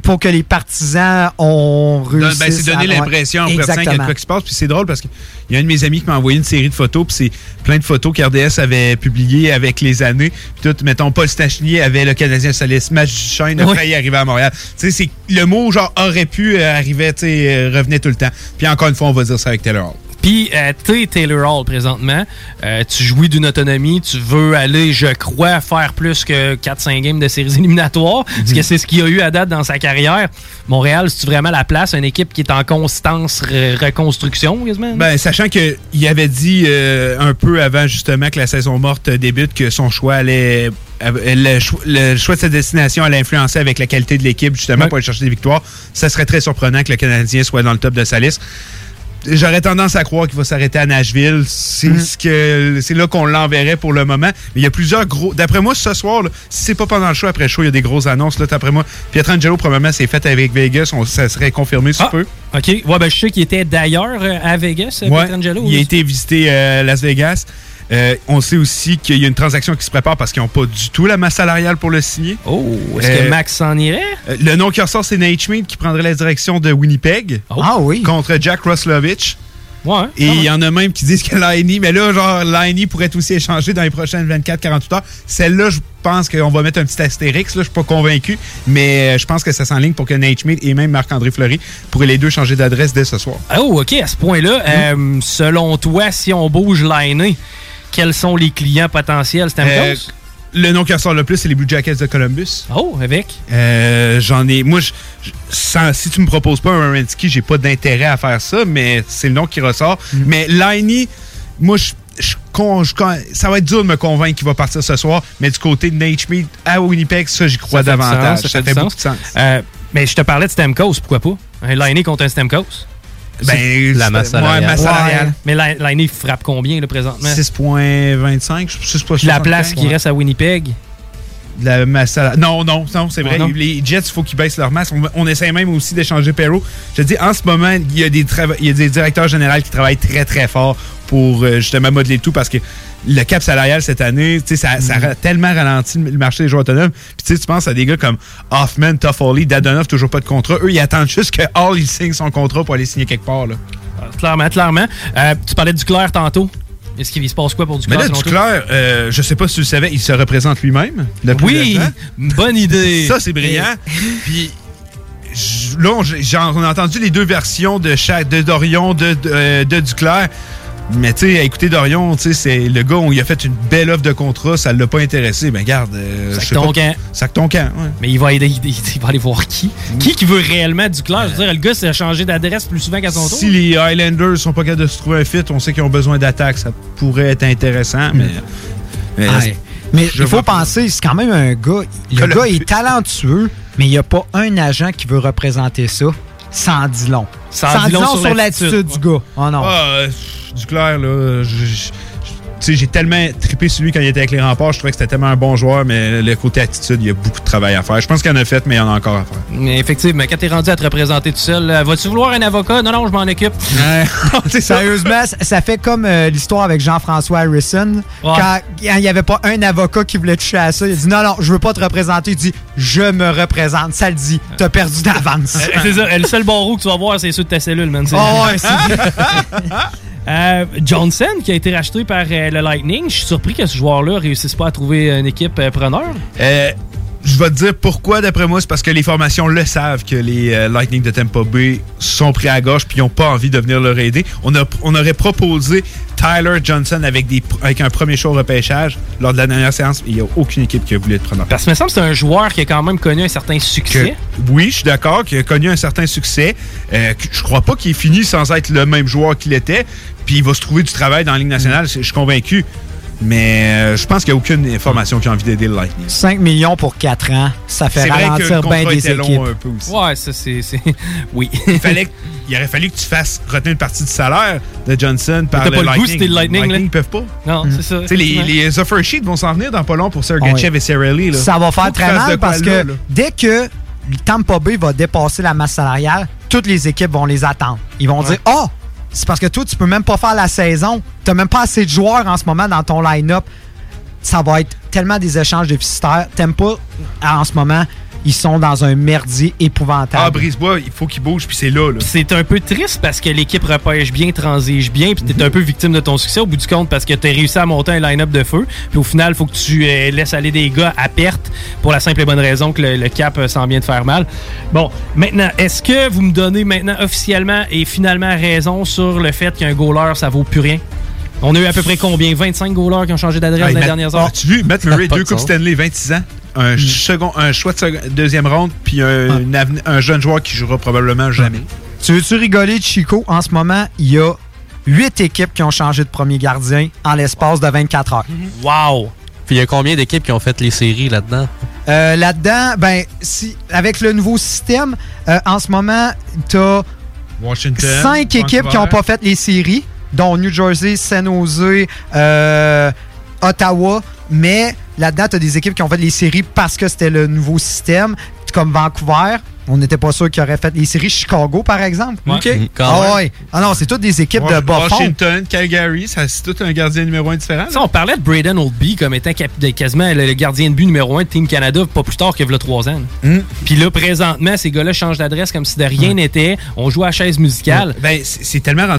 pour que les partisans ont réussi. ben, c'est donner l'impression en pratiquant qu'il y a quoi qui se passe. Puis c'est drôle parce qu'il y a un de mes amis qui m'a envoyé une série de photos. Puis c'est plein de photos qu'RDS avait publiées avec les années. Puis tout, mettons, Paul Stachelier avait le Canadien Solis. Match du Shine a Oui. failli arriver à Montréal. Tu sais, c'est le mot genre aurait pu euh, arriver, tu sais, euh, revenait tout le temps. Puis encore une fois, on va dire ça avec Taylor Hall. Puis, euh, t'es Taylor Hall présentement. Euh, tu jouis d'une autonomie. Tu veux aller, je crois, faire plus que 4-5 games de séries éliminatoires. Parce que c'est ce qu'il a eu à date dans sa carrière. Montréal, c'est vraiment la place, une équipe qui est en constance re- reconstruction, quasiment? Ben, sachant qu'il avait dit euh, un peu avant justement que la saison morte débute que son choix allait. Le choix, le choix de sa destination allait influencer avec la qualité de l'équipe justement pour aller chercher des victoires. Ça serait très surprenant que le Canadien soit dans le top de sa liste. J'aurais tendance à croire qu'il va s'arrêter à Nashville. C'est ce que c'est là qu'on l'enverrait pour le moment. Mais il y a plusieurs gros. D'après moi, ce soir, là, si c'est pas pendant le show, après le show, il y a des grosses annonces. Là, d'après moi, Pietrangelo, probablement, c'est fait avec Vegas. On, ça serait confirmé sous peu. OK. Ouais, ben, je sais qu'il était d'ailleurs euh, à Vegas, Ouais, Pietrangelo. il a été visiter euh, Las Vegas. Euh, on sait aussi qu'il y a une transaction qui se prépare parce qu'ils n'ont pas du tout la masse salariale pour le signer. Oh, est-ce que Max s'en irait? euh, le nom qui ressort, c'est Nate Schmidt qui prendrait la direction de Winnipeg. Ah oui. Contre Jack Roslovich. Ouais. Et il y en a même qui disent que Liney, mais là, genre, Liney pourrait être aussi échangé dans les prochaines 24-48 heures. Celle-là, je pense qu'on va mettre un petit astérix. Là, je suis pas convaincu, mais euh, je pense que ça s'enligne pour que Nate Schmidt et même Marc-André Fleury pourraient les deux changer d'adresse dès ce soir. Oh, OK, à ce point-là, euh, selon toi, si on bouge l'année, quels sont les clients potentiels, Stamkos? Euh, le nom qui ressort le plus, c'est les Blue Jackets de Columbus. Oh, avec? Euh, J'en ai. Moi, je- je- sans- si tu me proposes pas un Wierenski, j'ai pas d'intérêt à faire ça, mais c'est le nom qui ressort. Mais Liney, moi, je. ça va être dur de me convaincre qu'il va partir ce soir, mais du côté de Nate Schmidt à Winnipeg, ça, j'y crois Ça davantage. sens, ça, du fait, beaucoup de sens. Euh, mais je te parlais de Stamkos, pourquoi pas? Un Liney contre un Stamkos? Ben, la masse ouais, salariale. masse salariale. Ouais. Mais Li- Liney frappe combien, là, présentement? 6,25, je sais pas. La place qui reste à Winnipeg? La masse salariale. Non, non, non, c'est vrai. Ah, non? Les Jets, il faut qu'ils baissent leur masse. On, on essaie même aussi d'échanger Perrault. Je te dis, en ce moment, il y, a des il y a des directeurs généraux qui travaillent très, très fort pour euh, justement modeler le tout parce que le cap salarial cette année, ça, ça a tellement ralenti le marché des joueurs autonomes. Puis tu sais, tu penses à des gars comme Hoffman, Toffoli, Dadonov, toujours pas de contrat. Eux, ils attendent juste que Hall il signe son contrat pour aller signer quelque part. Là. Clairement, clairement. Euh, tu parlais du Duclair tantôt. Est-ce qu'il se passe quoi pour Mais Duclair? là? Duclair, euh, je sais pas si tu le savais, il se représente lui-même. Oui, bonne idée. Ça, c'est brillant. Puis là, on, a entendu les deux versions de chaque, de Dorion, de, de, euh, de Duclair. Mais tu sais, à écouter Dorion, tu sais, c'est le gars, on lui a fait une belle offre de contrat, ça l'a pas intéressé. Ben garde, euh, Sac ton camp. Sac ton camp, ouais. Mais il va, aider- il, il va aller voir qui? Qui qui veut réellement Duclair? Je veux dire, le gars s'est changé d'adresse plus souvent qu'à son tour. Si les Highlanders sont pas capables de se trouver un fit, on sait qu'ils ont besoin d'attaque, ça pourrait être intéressant, mais. mais Ah, Ouais. Mais je il faut penser, c'est quand même un gars. Le Columbus. gars est talentueux, mais il n'y a pas un agent qui veut représenter ça. Sans dit long. Sans, dit long sur l'attitude du gars. Oh non. Ah, euh, pff, Duclair, là, je- je- sais, j'ai tellement trippé sur lui quand il était avec les remparts. Je trouvais que c'était tellement un bon joueur, mais le côté attitude, il y a beaucoup de travail à faire. Je pense qu'il en a fait, mais il y en a encore à faire. Mais effectivement, quand t'es rendu à te représenter tout seul, euh, vas-tu vouloir un avocat? Non, non, je m'en occupe. Sérieusement, ça- ça fait comme euh, l'histoire avec Jean-François Harrison. Quand quand il n'y avait pas un avocat qui voulait toucher à ça, il a dit non, non, je veux pas te représenter. Il dit je me représente. Ça le dit. T'as perdu d'avance. C'est ça, le seul barreau que tu vas voir, c'est ceux de ta cellule, man. C'est- Oh, ouais, c'est Euh, Johnson, qui a été racheté par euh, le Lightning, je suis surpris que ce joueur-là réussisse pas à trouver une équipe euh, preneur. Je vais te dire pourquoi, d'après moi, c'est parce que les formations le savent que les euh, Lightning de Tampa Bay sont pris à gauche puis ils n'ont pas envie de venir leur aider. On, a, on aurait proposé Tyler Johnson avec, des, avec un premier show repêchage lors de la dernière séance. Il n'y a aucune équipe qui a voulu être preneur. Parce que me semble que c'est un joueur qui a quand même connu un certain succès. Que- oui, je suis d'accord, qu'il a connu un certain succès. Euh, je crois pas qu'il est fini sans être le même joueur qu'il était. Puis il va se trouver du travail dans la Ligue nationale, je suis convaincu. Mais euh, je pense qu'il n'y a aucune formation qui a envie d'aider le Lightning. 5 millions pour 4 ans, ça fait ralentir bien des était long équipes. un peu aussi. Ouais, ça c'est. Oui. il, fallait, que- il aurait fallu que tu fasses retenir une partie du salaire de Johnson par t'as le pas le goût, Lightning. c'était le Lightning, là. ils peuvent pas. Non, c'est ça. Tu sais, les, les offer sheets vont s'en venir dans pas long pour Sergachev Ouais. et Cirelli. là. Ça va faire très mal parce que là. dès que Tampa Bay va dépasser la masse salariale, toutes les équipes vont les attendre. Ils vont dire Oh, c'est parce que toi, tu peux même pas faire la saison. Tu même pas assez de joueurs en ce moment dans ton line-up. Ça va être tellement des échanges déficitaires. T'aimes pas, en ce moment, ils sont dans un merdier épouvantable. Ah, Brisebois, il faut qu'il bouge, puis c'est là, là. C'est un peu triste parce que l'équipe repêche bien, transige bien, puis t'es un peu victime de ton succès au bout du compte parce que t'as réussi à monter un line-up de feu, puis au final, il faut que tu euh, laisses aller des gars à perte pour la simple et bonne raison que le, le cap euh, sent bien te faire mal. Bon, maintenant, est-ce que vous me donnez maintenant officiellement et finalement raison sur le fait qu'un goaler, ça vaut plus rien? On a eu à peu près combien? 25 goalers qui ont changé d'adresse Ah, dans les dernières heures? As-tu vu Matt Murray, deux de Coupes. Stanley, 26 ans, un, second, un choix de second- deuxième ronde, puis un, avenir- un jeune joueur qui jouera probablement jamais. Tu veux-tu rigoler Chico? En ce moment, il y a huit équipes qui ont changé de premier gardien en l'espace de 24 heures. Wow! Puis il y a combien d'équipes qui ont fait les séries là-dedans? Euh, Là-dedans, ben, si, avec le nouveau système, euh, en ce moment, tu as Washington. cinq équipes qui n'ont pas fait les séries, dont New Jersey, San Jose, euh, Ottawa. Mais là-dedans, tu as des équipes qui ont fait les séries parce que c'était le nouveau système, comme Vancouver. On n'était pas sûr qu'ils auraient fait les séries. Chicago, par exemple. Ouais. OK. Mm, quand Ah ouais. Ah non, c'est toutes des équipes de bas fond. Washington, Calgary, ça, c'est tout un gardien numéro un différent. Ça, on parlait de Braden Oldby comme étant cap- de- quasiment le, le gardien de but numéro un de Team Canada, pas plus tard qu'il y a trois ans. Puis là, présentement, ces gars-là changent d'adresse comme si de rien n'était. On joue à chaise musicale. Ben, c'est tellement rendu